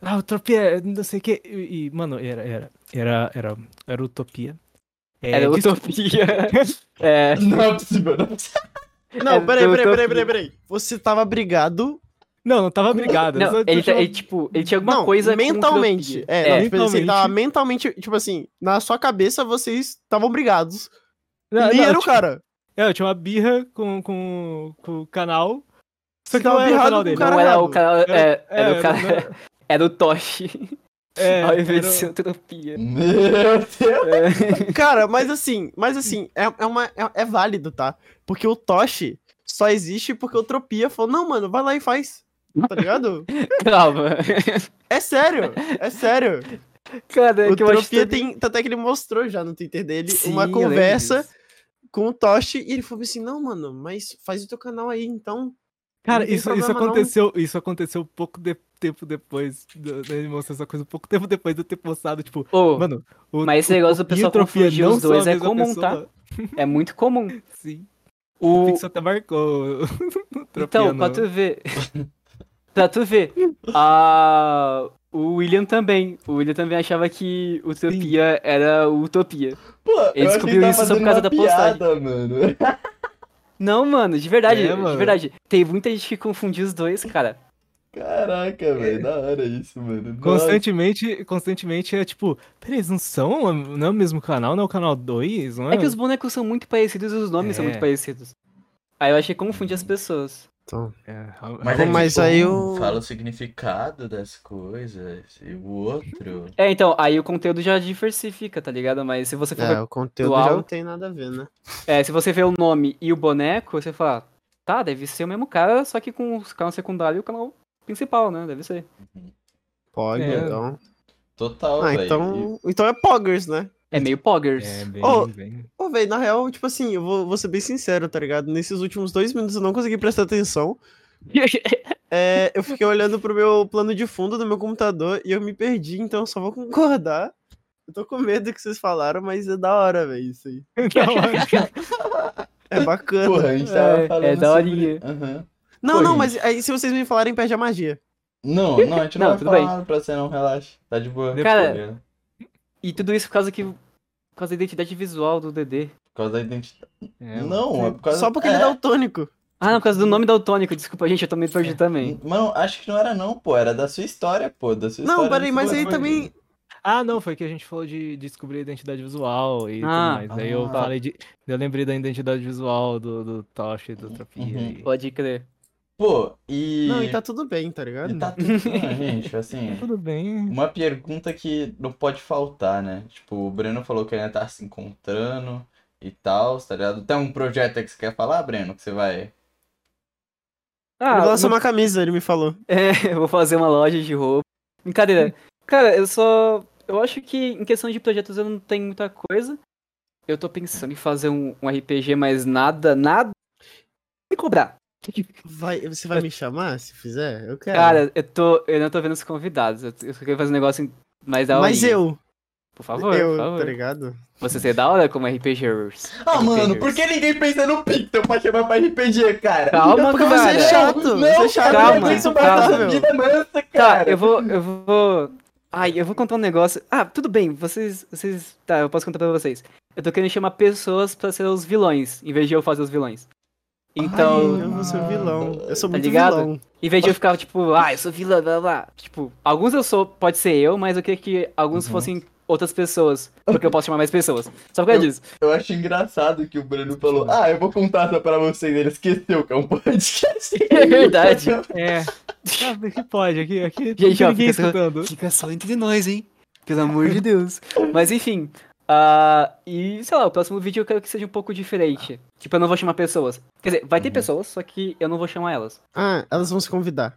Ah, Utopia, não sei o que. E, e, mano, era. Era. Era. Era, era Utopia. É, Era utopia. é. Não é possível, não é possível. Não, É, peraí, eu peraí, tô- peraí, peraí, peraí. Você tava brigado. Não, não tava brigado. Não, só- ele, tá- tinha- ele, tipo, ele tinha alguma não, coisa mentalmente. utopia. É, não, tipo, assim, mentalmente. tava mentalmente, tipo assim, na sua cabeça vocês estavam brigados. Não, Nem não, era o tipo, cara. É, eu tinha uma birra com, com, com o canal. Só que Você não tava era o birrado canal dele. cara Não era errado. o cara. Era- É, era é, o cara. Era o Toshi. É, ao invés de era- ser utopia. Meu Deus. É. Cara, mas assim, mas assim, é, é, uma, é, é válido, tá? Porque o Toshi, só existe porque o Tropia falou, não, mano, vai lá e faz. Tá ligado? Calma. É sério, é sério. Cara, é o que Tropia tem. Tanto é que ele mostrou já no Twitter dele Sim, uma conversa com o Toshi e ele falou assim: não, mano, mas faz o teu canal aí, então. Cara, isso, isso problema, não. aconteceu, isso aconteceu pouco de- tempo depois. Ele mostrou essa coisa pouco tempo depois de eu ter postado, tipo, Ô, mano, o, mas esse negócio do pessoal confundir os dois é comum, tá? pessoa. É muito comum. Sim. O... O Pixel até marcou. o Então, pra tu ver. pra tu ver. A... O William também. O William também achava que Utopia era Utopia. Pô, Ele eu achei que descobriu tava isso só por causa da postagem. piada, mano. Não, mano, de verdade. É, de mano. verdade. Tem muita gente que confundiu os dois, cara. Caraca, velho, da hora isso, mano. Nossa. Constantemente, constantemente é tipo, peraí, eles não são, não é o mesmo canal, não é o canal 2, não é? É que os bonecos são muito parecidos e os nomes são É. muito parecidos. Aí eu achei que confunde as pessoas. Então, É, Mas, é que mas um aí o- Fala o significado das coisas e o outro. É, então, aí o conteúdo já diversifica, tá ligado? Mas se você for é, o conteúdo Atual. já não tem nada a ver, né? é, se você vê o nome e o boneco, você fala, tá, deve ser o mesmo cara, só que com o canal secundário e o canal principal, né? Deve ser. Pog, É. então. Total, Ah, então. Então é Poggers, né? É meio poggers. É, bem. Pô, velho, na real, tipo assim, eu vou, vou ser bem sincero, tá ligado? Nesses últimos dois minutos eu não consegui prestar atenção. É, eu fiquei olhando pro meu plano de fundo do meu computador e eu me perdi, então eu só vou concordar. Eu tô com medo do que vocês falaram, mas é da hora, velho, isso aí. Da. É bacana. Porra, a gente tava É, é falando sobre... daorinha. Aham. não, pô, não, gente. mas aí se vocês me falarem, perde a magia. Não, não, a gente não, Não, vai falar pra você não, relaxa. Tá de boa. Cara, Por E tudo isso por causa que. Por causa da identidade visual do DD. causa da identidade. É, não, é por causa... Só porque ele é. é daltônico. Ah, não, por causa do nome daltônico. Desculpa, gente, eu tô meio perdido também. Mano, acho que não era não, pô. Era da sua história, pô. Da sua Não, história. peraí, mas aí também. Ah, não, foi que a gente falou de descobrir a identidade visual e Ah, tudo mais. Daí eu ah. falei de. Eu lembrei da identidade visual do, do Toshi e do Tropia. Uhum. e- Pode crer. Pô, e... Não, e tá tudo bem, tá ligado? E tá tudo bem, gente, assim... Tudo bem. Uma pergunta que não pode faltar, né? Tipo, o Breno falou que ainda tá se encontrando e tal, tá ligado? Tem um projeto aí que você quer falar, Breno? Que você vai... Ah, ele lançou uma- uma camisa, ele me falou. É, eu vou fazer uma loja de roupa. Brincadeira. Cara, eu só. Eu acho que em questão de projetos eu não tenho muita coisa. Eu tô pensando em fazer um, um RPG, mas nada, nada. Me cobrar. Vai, você vai me chamar se fizer? Eu quero. Cara, eu tô. Eu não tô vendo os convidados. Eu, eu só quero fazer um negócio mais da hora. mas eu, Por favor, eu, por tá favor. ligado? Você ser da hora como RPGers. Ah, mano, RPGers. por que ninguém pensa no Pixel pra chamar pra RPG, cara? Calma, Porque cara. você é chato, Não, você é chato, calma, isso calma. vida mansa, Tá, cara. eu vou. Eu vou. Ai, eu vou contar um negócio. Ah, tudo bem, vocês. vocês. Tá, eu posso contar pra vocês. Eu tô querendo chamar pessoas pra ser os vilões, em vez de eu fazer os vilões. Então. Ai, eu vou ser vilão. Eu sou Tá muito ligado? vilão. Em vez de eu ficar, tipo, ah, eu sou vilã, blá blá. Tipo, alguns eu sou, pode ser eu, mas eu queria que alguns Uhum. fossem outras pessoas. Porque eu posso chamar mais pessoas. Só por causa disso. Eu acho engraçado que o Breno falou, ah, eu vou contar essa pra vocês. Ele esqueceu que é um podcast. É verdade. É. Ah, que pode, aqui, aqui Gente, ó, ninguém fica só-. Fica só entre nós, hein? Pelo amor de Deus. Mas enfim. Ah, e, sei lá, o próximo vídeo eu quero que seja um pouco diferente. Tipo, eu não vou chamar pessoas. Quer dizer, vai ter Uhum. pessoas, só que eu não vou chamar elas. Ah, elas vão se convidar.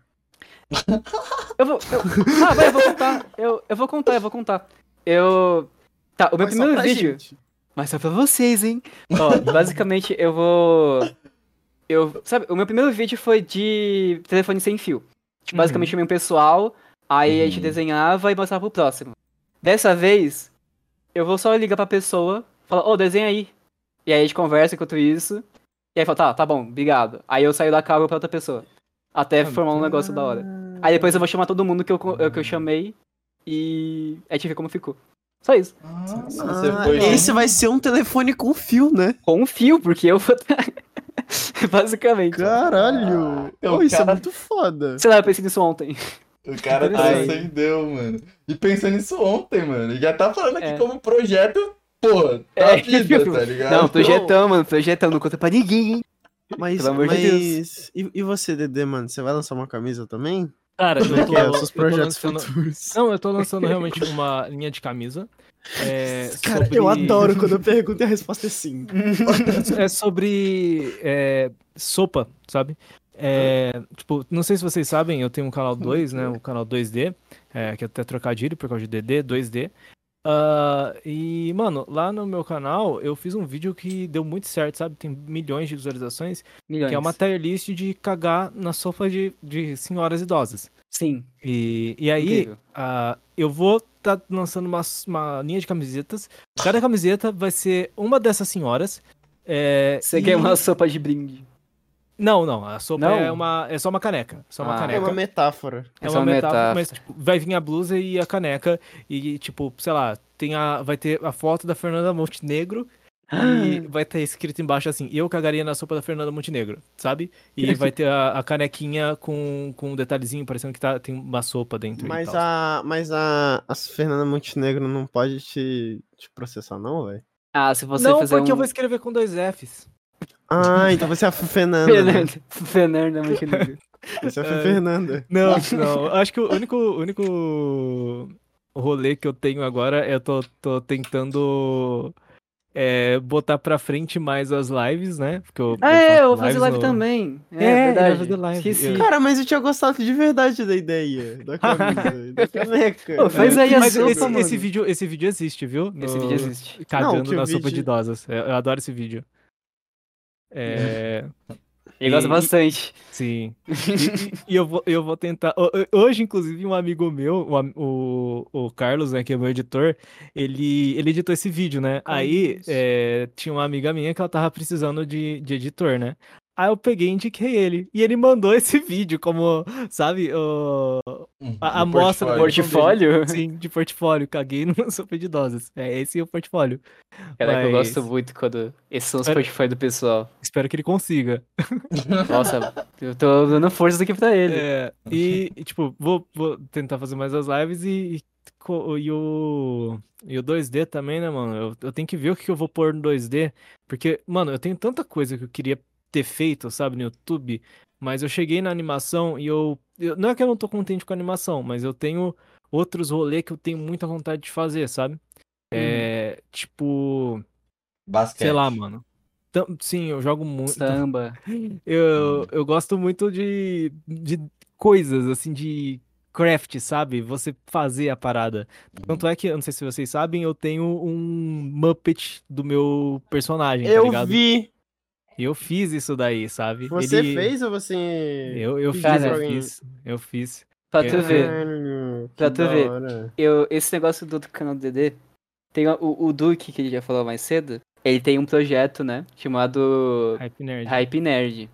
Eu vou. eu- Ah, vai, eu vou contar. Eu, eu vou contar, eu vou contar. Eu. Tá, o meu Mas primeiro vídeo. gente. Mas só pra vocês, hein? Ó, basicamente eu vou. Eu. Sabe, o meu primeiro vídeo foi de telefone sem fio. Tipo, Uhum. basicamente chamei um pessoal, aí a gente Uhum. desenhava e mostrava pro próximo. Dessa vez, eu vou só ligar pra pessoa, falar, ô, desenha aí. E aí a gente conversa enquanto isso. E aí fala, tá, tá bom, obrigado. Aí eu saio da câmera pra outra pessoa. Até Ah, formar um negócio da hora. Aí depois eu vou chamar todo mundo que eu, que eu chamei e a gente vê como ficou. Só isso. Ah, foi... esse vai ser um telefone com fio, né? Com fio, porque eu vou. Basicamente. Caralho! O Pô, isso cara- é muito foda. Sei lá, eu pensei nisso ontem. O cara Interessante. transcendeu, mano. E pensou nisso ontem, mano. Já tá falando aqui É. como projeto, pô, da É. vida, tá ligado? Não, projetão, mano, projetão, não conta pra ninguém, hein? Mas, Pelo amor de mas... E, e você, Dedê, mano? Você vai lançar uma camisa também? Cara, eu tô, Que é os seus eu tô projetos lançando... futuros. Não, eu tô lançando realmente uma linha de camisa. É, Cara, sobre- eu adoro quando eu pergunto e a resposta é sim. É sobre é, sopa, sabe? É, tipo, não sei se vocês sabem, eu tenho um canal 2, né? O canal 2D, é, que é até trocadilho por causa de DD, 2D. Ah, e, mano, lá no meu canal eu fiz um vídeo que deu muito certo, sabe? Tem milhões de visualizações, Milhões. que é uma tier list de cagar na sopa de, de senhoras idosas. Sim. E, e aí, ah, eu vou estar lançando uma, uma linha de camisetas. Cada camiseta vai ser uma dessas senhoras. É, Você e- quer uma sopa de brinde. Não, não. A sopa Não? é, uma, é só uma caneca. Só uma Ah. É caneca. uma metáfora. É Essa uma é uma metáfora, metáfora. mas tipo, vai vir a blusa e a caneca. E, tipo, sei lá, tem a, vai ter a foto da Fernanda Montenegro. E vai estar escrito embaixo assim, eu cagaria na sopa da Fernanda Montenegro, sabe? E vai ter a, a canequinha com, com um detalhezinho, parecendo que tá, tem uma sopa dentro. e Mas tal. a, mas a, a Fernanda Montenegro não pode te, te processar, não, velho? Ah, se você Não, fizer porque eu um... vou escrever com dois Fs. Ah, então você é a Fernanda. né? Fernanda. Fernanda Montenegro. Você é a É. Fernanda. Não, não. Acho que o único, único rolê que eu tenho agora é eu tô, tô tentando é, botar pra frente mais as lives, né? Porque eu, Ah, é, eu vou faço fazer live no- também. É, É, verdade. fazer live. Esqueci. Eu- Cara, mas eu tinha gostado de verdade da ideia. Da camisa, da caneca. Pô, faz aí a Mas sopa, esse, esse vídeo, esse vídeo existe, viu? Esse No- vídeo existe. Cagando Não, na sopa de vídeo- idosas. Eu, eu adoro esse vídeo. É. Ele gosta E- bastante. Sim. E, e- eu, vou, eu vou tentar. ho- ho- Hoje, inclusive, um amigo meu, o o, o Carlos, né, que é meu editor, ele, ele editou esse vídeo, né? Aí é, tinha uma amiga minha que ela tava precisando de, de editor, né? Aí eu peguei e indiquei ele. E ele mandou esse vídeo como, sabe, o, a, a amostra do portfólio. Sim, de portfólio. Caguei numa sopa de idosas. É esse o portfólio. Caraca, eu Mas- gosto muito quando esses são os Mas- portfólios do pessoal. Espero que ele consiga. Nossa, eu tô dando forças aqui pra ele. É, e, tipo, vou, vou tentar fazer mais as lives e, e, e o, e o 2D também, né, mano? Eu, eu tenho que ver o que eu vou pôr no 2D, porque, mano, eu tenho tanta coisa que eu queria ter feito, sabe, no YouTube, mas eu cheguei na animação e eu, eu- Não é que eu não tô contente com a animação, mas eu tenho outros rolês que eu tenho muita vontade de fazer, sabe? É, tipo, Basquete. sei lá, mano. Tam- Sim, eu jogo muito. Samba. Eu, eu gosto muito de, de coisas, assim, de craft, sabe? Você fazer a parada. Tanto é que, eu não sei se vocês sabem, eu tenho um Muppet do meu personagem, tá Eu ligado? vi. E eu fiz isso daí, sabe? Você Ele- fez ou você. Eu, eu fiz, eu fiz. Eu fiz. Pra tu ver. Caralho, Pra tu ver. Eu, esse negócio do canal do DD, tem o, o Duke, que ele já falou mais cedo, ele tem um projeto, né, chamado Hype Nerd. Hype Nerd.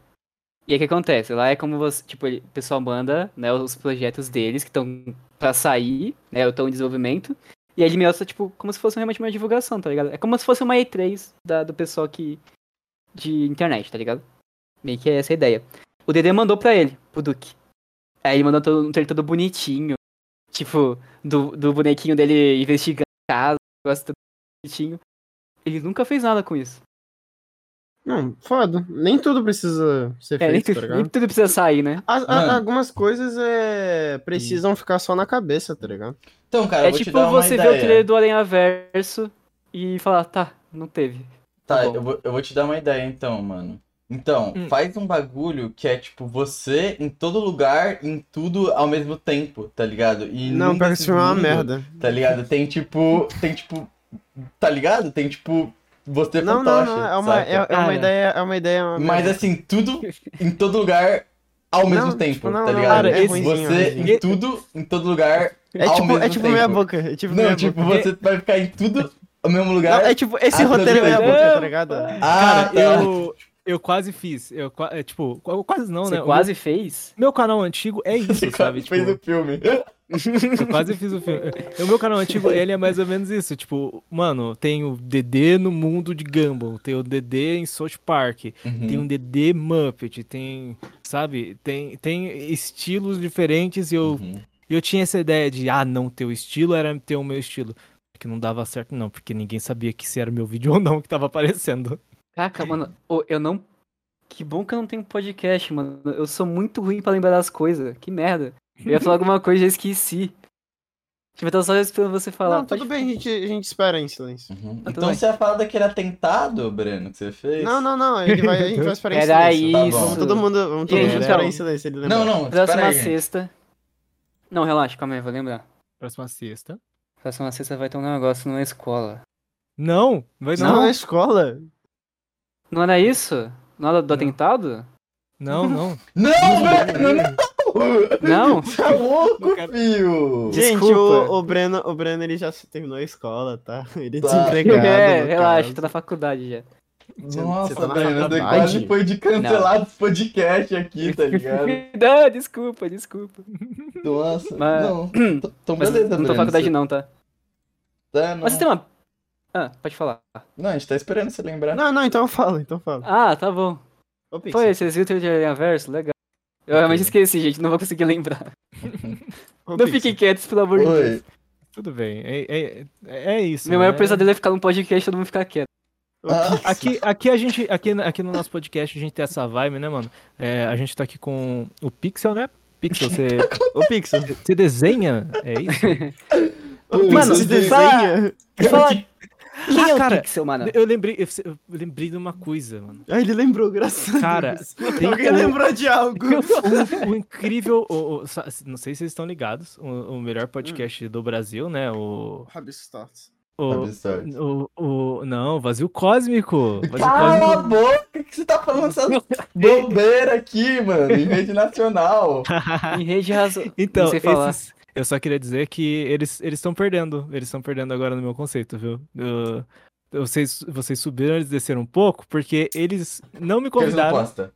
E aí o que acontece? Lá é como você, tipo, ele- o pessoal manda, né, os projetos deles que estão pra sair, né, ou estão em desenvolvimento, e aí ele mostra, tipo, como se fosse realmente uma divulgação, tá ligado? É como se fosse uma E3 da, do pessoal que, de internet, tá ligado? Meio que é essa a ideia. O DD mandou pra ele, pro Duke. Aí ele mandou todo, um trailer todo bonitinho, tipo, do, do bonequinho dele investigando a casa, negócio todo bonitinho. Ele nunca fez nada com isso. Não, foda. Nem tudo precisa ser É, nem, feito, tá tudo- ligado? nem tudo precisa sair, né? As- a- Mano. algumas coisas é, precisam ficar só na cabeça, tá ligado? Então, cara, eu é tipo dar uma você ver o trailer do Aranha Verso e falar, tá, não teve. Tá, eu vou, eu vou te dar uma ideia então, mano. Então, Hum. faz um bagulho que é tipo você em todo lugar, em tudo ao mesmo tempo, tá ligado? E não, pega esse filme é uma merda. Tá ligado? Tem tipo. Tem tipo. Tá ligado? Tem tipo. Você Não, não, fantoche, não. É uma, saca? é, é uma Cara. ideia. É uma ideia. uma Mas merda. assim, tudo em todo lugar ao mesmo Não, tempo, tipo, não, tá não, ligado? cara, Tipo, esse- ruinzinho, você ruinzinho. em tudo, em todo lugar. É ao tipo, mesmo é tipo tempo. meia boca. É tipo Não, tipo, boca. você vai ficar em tudo ao mesmo Não, lugar. é tipo, esse Ah, roteiro é boca, Não, tá ligado? Ah, Cara, tá. eu, eu quase fiz. Eu, é, tipo, qu- quase não, você né? O quase fez? Meu, meu canal antigo é isso, Você sabe? quase fez Tipo, o filme. Eu quase fiz o filme. O meu canal antigo, ele é mais ou menos isso. Tipo, mano, tem o DD no mundo de Gumball, tem o DD em South Park, tem Uhum. um DD Muppet, tem, sabe, tem, tem estilos diferentes e eu, Uhum. eu tinha essa ideia de, ah, não, teu estilo era ter o meu estilo. Que não dava certo, não, porque ninguém sabia que se era meu vídeo ou não que tava aparecendo. Caraca, mano, eu não. Que bom que eu não tenho podcast, mano. Eu sou muito ruim pra lembrar das coisas. Que merda. Eu ia falar alguma coisa e já esqueci. Tipo, eu tava só esperando você falar. Não, tudo Pode- bem, a gente, a gente espera em silêncio. Uhum. tudo Então bem. você ia falar daquele atentado, Breno, que você fez? Não, não, não, ele vai, a gente vai esperar em Era silêncio. Tá isso. bom. Vamos todo mundo, vamos todo mundo esperar em silêncio. Ele lembra. Não, não, Próxima aí, gente. sexta. Não, relaxa, calma aí, vou lembrar. Próxima sexta. Próxima sexta vai ter um negócio numa escola. Não, vai Não, não. na escola. Não era isso? Não era do Não. atentado? Não, não. Não, Breno, não! É louco, fio! Gente, Desculpa. o, o, Breno, o Breno ele já terminou a escola, tá? Ele é Tá. desempregado. é, relaxa, caso. tô na faculdade já. Nossa, tá faculdade? quase foi de cancelar esse podcast aqui, tá ligado? não, desculpa, desculpa. Nossa, Mas- não. Então, Mas beleza, não tô na faculdade você- não, tá? Tá, não. Mas você tem uma... Ah, pode falar. Não, a gente tá esperando você lembrar. Não, não, então fala, então fala. Ah, tá bom. Ô, Foi, vocês viram o trailer de Aranha Verso? Legal. Eu realmente esqueci, gente, não vou conseguir lembrar. ô, Não fiquem quietos, pelo amor de Deus. Tudo bem. É, é, é isso. Meu maior né? pesadelo é ficar num podcast e todo mundo ficar quieto. Ah. Aqui, aqui a gente, aqui, aqui no nosso podcast a gente tem essa vibe, né, mano? É, a gente tá aqui com o Pixel, né? Pixel, você, Ô, Pixel. você desenha? É isso? Ô, Oi, Pixel, Mano, você desenha? Fala... Quem é o cara, Pixel, mano? Eu lembrei, eu, lembrei de uma coisa, mano. Ah, ele lembrou, graças a Cara, Deus. tem Alguém um- lembrou de algo. O, o incrível, o- o- sa- não sei se vocês estão ligados, o, o melhor podcast do Brasil, né? O, Rabistarts. O, o, o- não, Vazio Cósmico. Vazio Cala a Cósmico. boca! O que você tá falando essas bobeiras aqui, mano? Em rede nacional. Em rede razão. Então, não sei falar. esses- eu só queria dizer que eles eles estão perdendo. Eles estão perdendo agora no meu conceito, viu? Eu- vocês, vocês subiram, eles desceram um pouco, porque eles não me Que eles não convidaram.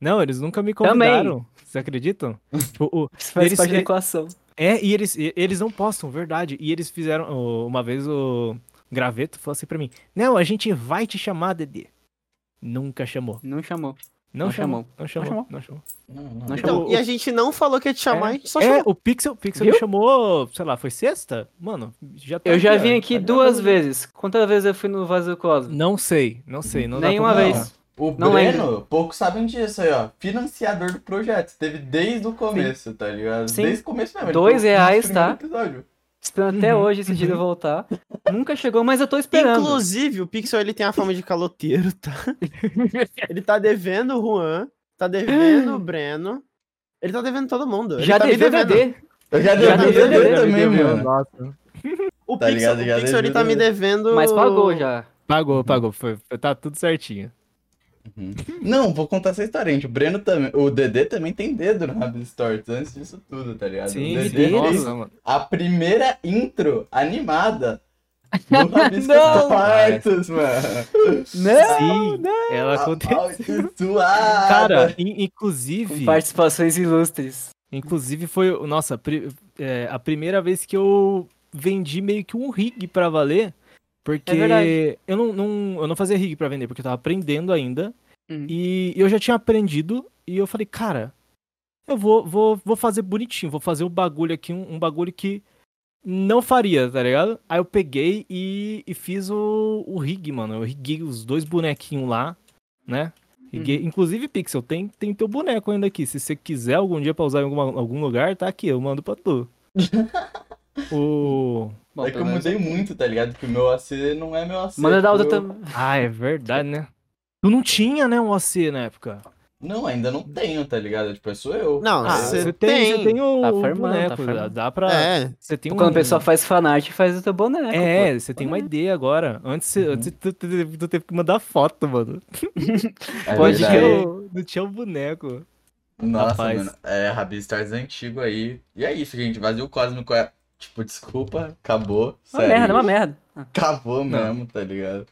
Não, eles nunca me Também. convidaram. Vocês acreditam? Tipo, o- Isso faz eles- parte da equação. É, e eles, e- eles não postam, verdade. E eles fizeram. Uma vez o Graveto falou assim pra mim: Não, a gente vai te chamar, Dedê. Nunca chamou. Não chamou. Não, Não chamou. chamou. Não chamou. chamou. Não chamou. Não, não. Não Então, O- e a gente não falou que ia te chamar, a gente só é, chamou. o Pixel, Pixel Viu? me chamou, sei lá, foi sexta? Mano, já tá Eu já vim aqui tá duas gravando. vezes. Quantas vezes eu fui no Vazio Cosmo? Não sei, não sei. Não Nenhuma vez. O Não Breno, poucos sabem disso aí, ó. Financiador do projeto. Teve desde o começo, tá ligado? Sim. Desde o começo mesmo. ele Dois reais, tá? episódio. Esperando até Uhum, hoje esse dia de voltar. Nunca chegou, mas eu tô esperando. Inclusive, o Pixel ele tem a fama de caloteiro, tá? ele tá devendo o Juan, tá devendo o Breno. Ele tá devendo todo mundo. Ele já tá deveu devendo. DD. Eu já deveu, DVD já também, mano. Nossa. O Tá Pixel, ligado, o Pixel ele tá me devendo. Mas pagou já. Pagou, pagou. Foi, foi- tá tudo certinho. Uhum. Não, vou contar essa história, gente. O Breno também. O Dedê também tem dedo no Rabbit Stories antes disso tudo, tá ligado? Sim, o Dedê nossa, a primeira intro animada do Rabbit Não. Stories, mano. Não! Sim, ela aconteceu. Cara, in- Com inclusive. participações ilustres. Inclusive foi, nossa, é, a primeira vez que eu vendi meio que um rig pra valer, porque É eu não, não- eu não fazia rig pra vender, porque eu tava aprendendo ainda, Uhum. e eu já tinha aprendido, e eu falei, cara, eu vou, vou, vou fazer bonitinho, vou fazer um bagulho aqui, um, um bagulho que não faria, tá ligado? Aí eu peguei e, e fiz o, o rig, mano, eu riguei os dois bonequinhos lá, né? Riguei- Inclusive, Pixel, tem, tem teu boneco ainda aqui. Se você quiser algum dia pra usar em alguma- algum lugar, tá aqui, eu mando pra tu. o... Bom, é que eu mudei muito, tá ligado? Porque o meu AC não é meu AC. Manda da outra eu- também. Ah, é verdade, né? Tu não tinha, né, um OC na época. Não, ainda não tenho, tá ligado? Tipo, sou eu. Não, Ah, você tem, tem. você tem o, Tá o formando, tá boneco, dá, formando. dá pra... É. Você tem um... Quando o pessoal faz fanart, faz o teu boneco. É, pô. você tem uma ideia agora. Antes, Uhum. antes tu, tu, tu teve que mandar foto, mano. É Pode crer. o- não tinha o boneco. Nossa, Rapaz. mano. É, Rabi Stars antigo aí. E é isso, gente. Vazio Cósmico é. Tipo, desculpa, acabou. Uma sério. merda, uma merda. Acabou mesmo, tá ligado?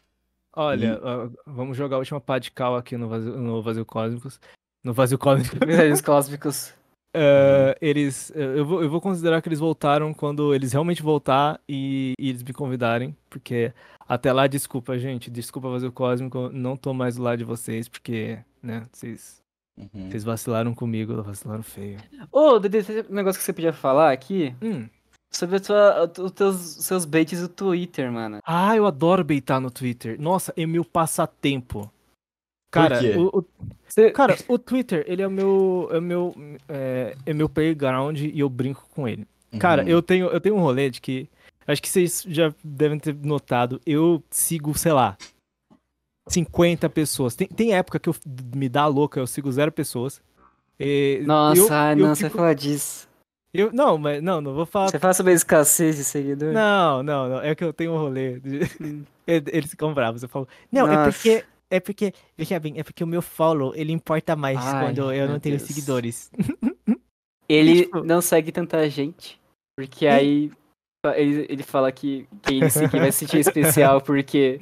Olha, ó, vamos jogar a última pá de cal aqui no Vazio, no Vazio Cósmicos. No Vazio Cósmico. Verdades cósmicos. É, eles. Eu vou, eu vou considerar que eles voltaram quando eles realmente voltar e, e eles me convidarem. Porque até lá, desculpa, gente. Desculpa Vazio Cósmico. Não tô mais do lado de vocês, porque, né, vocês. Uhum. Vocês vacilaram comigo, vacilaram feio. Ô, Dede, tem um negócio que você podia falar aqui Hum. Sobre tua, os teus, seus baits do Twitter, mano. Ah, eu adoro beitar no Twitter. Nossa, é meu passatempo. Cara, o, o- Você, cara, o Twitter, ele é o meu. É o meu, é, é meu playground e eu brinco com ele. Cara, Uhum. eu tenho, eu tenho um rolê de que. Acho que vocês já devem ter notado. Eu sigo, sei lá, 50 pessoas. Tem, tem época que eu me dá louca, eu sigo zero pessoas. E Nossa, eu, ai, eu não, você fico- falar disso. Eu- Não, mas não, não vou falar. Você fala sobre a escassez de seguidor? Não, não, não. É que eu tenho um rolê. de- Hum. Eles ficam bravos. Eu falo. Não, é Nossa. porque. É porque, veja bem, é porque o meu follow, ele importa mais Ai, quando eu não tenho Deus. seguidores. Ele Tipo- não segue tanta gente, porque aí ele, ele fala que quem ele seguir vai se sentir especial porque,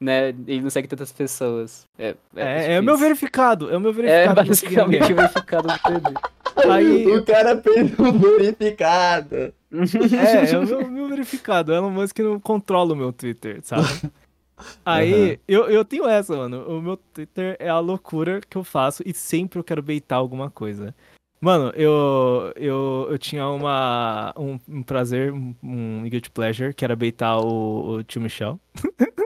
né, ele não segue tantas pessoas. É, É, é o meu verificado, é o meu É verificado. ninguém. basicamente o verificado do PD. Aí, O cara fez um verificado. É, é o meu, meu verificado. Elon Musk não controla o meu Twitter, sabe? Aí, Aham. eu, eu tenho essa, mano. O meu Twitter é a loucura que eu faço e sempre eu quero beitar alguma coisa. Mano, eu, eu, eu tinha uma, um, um prazer, um, um guilty pleasure, que era beitar o, o tio Michel.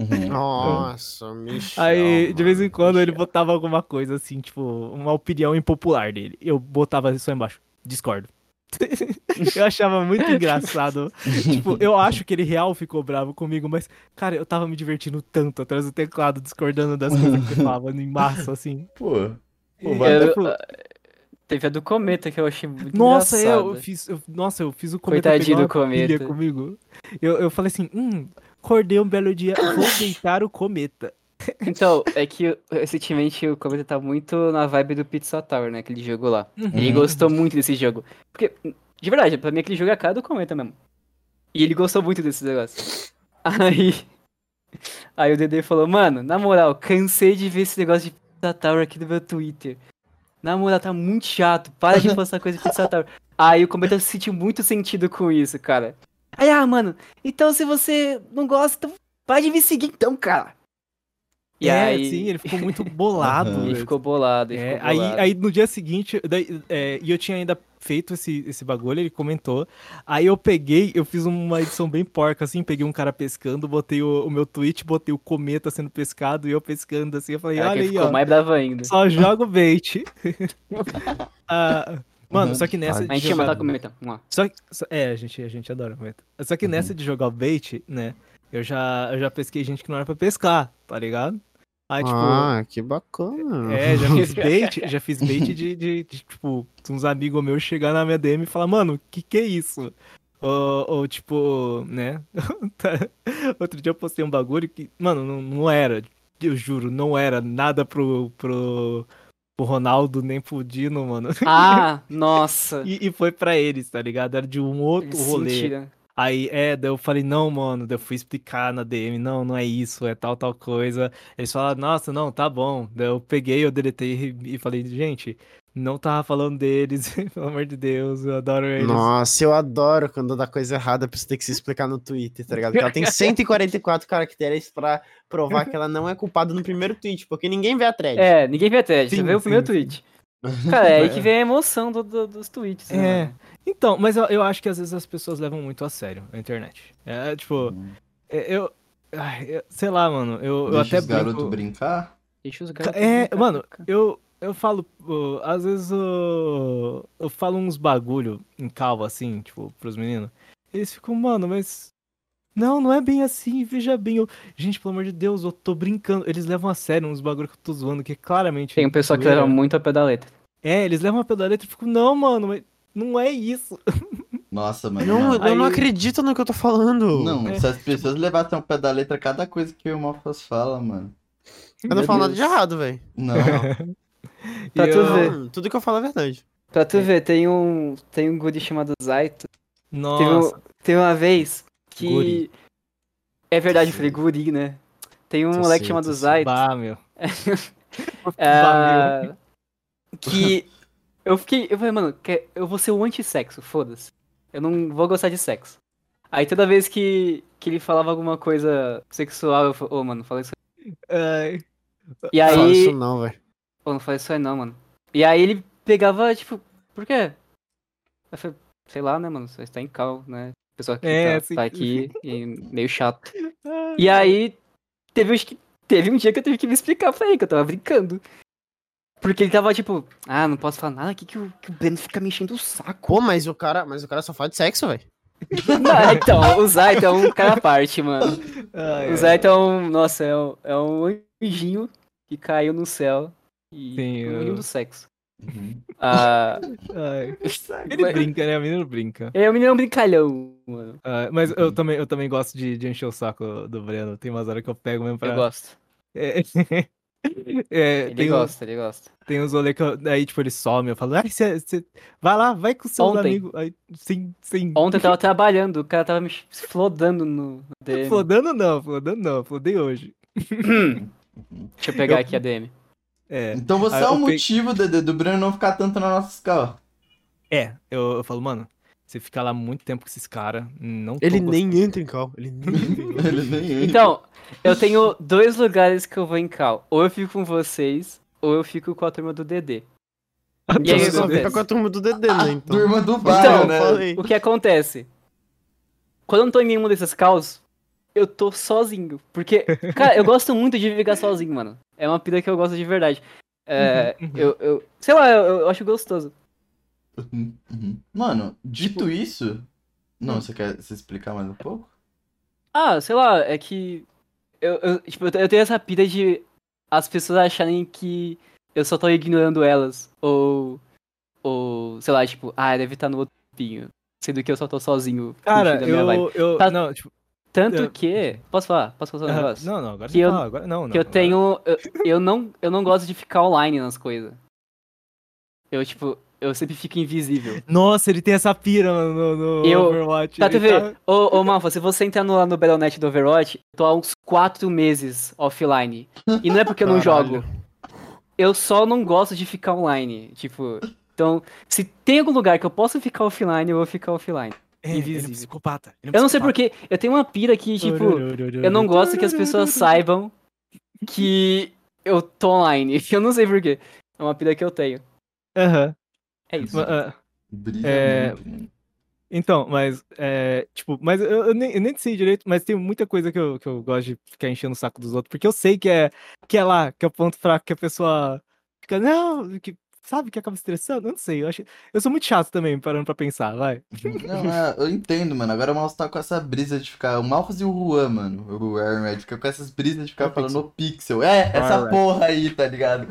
Uhum. Nossa, Michel. Aí, de vez em quando, ele botava alguma coisa assim, tipo, uma opinião impopular dele. Eu botava isso aí embaixo. Discordo. eu achava muito engraçado. tipo, eu acho que ele real ficou bravo comigo, mas, cara, eu tava me divertindo tanto atrás do teclado, discordando das coisas que ele falava em massa, assim. Pô. Pô, vai- Eu- tipo, Teve a do Cometa que eu achei muito nossa, é, eu fiz. eu- nossa, eu fiz o cometa Coitadinho do cometa. comigo. Eu, eu falei assim, hum, acordei um belo dia, vou deitar o cometa. Então, é que recentemente o Cometa tá muito na vibe do Pizza Tower, né? Aquele jogo lá. Ele Uhum. gostou muito desse jogo. Porque, de verdade, pra mim aquele jogo é a cara do Cometa mesmo. E ele gostou muito desse negócio. Aí. Aí o Dede falou, mano, na moral, cansei de ver esse negócio de Pizza Tower aqui no meu Twitter. Na moral, tá muito chato. Para de postar coisa de Pizza Tower. Aí o Cometa sentiu muito sentido com isso, cara. Aí, ah, mano, então se você não gosta, então para de me seguir então, cara. E é, aí. sim, ele ficou muito bolado. Ele ficou bolado, ele É, ficou aí, bolado. aí no dia seguinte, daí, é, e eu tinha ainda feito esse, esse bagulho, ele comentou. Aí eu peguei, eu fiz uma edição bem porca, assim, peguei um cara pescando, botei o, o meu tweet, botei o cometa sendo pescado e eu pescando assim. Eu falei, Cara, olha aí, ficou ó, mais bravo ainda. só joga o bait. Ah, mano, Uhum. só que nessa Mas a de gente ia jogar... matar o cometa. Vamos lá. Só, que- só- é, a gente, a gente adora cometa. Só que Uhum. nessa de jogar o bait, né, eu já, eu já pesquei gente que não era pra pescar, tá ligado? Aí, tipo... Ah, que bacana. É, já fiz bait, já fiz bait de, de, de, tipo, uns amigos meus chegar na minha DM e falar, mano, que que é isso? Ou, ou, tipo, né? Outro dia eu postei um bagulho que, mano, não, não era, eu juro, não era nada pro, pro, pro Ronaldo nem pro Dino, mano. Ah, nossa. E, e foi pra eles, tá ligado? Era de um outro rolê. Mentira. Aí, é, daí eu falei, não, mano, daí eu fui explicar na DM, não, não é isso, é tal, tal coisa. Eles falaram, nossa, não, tá bom. Daí eu peguei, eu deletei e falei, gente, não tava falando deles, pelo amor de Deus, eu adoro eles. Nossa, eu adoro quando dá coisa errada pra você ter que se explicar no Twitter, tá ligado? Porque ela tem 144 caracteres pra provar que ela não é culpada no primeiro tweet, porque ninguém vê a thread. É, ninguém vê a thread, Sim, você vê o sim, primeiro sim. tweet. Cara, é aí É. que vem a emoção do- do- dos tweets. né, É. Então, mas eu, eu acho que às vezes as pessoas levam muito a sério a internet. É, tipo, é, eu, ai, eu- sei lá, mano, eu, eu Deixa até os garotos brinco... brincar. Deixa os garotos É, brincar, mano, eu, eu falo, às vezes ô, eu falo uns bagulho em calma, assim, tipo, pros meninos. Eles ficam, mano, mas. Não, não é bem assim, veja bem. Eu... Gente, pelo amor de Deus, eu tô brincando. Eles levam a sério uns bagulho que eu tô zoando, que é claramente. Tem um pessoal que leva muito a pé da letra. É, eles levam a pé da letra e ficam, não, mano, mas não é isso. Nossa, mano. Não, não. eu não Aí- acredito no que eu tô falando. Não, É. se as pessoas levassem ao pé da letra cada coisa que o Mofas fala, mano. Eu não falo nada de errado, velho. Não. Pra E tu eu- ver. Tudo que eu falo é verdade. Pra tu ver, tem um, tem um guri chamado Zaito. Teve, Nossa, um- teve uma vez que. Guri. É verdade, eu falei guri, né? Tem um Tô moleque sei, chamado tô sei. Zaito. bah, meu. Que eu fiquei. Eu falei, mano, eu vou ser o antissexo, foda-se. Eu não vou gostar de sexo. Aí toda vez que, que ele falava alguma coisa sexual, eu falei, ô, mano, não fala isso. Ai, E Não fala aí. isso não, velho. Pô, não fala isso aí não, mano. E aí ele pegava, tipo, por quê? Eu falei, sei lá, né, mano? Você está em cal, né? Pessoal que É, tá, sim. tá aqui e meio chato. E aí, teve, teve um dia que eu tive que me explicar pra ele, que eu tava brincando. Porque ele tava tipo, ah, não posso falar nada aqui que o, que o Breno fica me enchendo o saco. Pô, mas o cara, mas o cara só fala de sexo, velho. Não, então, o Zaito é um cara à parte, mano. Ai, O Zaito é um, nossa, é um, é um anjinho que caiu no céu e Sim, um eu- anjinho do sexo. Uhum. Ah, ai. Ele brinca, né? O menino brinca. é um menino brincalhão, mano. Ah, mas eu também, eu também gosto de, de encher o saco do Breno. Tem umas horas que eu pego mesmo pra. Eu gosto. É, é, Ele gosta, ele gosta. tem uns rolês que eu, aí, tipo, ele some. Eu falo, ai, cê, cê- vai lá, vai com seus Ontem. amigos. Aí, sim, sim. Ontem eu tava trabalhando, o cara tava me flodando no no DM. Flodando não, flodando não, flodei hoje. Deixa eu pegar Eu- aqui a DM. É. Então você Ah, é o eu pe- motivo, Dedê, do Breno não ficar tanto na nossa escala. É, eu, eu falo, mano, você fica lá muito tempo com esses caras, não Ele gostando." nem entra em cal. Ele nem entra em cal. Ele nem entra. Então, eu tenho dois lugares que eu vou em cal. Ou eu fico com vocês, ou eu fico com a turma do DD. E aí, Você só fica com a turma do DD, né? Então. Turma do Então, bairro, né? falei. O que acontece? Quando eu não tô em nenhum desses caos, eu tô sozinho. Porque, cara, eu gosto muito de ficar sozinho, mano. É uma pira que eu gosto de verdade. É, Uhum, uhum. eu, eu, sei lá, eu, eu acho gostoso. Uhum. Mano, dito Tipo- isso. Não, Hum. você quer se explicar mais um pouco? Ah, sei lá, é que. Eu, eu, tipo, eu te- eu tenho essa pira de as pessoas acharem que eu só tô ignorando elas. Ou. Ou, sei lá, tipo, ah, deve estar no outro pinho. Sendo que eu só tô sozinho. Cara, eu, eu. Tá- Não, tipo. Tanto eu- que. Posso falar? Posso falar um negócio? não, não, agora Que eu- fala, agora não, não. que eu agora- tenho. Eu, eu não, eu não gosto de ficar online nas coisas. Eu, tipo, eu sempre fico invisível. Nossa, ele tem essa pira no, no Eu- Overwatch. Tá, tu ele vê? Ô, ô Malfa, se você entrar no, lá no Battle.net do Overwatch, eu tô há uns 4 meses offline. E não é porque eu não Caralho. jogo. Eu só não gosto de ficar online. Tipo, então, se tem algum lugar que eu possa ficar offline, eu vou ficar offline. É, ele é invisível. psicopata. ele é Eu não sei porquê, eu tenho uma pira que, tipo, eu não gosto que as pessoas saibam que eu tô online. Eu não sei porquê. É uma pira que eu tenho. Aham. É isso. Brilha É. Então, mas, é, tipo, mas eu, eu nem, eu nem sei direito, mas tem muita coisa que eu, que eu gosto de ficar enchendo o saco dos outros, porque eu sei que é, que é lá, que é o ponto fraco, que a pessoa fica, não, que, sabe, que acaba estressando, eu não sei, eu acho, eu sou muito chato também, parando pra pensar, vai. Não, é, eu entendo, mano. Agora o Mouse tá com essa brisa de ficar. O Malfas e o Juan, mano. O Iron Red fica com essas brisas de ficar O falando Pixel. o Pixel. É, essa porra aí, tá ligado?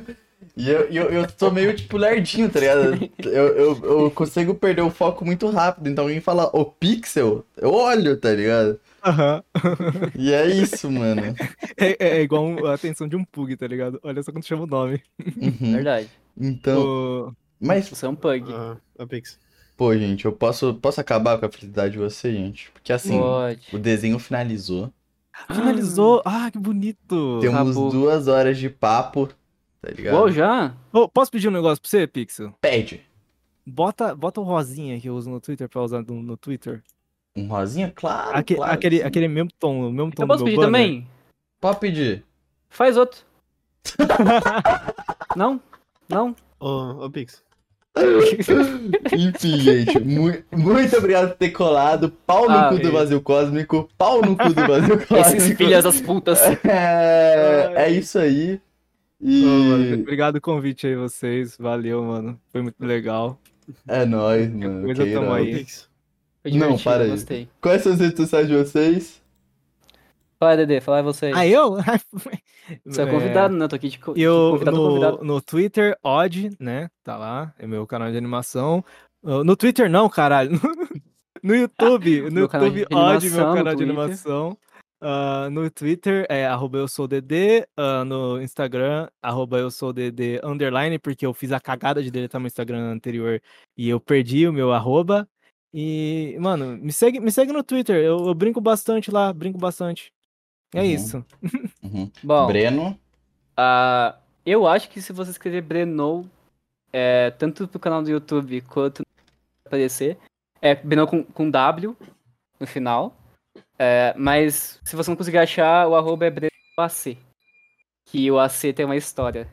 E eu, eu, eu sou meio tipo lerdinho, tá ligado? Eu, eu, eu consigo perder o foco muito rápido. Então alguém fala o Pixel, eu olho, tá ligado? Aham. E é isso, mano. É, é igual um- a atenção de um pug, tá ligado? Olha só quando chama o nome. Uhum. Verdade. Então, O- mas, Você é um pug. Ah, a Pix. pô, gente, eu posso, posso acabar com a felicidade de você, gente? Porque assim, Pode. o desenho finalizou. Finalizou, ah, que bonito. Temos Acabou. duas horas de papo, tá ligado? Uou, já? Ô, posso pedir um negócio pra você, Pixel? Pede. Bota, bota o rosinha que eu uso no Twitter pra usar no, no Twitter. Um rosinha? Claro, Aque- claro. aquele, sim. aquele mesmo tom, o mesmo tom Eu do posso meu pedir banner. também? Pode pedir. Faz outro. Não? Não? Ô, ô, Pix. Enfim, gente, mu- muito obrigado por ter colado. Pau no Ah, cu do e- vazio cósmico. Pau no cu do vazio Esses cósmico. filhas das putas. É, é isso aí. E Ô, mano, obrigado o convite aí, vocês. Valeu, mano. Foi muito legal. é nóis, mano. coisa, que tamo aí. Não, para aí. gostei. Quais são as redes sociais de vocês? Fala, Dedê, fala você. Ah, eu? Você é convidado, né? Eu tô aqui de co- de Eu, convidado no, convidado. no Twitter, Odd, né? Tá lá. É meu canal de animação. Uh, No Twitter, não, caralho. No YouTube. No YouTube, Odd, meu canal de animação. Ah, no Twitter é arroba eu sou DD. ah, no Instagram, arroba eu sou DD underline, porque eu fiz a cagada de deletar meu Instagram anterior e eu perdi o meu arroba. E, mano, me segue, me segue no Twitter. Eu, eu brinco bastante lá, brinco bastante. É Uhum. isso. Uhum. Bom, Breno. ah, eu acho que se você escrever Breno, é, tanto pro canal do YouTube quanto no aparecer, é Breno com, com W no final. É, mas se você não conseguir achar, o arroba é Breno AC. Que o AC tem uma história.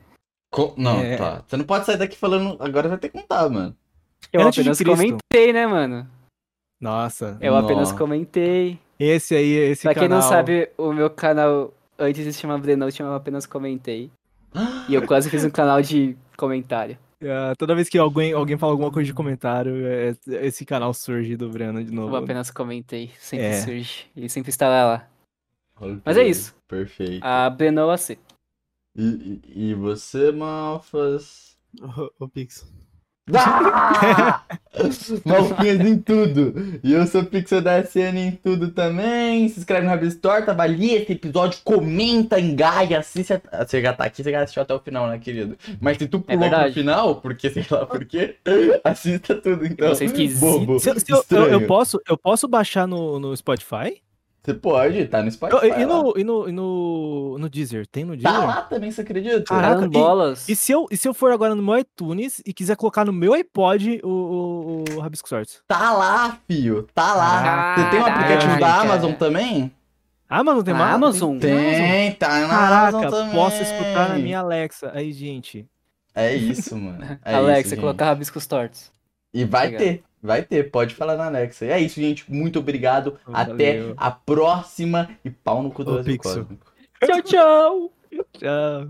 Co- Não, É. tá. Você não pode sair daqui falando. Agora vai ter que contar, mano. Eu Antes apenas comentei, né, mano? Nossa. Eu apenas Nó. comentei. Esse aí, esse Pra quem canal. não sabe, o meu canal antes de se chamar se chamava apenas Comentei. E eu quase fiz um canal de comentário. Ah, toda vez que alguém, alguém fala alguma coisa de comentário, é- esse canal surge do Breno de Eu novo. apenas comentei. Sempre É. surge. Ele sempre está lá. Mas Ok, é isso. Perfeito. A Brenoa C. E, e, e você, Malfas? Ô, Pix. Ah! Malfinhas em tudo. E eu sou Pixel da SN em tudo também. Se inscreve no Rabis Torta, avalia esse episódio, comenta, engaja, assiste. a- Você já tá aqui, você já assistiu até o final, né, querido? Mas se tu pulou pro verdade. final, porque sei lá por quê, assista tudo então. Você esquisito. Bobo. Se eu- se eu, eu, eu posso, eu posso baixar no, no Spotify? Você pode, tá no Spotify. e, no, e, no, e no, no Deezer? Tem no Tá Deezer? lá também, você acredita? Caraca, Carambolas. E se, eu, e se eu for agora no meu iTunes e quiser colocar no meu iPod o, o, o Rabisco Sorts? Tá lá, fio. Tá lá. Você tem um aplicativo da Amazon também? Ah, mano, tem mais? Amazon? Tem, tá na Caraca, Amazon também. posso escutar na minha Alexa. Aí, gente. É isso, mano. É Alexa, isso, gente. colocar rabiscos tortos. E vai Obrigado. ter, vai ter, pode falar na Alexa. E é isso, gente. Muito obrigado. Valeu. Até a próxima. E pau no cu do Pixel. Cósmico. Tchau, tchau. Tchau.